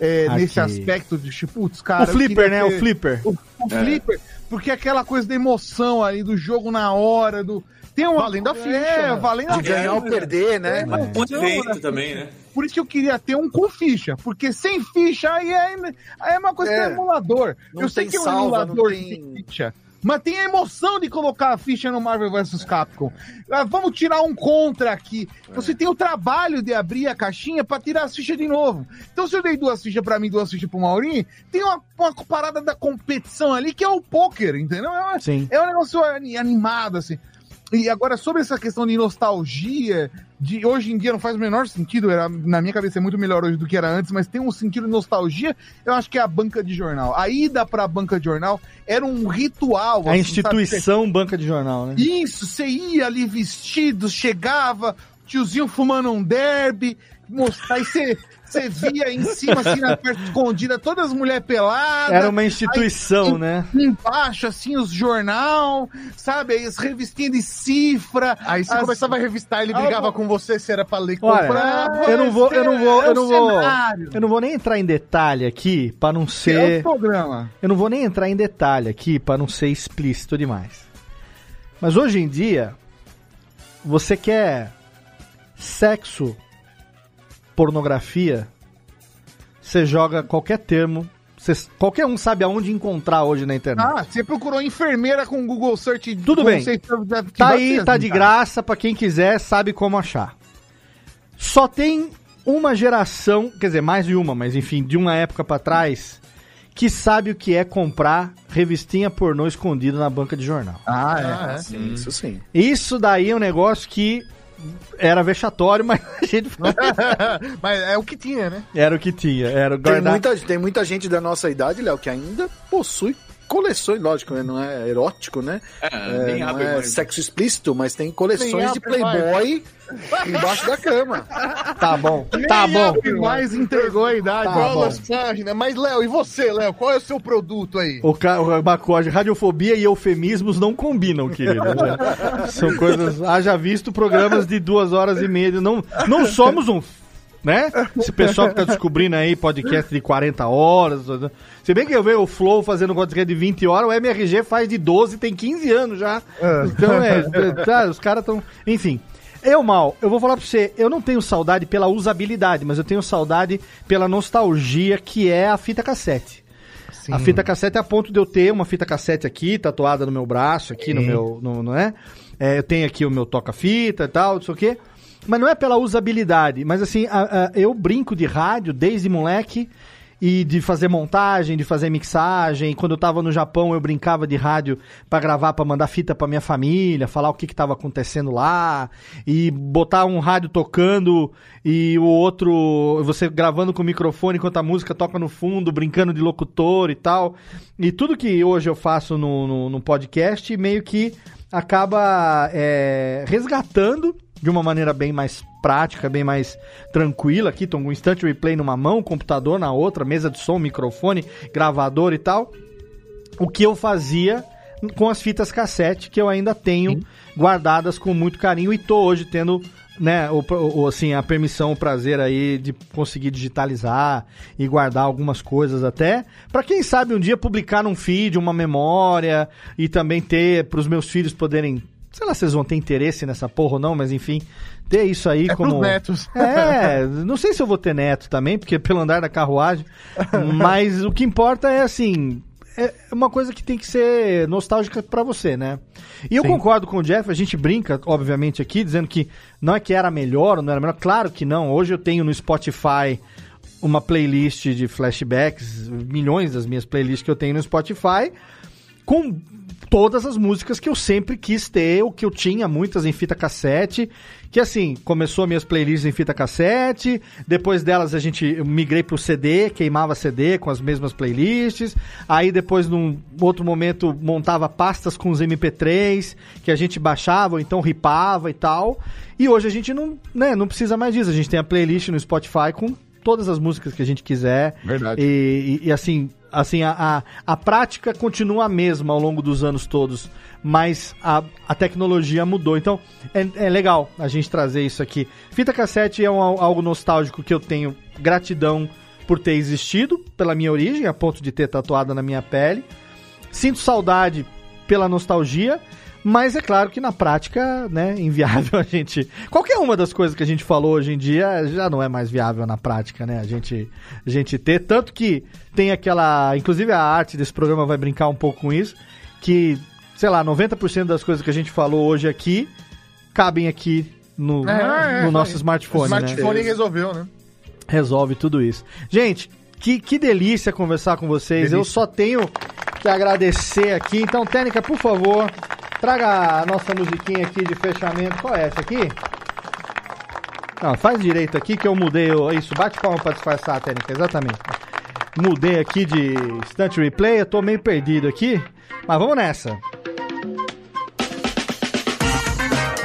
Speaker 5: é, nesse aspecto de, tipo, putz, cara.
Speaker 1: o flipper, né?
Speaker 5: ter-
Speaker 1: O flipper.
Speaker 5: O, o flipper, porque aquela coisa da emoção ali, do jogo na hora, do. Tem uma.
Speaker 4: Valendo a ficha,
Speaker 5: É,
Speaker 4: né?
Speaker 5: valendo a
Speaker 2: De ganhar ou perder, né?
Speaker 7: Mas um
Speaker 5: Então,
Speaker 7: evento
Speaker 5: né?
Speaker 7: também, né?
Speaker 5: Por isso que eu queria ter um com ficha, porque sem ficha aí é, aí é uma coisa que
Speaker 2: É.
Speaker 5: é emulador.
Speaker 2: Não
Speaker 5: eu sei que é um
Speaker 2: salva,
Speaker 5: emulador
Speaker 2: tem-
Speaker 5: tem ficha. Mas tem a emoção de colocar a ficha no Marvel vs Capcom. Ah, vamos tirar um contra aqui. Você tem o trabalho de abrir a caixinha pra tirar as fichas de novo. Então, se eu dei duas fichas pra mim, duas fichas pro Maurinho, tem uma, uma parada da competição ali que é o poker, entendeu? É, uma-
Speaker 1: Sim.
Speaker 5: é um negócio ani- animado, assim. E agora, sobre essa questão de nostalgia, de hoje em dia não faz o menor sentido, era, na minha cabeça é muito melhor hoje do que era antes, mas tem um sentido de nostalgia, eu acho que é a banca de jornal. A ida pra banca de jornal era um ritual.
Speaker 1: A
Speaker 5: assim,
Speaker 1: instituição banca de jornal, né?
Speaker 5: sabe? Isso, você ia ali vestido, chegava, tiozinho fumando um derby, mostrar, aí você. Você via em cima, assim, na parte escondida, todas as mulheres peladas.
Speaker 1: Era uma instituição,
Speaker 5: Aí,
Speaker 1: né?
Speaker 5: Embaixo, assim, os jornal, sabe? Aí as revistinhas de cifra.
Speaker 4: Aí você
Speaker 5: as-
Speaker 4: começava a revistar, ele
Speaker 5: Ah,
Speaker 4: brigava
Speaker 5: bom.
Speaker 4: com você se era pra ler e
Speaker 1: Olha,
Speaker 4: comprar.
Speaker 1: eu não vou, eu não vou, eu não vou, eu não vou nem entrar em detalhe aqui para não
Speaker 5: É o
Speaker 1: ser,
Speaker 5: programa.
Speaker 1: eu não vou nem entrar em detalhe aqui para não ser explícito demais. Mas hoje em dia, você quer sexo, pornografia, você joga qualquer termo, você- qualquer um sabe aonde encontrar hoje na internet.
Speaker 5: Ah, você procurou enfermeira com Google Search.
Speaker 1: Tudo bem. Tá aí, tá de
Speaker 5: cara.
Speaker 1: graça pra quem quiser, sabe como achar. Só tem uma geração, quer dizer, mais de uma, mas enfim, de uma época pra trás, que sabe o que é comprar revistinha pornô escondida na banca de jornal.
Speaker 5: Ah, é.
Speaker 2: Sim, isso sim.
Speaker 1: Isso daí é um negócio que era vexatório, *laughs* mas a gente *laughs*
Speaker 4: Mas é o que tinha, né?
Speaker 1: era o que tinha, era o
Speaker 2: Tem
Speaker 1: guardar.
Speaker 2: muita, tem muita gente da nossa idade, Léo, que ainda possui coleções, lógico, né? não é erótico, né?
Speaker 7: É, nem
Speaker 2: não é sexo explícito, mas tem coleções de
Speaker 4: mais.
Speaker 2: Embaixo da cama.
Speaker 1: Tá bom, tá
Speaker 4: Nem
Speaker 1: bom.
Speaker 4: mais entregou a idade.
Speaker 1: Tá
Speaker 4: Qual
Speaker 1: bom.
Speaker 4: as páginas? Mas, Léo, e você, Léo? Qual é o seu produto aí?
Speaker 1: O, ca... o Bacode, radiofobia e eufemismos não combinam, querido. né? *laughs* São coisas. Haja visto programas de duas horas e meia. Não, não somos um. Né? Esse pessoal que tá descobrindo aí podcast de 40 horas. Se bem que eu vejo o Flow fazendo podcast de 20 horas, o MRG faz de 12, tem 15 anos já. Então é. Tá, os caras estão. Enfim. Eu, mal, eu vou falar pra você, eu não tenho saudade pela usabilidade, mas eu tenho saudade pela nostalgia que é a fita cassete. A fita cassete é a ponto de eu ter uma fita cassete aqui, tatuada no meu braço, aqui no
Speaker 4: Sim.
Speaker 1: meu. No, não é? É, Eu tenho aqui o meu toca-fita e tal, não sei o quê. Mas não é pela usabilidade. Mas assim, a- a- eu brinco de rádio desde moleque e de fazer montagem, de fazer mixagem. Quando eu tava no Japão, eu brincava de rádio pra gravar, pra mandar fita pra minha família, falar o que que tava acontecendo lá e botar um rádio tocando e o outro você gravando com o microfone enquanto a música toca no fundo, brincando de locutor e tal. E tudo que hoje eu faço no, no, no podcast meio que acaba é, resgatando de uma maneira bem mais prática, bem mais tranquila. Aqui, tô com um instant replay numa mão, computador na outra, mesa de som, microfone, gravador e tal. O que eu fazia com as fitas cassete, que eu ainda tenho guardadas com muito carinho e tô hoje tendo né, o, o- assim, a permissão, o prazer aí de conseguir digitalizar e guardar algumas coisas até, Pra quem sabe um dia publicar num feed, uma memória e também ter pros meus filhos poderem, sei lá se eles vão ter interesse nessa porra ou não, mas enfim, ter isso aí
Speaker 4: É
Speaker 1: como
Speaker 4: pros netos. *laughs*
Speaker 1: É, não sei se eu vou ter neto também, porque pelo andar da carruagem, *laughs* mas o que importa é assim, é uma coisa que tem que ser nostálgica pra você, né? E eu
Speaker 4: Sim.
Speaker 1: concordo com o Jeff, a gente brinca, obviamente, aqui, dizendo que não é que era melhor ou não era melhor. Claro que não. Hoje eu tenho no Spotify uma playlist de flashbacks, milhões das minhas playlists que eu tenho no Spotify, com todas as músicas que eu sempre quis ter, ou que eu tinha muitas em fita cassete, que assim, começou minhas playlists em fita cassete, depois delas a gente eu migrei pro CD, queimava CD com as mesmas playlists, aí depois num outro momento montava pastas com os MP3, que a gente baixava, ou então ripava e tal, e hoje a gente não, né, não precisa mais disso, a gente tem a playlist no Spotify com todas as músicas que a gente quiser.
Speaker 5: Verdade.
Speaker 1: E, e- e, assim, assim a, a, a prática continua a mesma ao longo dos anos todos, mas a, a tecnologia mudou. Então é, é legal a gente trazer isso aqui. Fita cassete é um- algo nostálgico que eu tenho gratidão por ter existido, pela minha origem, a ponto de ter tatuado na minha pele. Sinto saudade pela nostalgia, mas é claro que na prática, né, *laughs* inviável a gente. Qualquer uma das coisas que a gente falou hoje em dia já não é mais viável na prática, né? A gente, a gente ter. Tanto que tem aquela. Inclusive a arte desse programa vai brincar um pouco com isso. Que, sei lá, 90% das coisas que a gente falou hoje aqui cabem aqui no,
Speaker 4: É, é,
Speaker 1: no nosso
Speaker 4: é.
Speaker 1: smartphone.
Speaker 4: O smartphone
Speaker 1: né?
Speaker 4: resolveu, né?
Speaker 1: resolve tudo isso. Gente, que, que delícia conversar com vocês. Eu só tenho que agradecer aqui. Então, Técnica, por favor, traga a nossa musiquinha aqui de fechamento. Qual é essa aqui? Não, faz direito aqui que eu mudei. Isso, bate palma pra disfarçar a técnica, exatamente. Mudei aqui de Stunt Replay, eu tô meio perdido aqui. Mas vamos nessa.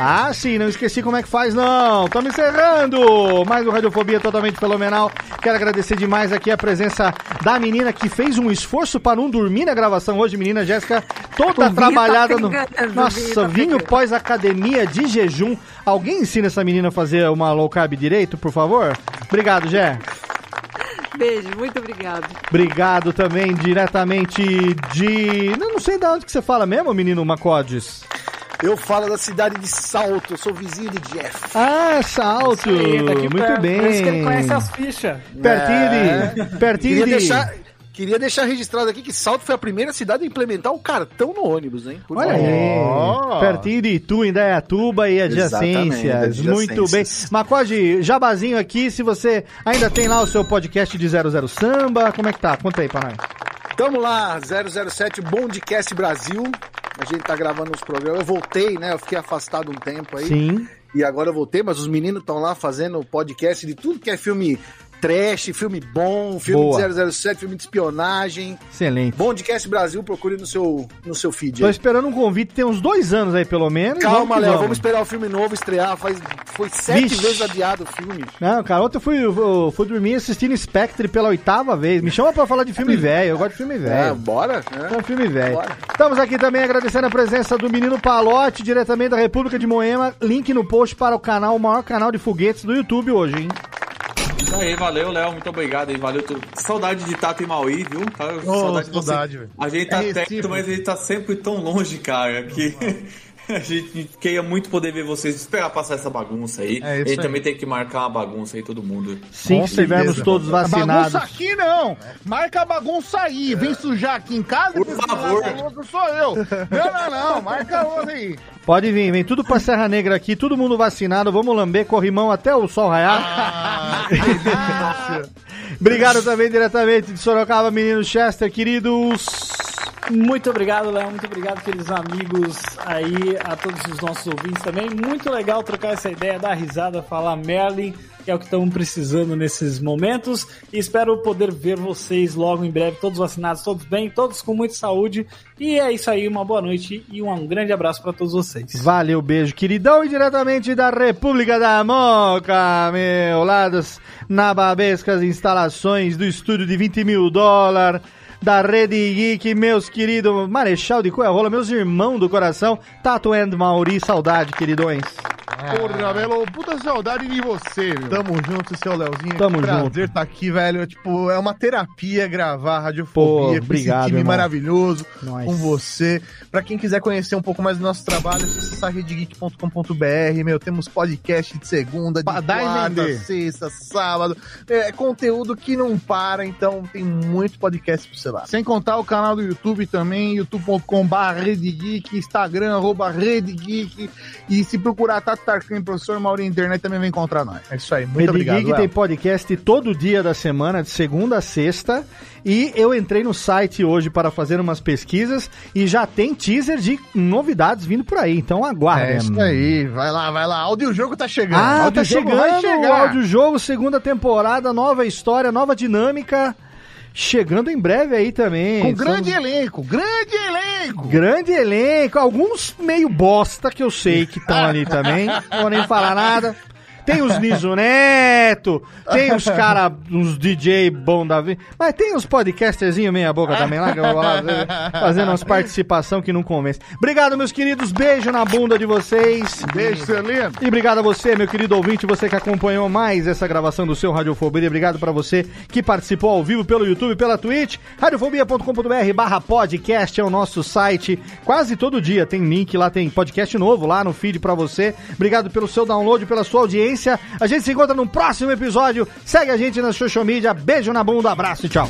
Speaker 1: Ah, sim, não esqueci como é que faz, não. Estamos encerrando mais um Radiofobia totalmente fenomenal. Quero agradecer demais aqui a presença da menina que fez um esforço para não dormir na gravação hoje, menina Jéssica, toda
Speaker 3: vinho
Speaker 1: trabalhada
Speaker 3: tá
Speaker 1: no.
Speaker 3: vinho
Speaker 1: Nossa,
Speaker 3: tá
Speaker 1: vinho pós-academia de jejum. Alguém ensina essa menina a fazer uma low carb direito, por favor? Obrigado, Jé.
Speaker 3: Beijo, muito obrigado.
Speaker 1: Obrigado também diretamente de. Eu não sei de onde que você fala mesmo, menino Macodes.
Speaker 2: Eu falo da cidade de Salto, eu sou vizinho de Jeff.
Speaker 1: Ah, Salto!
Speaker 6: Aí, daqui
Speaker 1: Muito
Speaker 6: perto.
Speaker 1: bem.
Speaker 6: Por isso que ele conhece as fichas.
Speaker 1: Pertinho de. Pertinho
Speaker 2: Queria
Speaker 1: de.
Speaker 2: deixar, queria deixar registrado aqui que Salto foi a primeira cidade a implementar o cartão no ônibus, hein? Por
Speaker 1: Olha aí, pertinho de Itu, Indaiatuba e adjacências.
Speaker 2: Exatamente,
Speaker 1: Muito bem.
Speaker 2: adjacências.
Speaker 1: Macode, jabazinho aqui, se você ainda tem lá o seu podcast de 00 Samba, como é que tá? Conta aí pra nós.
Speaker 2: Tamo lá, 007 Bondcast Brasil. A gente tá gravando uns programas. Eu voltei, né? Eu fiquei afastado um tempo aí.
Speaker 1: Sim.
Speaker 2: E agora eu voltei, mas os meninos estão lá fazendo podcast de tudo que é filme trash, filme bom, filme
Speaker 1: Boa.
Speaker 2: de 007, filme de espionagem.
Speaker 1: Excelente.
Speaker 2: Bondcast Brasil, procure no seu, no seu feed.
Speaker 1: Tô
Speaker 2: aí.
Speaker 1: esperando um convite, tem uns dois anos aí, pelo menos.
Speaker 2: Calma, Léo, vamos esperar o filme novo estrear. Faz, foi sete
Speaker 1: Vixe.
Speaker 2: vezes adiado o filme.
Speaker 1: Não, cara, ontem eu fui, eu fui dormir assistindo Spectre pela oitava vez. Me chama pra falar de filme velho, eu gosto de filme
Speaker 2: É,
Speaker 1: velho.
Speaker 2: bora?
Speaker 1: É um filme velho. Estamos aqui também agradecendo a presença do menino Palote, diretamente da República de Moema. Link no post para o canal, o maior canal de foguetes do YouTube hoje, hein?
Speaker 7: Isso aí, valeu, Léo. Muito obrigado aí, valeu. tudo. Saudade de Tato e Maui, viu? Tá,
Speaker 4: Ô,
Speaker 7: saudade
Speaker 4: saudade, velho.
Speaker 7: A gente
Speaker 4: É
Speaker 7: tá
Speaker 4: recíproco.
Speaker 7: perto, mas a gente tá sempre tão longe, cara, que *laughs* a gente queria muito poder ver vocês, esperar passar essa bagunça aí.
Speaker 4: É
Speaker 7: gente
Speaker 4: aí.
Speaker 7: também tem que marcar uma bagunça aí, todo mundo.
Speaker 1: Sim,
Speaker 4: Com
Speaker 1: se estivermos
Speaker 4: certeza.
Speaker 1: todos vacinados.
Speaker 5: Bagunça aqui não. Marca a bagunça aí. Vem sujar aqui em casa.
Speaker 7: Por
Speaker 5: depois
Speaker 7: favor.
Speaker 5: outro sou eu. Não, não, não. Marca outra aí.
Speaker 1: Pode vir, vem tudo pra Serra Negra aqui, todo mundo vacinado. Vamos lamber corrimão até o sol raiar. *laughs* Obrigado também diretamente de Sorocaba, menino Chester, queridos.
Speaker 6: Muito obrigado, Léo. Muito obrigado, queridos amigos aí, a todos os nossos ouvintes também. Muito legal trocar essa ideia, dar risada, falar Merlin, que é o que estamos precisando nesses momentos. E espero poder ver vocês logo em breve, todos vacinados, todos bem, todos com muita saúde. E é isso aí, uma boa noite e um grande abraço para todos vocês.
Speaker 1: Valeu, beijo, queridão. E diretamente da República da Moca, meu, das nababescas instalações do estúdio de 20 mil dólares. Da Rede Geek, meus queridos Marechal de Coelhola, meus irmãos do coração, Tato and Mauri, saudade, queridões.
Speaker 5: Porra, Belo, puta saudade de você, meu.
Speaker 4: Tamo junto, seu Leozinho.
Speaker 1: Tamo
Speaker 4: que
Speaker 1: junto.
Speaker 4: prazer estar aqui, velho. Tipo, é uma terapia gravar a
Speaker 1: Pô,
Speaker 4: Radiofobia com
Speaker 1: obrigado,
Speaker 4: esse time
Speaker 1: irmão.
Speaker 4: maravilhoso,
Speaker 1: Nós.
Speaker 4: com você. Pra quem quiser conhecer um pouco mais do nosso trabalho, é acessar redegeek.com.br, meu. Temos podcast de segunda, de quarta, sexta, sábado. É conteúdo que não para, então tem muito podcast pro você lá.
Speaker 5: Sem contar o canal do YouTube também, youtube.com.br Instagram, arroba Rede Geek. E se procurar Tato Tarkan, professor Maurinho Internet, também vai encontrar nós.
Speaker 4: É isso aí, muito
Speaker 1: Rede
Speaker 4: obrigado.
Speaker 1: Geek
Speaker 4: Léo.
Speaker 1: tem podcast todo dia da semana, de segunda a sexta. E eu entrei no site hoje para fazer umas pesquisas e já tem teaser de novidades vindo por aí. Então aguardem.
Speaker 4: É isso aí, vai lá, vai lá. Audiojogo tá chegando.
Speaker 1: Ah, tá
Speaker 4: Audiojogo
Speaker 1: chegando
Speaker 4: vai
Speaker 1: o
Speaker 4: chegar.
Speaker 1: audiojogo, segunda temporada, nova história, nova dinâmica. Chegando em breve aí também.
Speaker 5: Com grande
Speaker 1: São-
Speaker 5: elenco, grande elenco.
Speaker 1: Grande elenco, alguns meio bosta que eu sei que estão *laughs* ali também, não vou nem falar nada. Tem os Niso Neto, tem os cara, uns DJ bom da vida, mas tem uns podcasterzinho meia boca também lá, que eu vou lá fazendo umas participação que não convence. Obrigado, meus queridos, beijo na bunda de vocês.
Speaker 5: Beijo, seu lindo.
Speaker 1: E obrigado a você, meu querido ouvinte, você que acompanhou mais essa gravação do seu Radiofobia. Obrigado pra você que participou ao vivo pelo YouTube, pela Twitch. Radiofobia.com.br barra podcast é o nosso site. Quase todo dia tem link lá, tem podcast novo lá no feed pra você. Obrigado pelo seu download, pela sua audiência. A gente se encontra no próximo episódio. Segue a gente na social media. Beijo na bunda, abraço e tchau.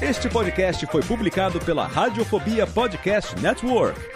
Speaker 12: Este podcast foi publicado pela Radiofobia Podcast Network.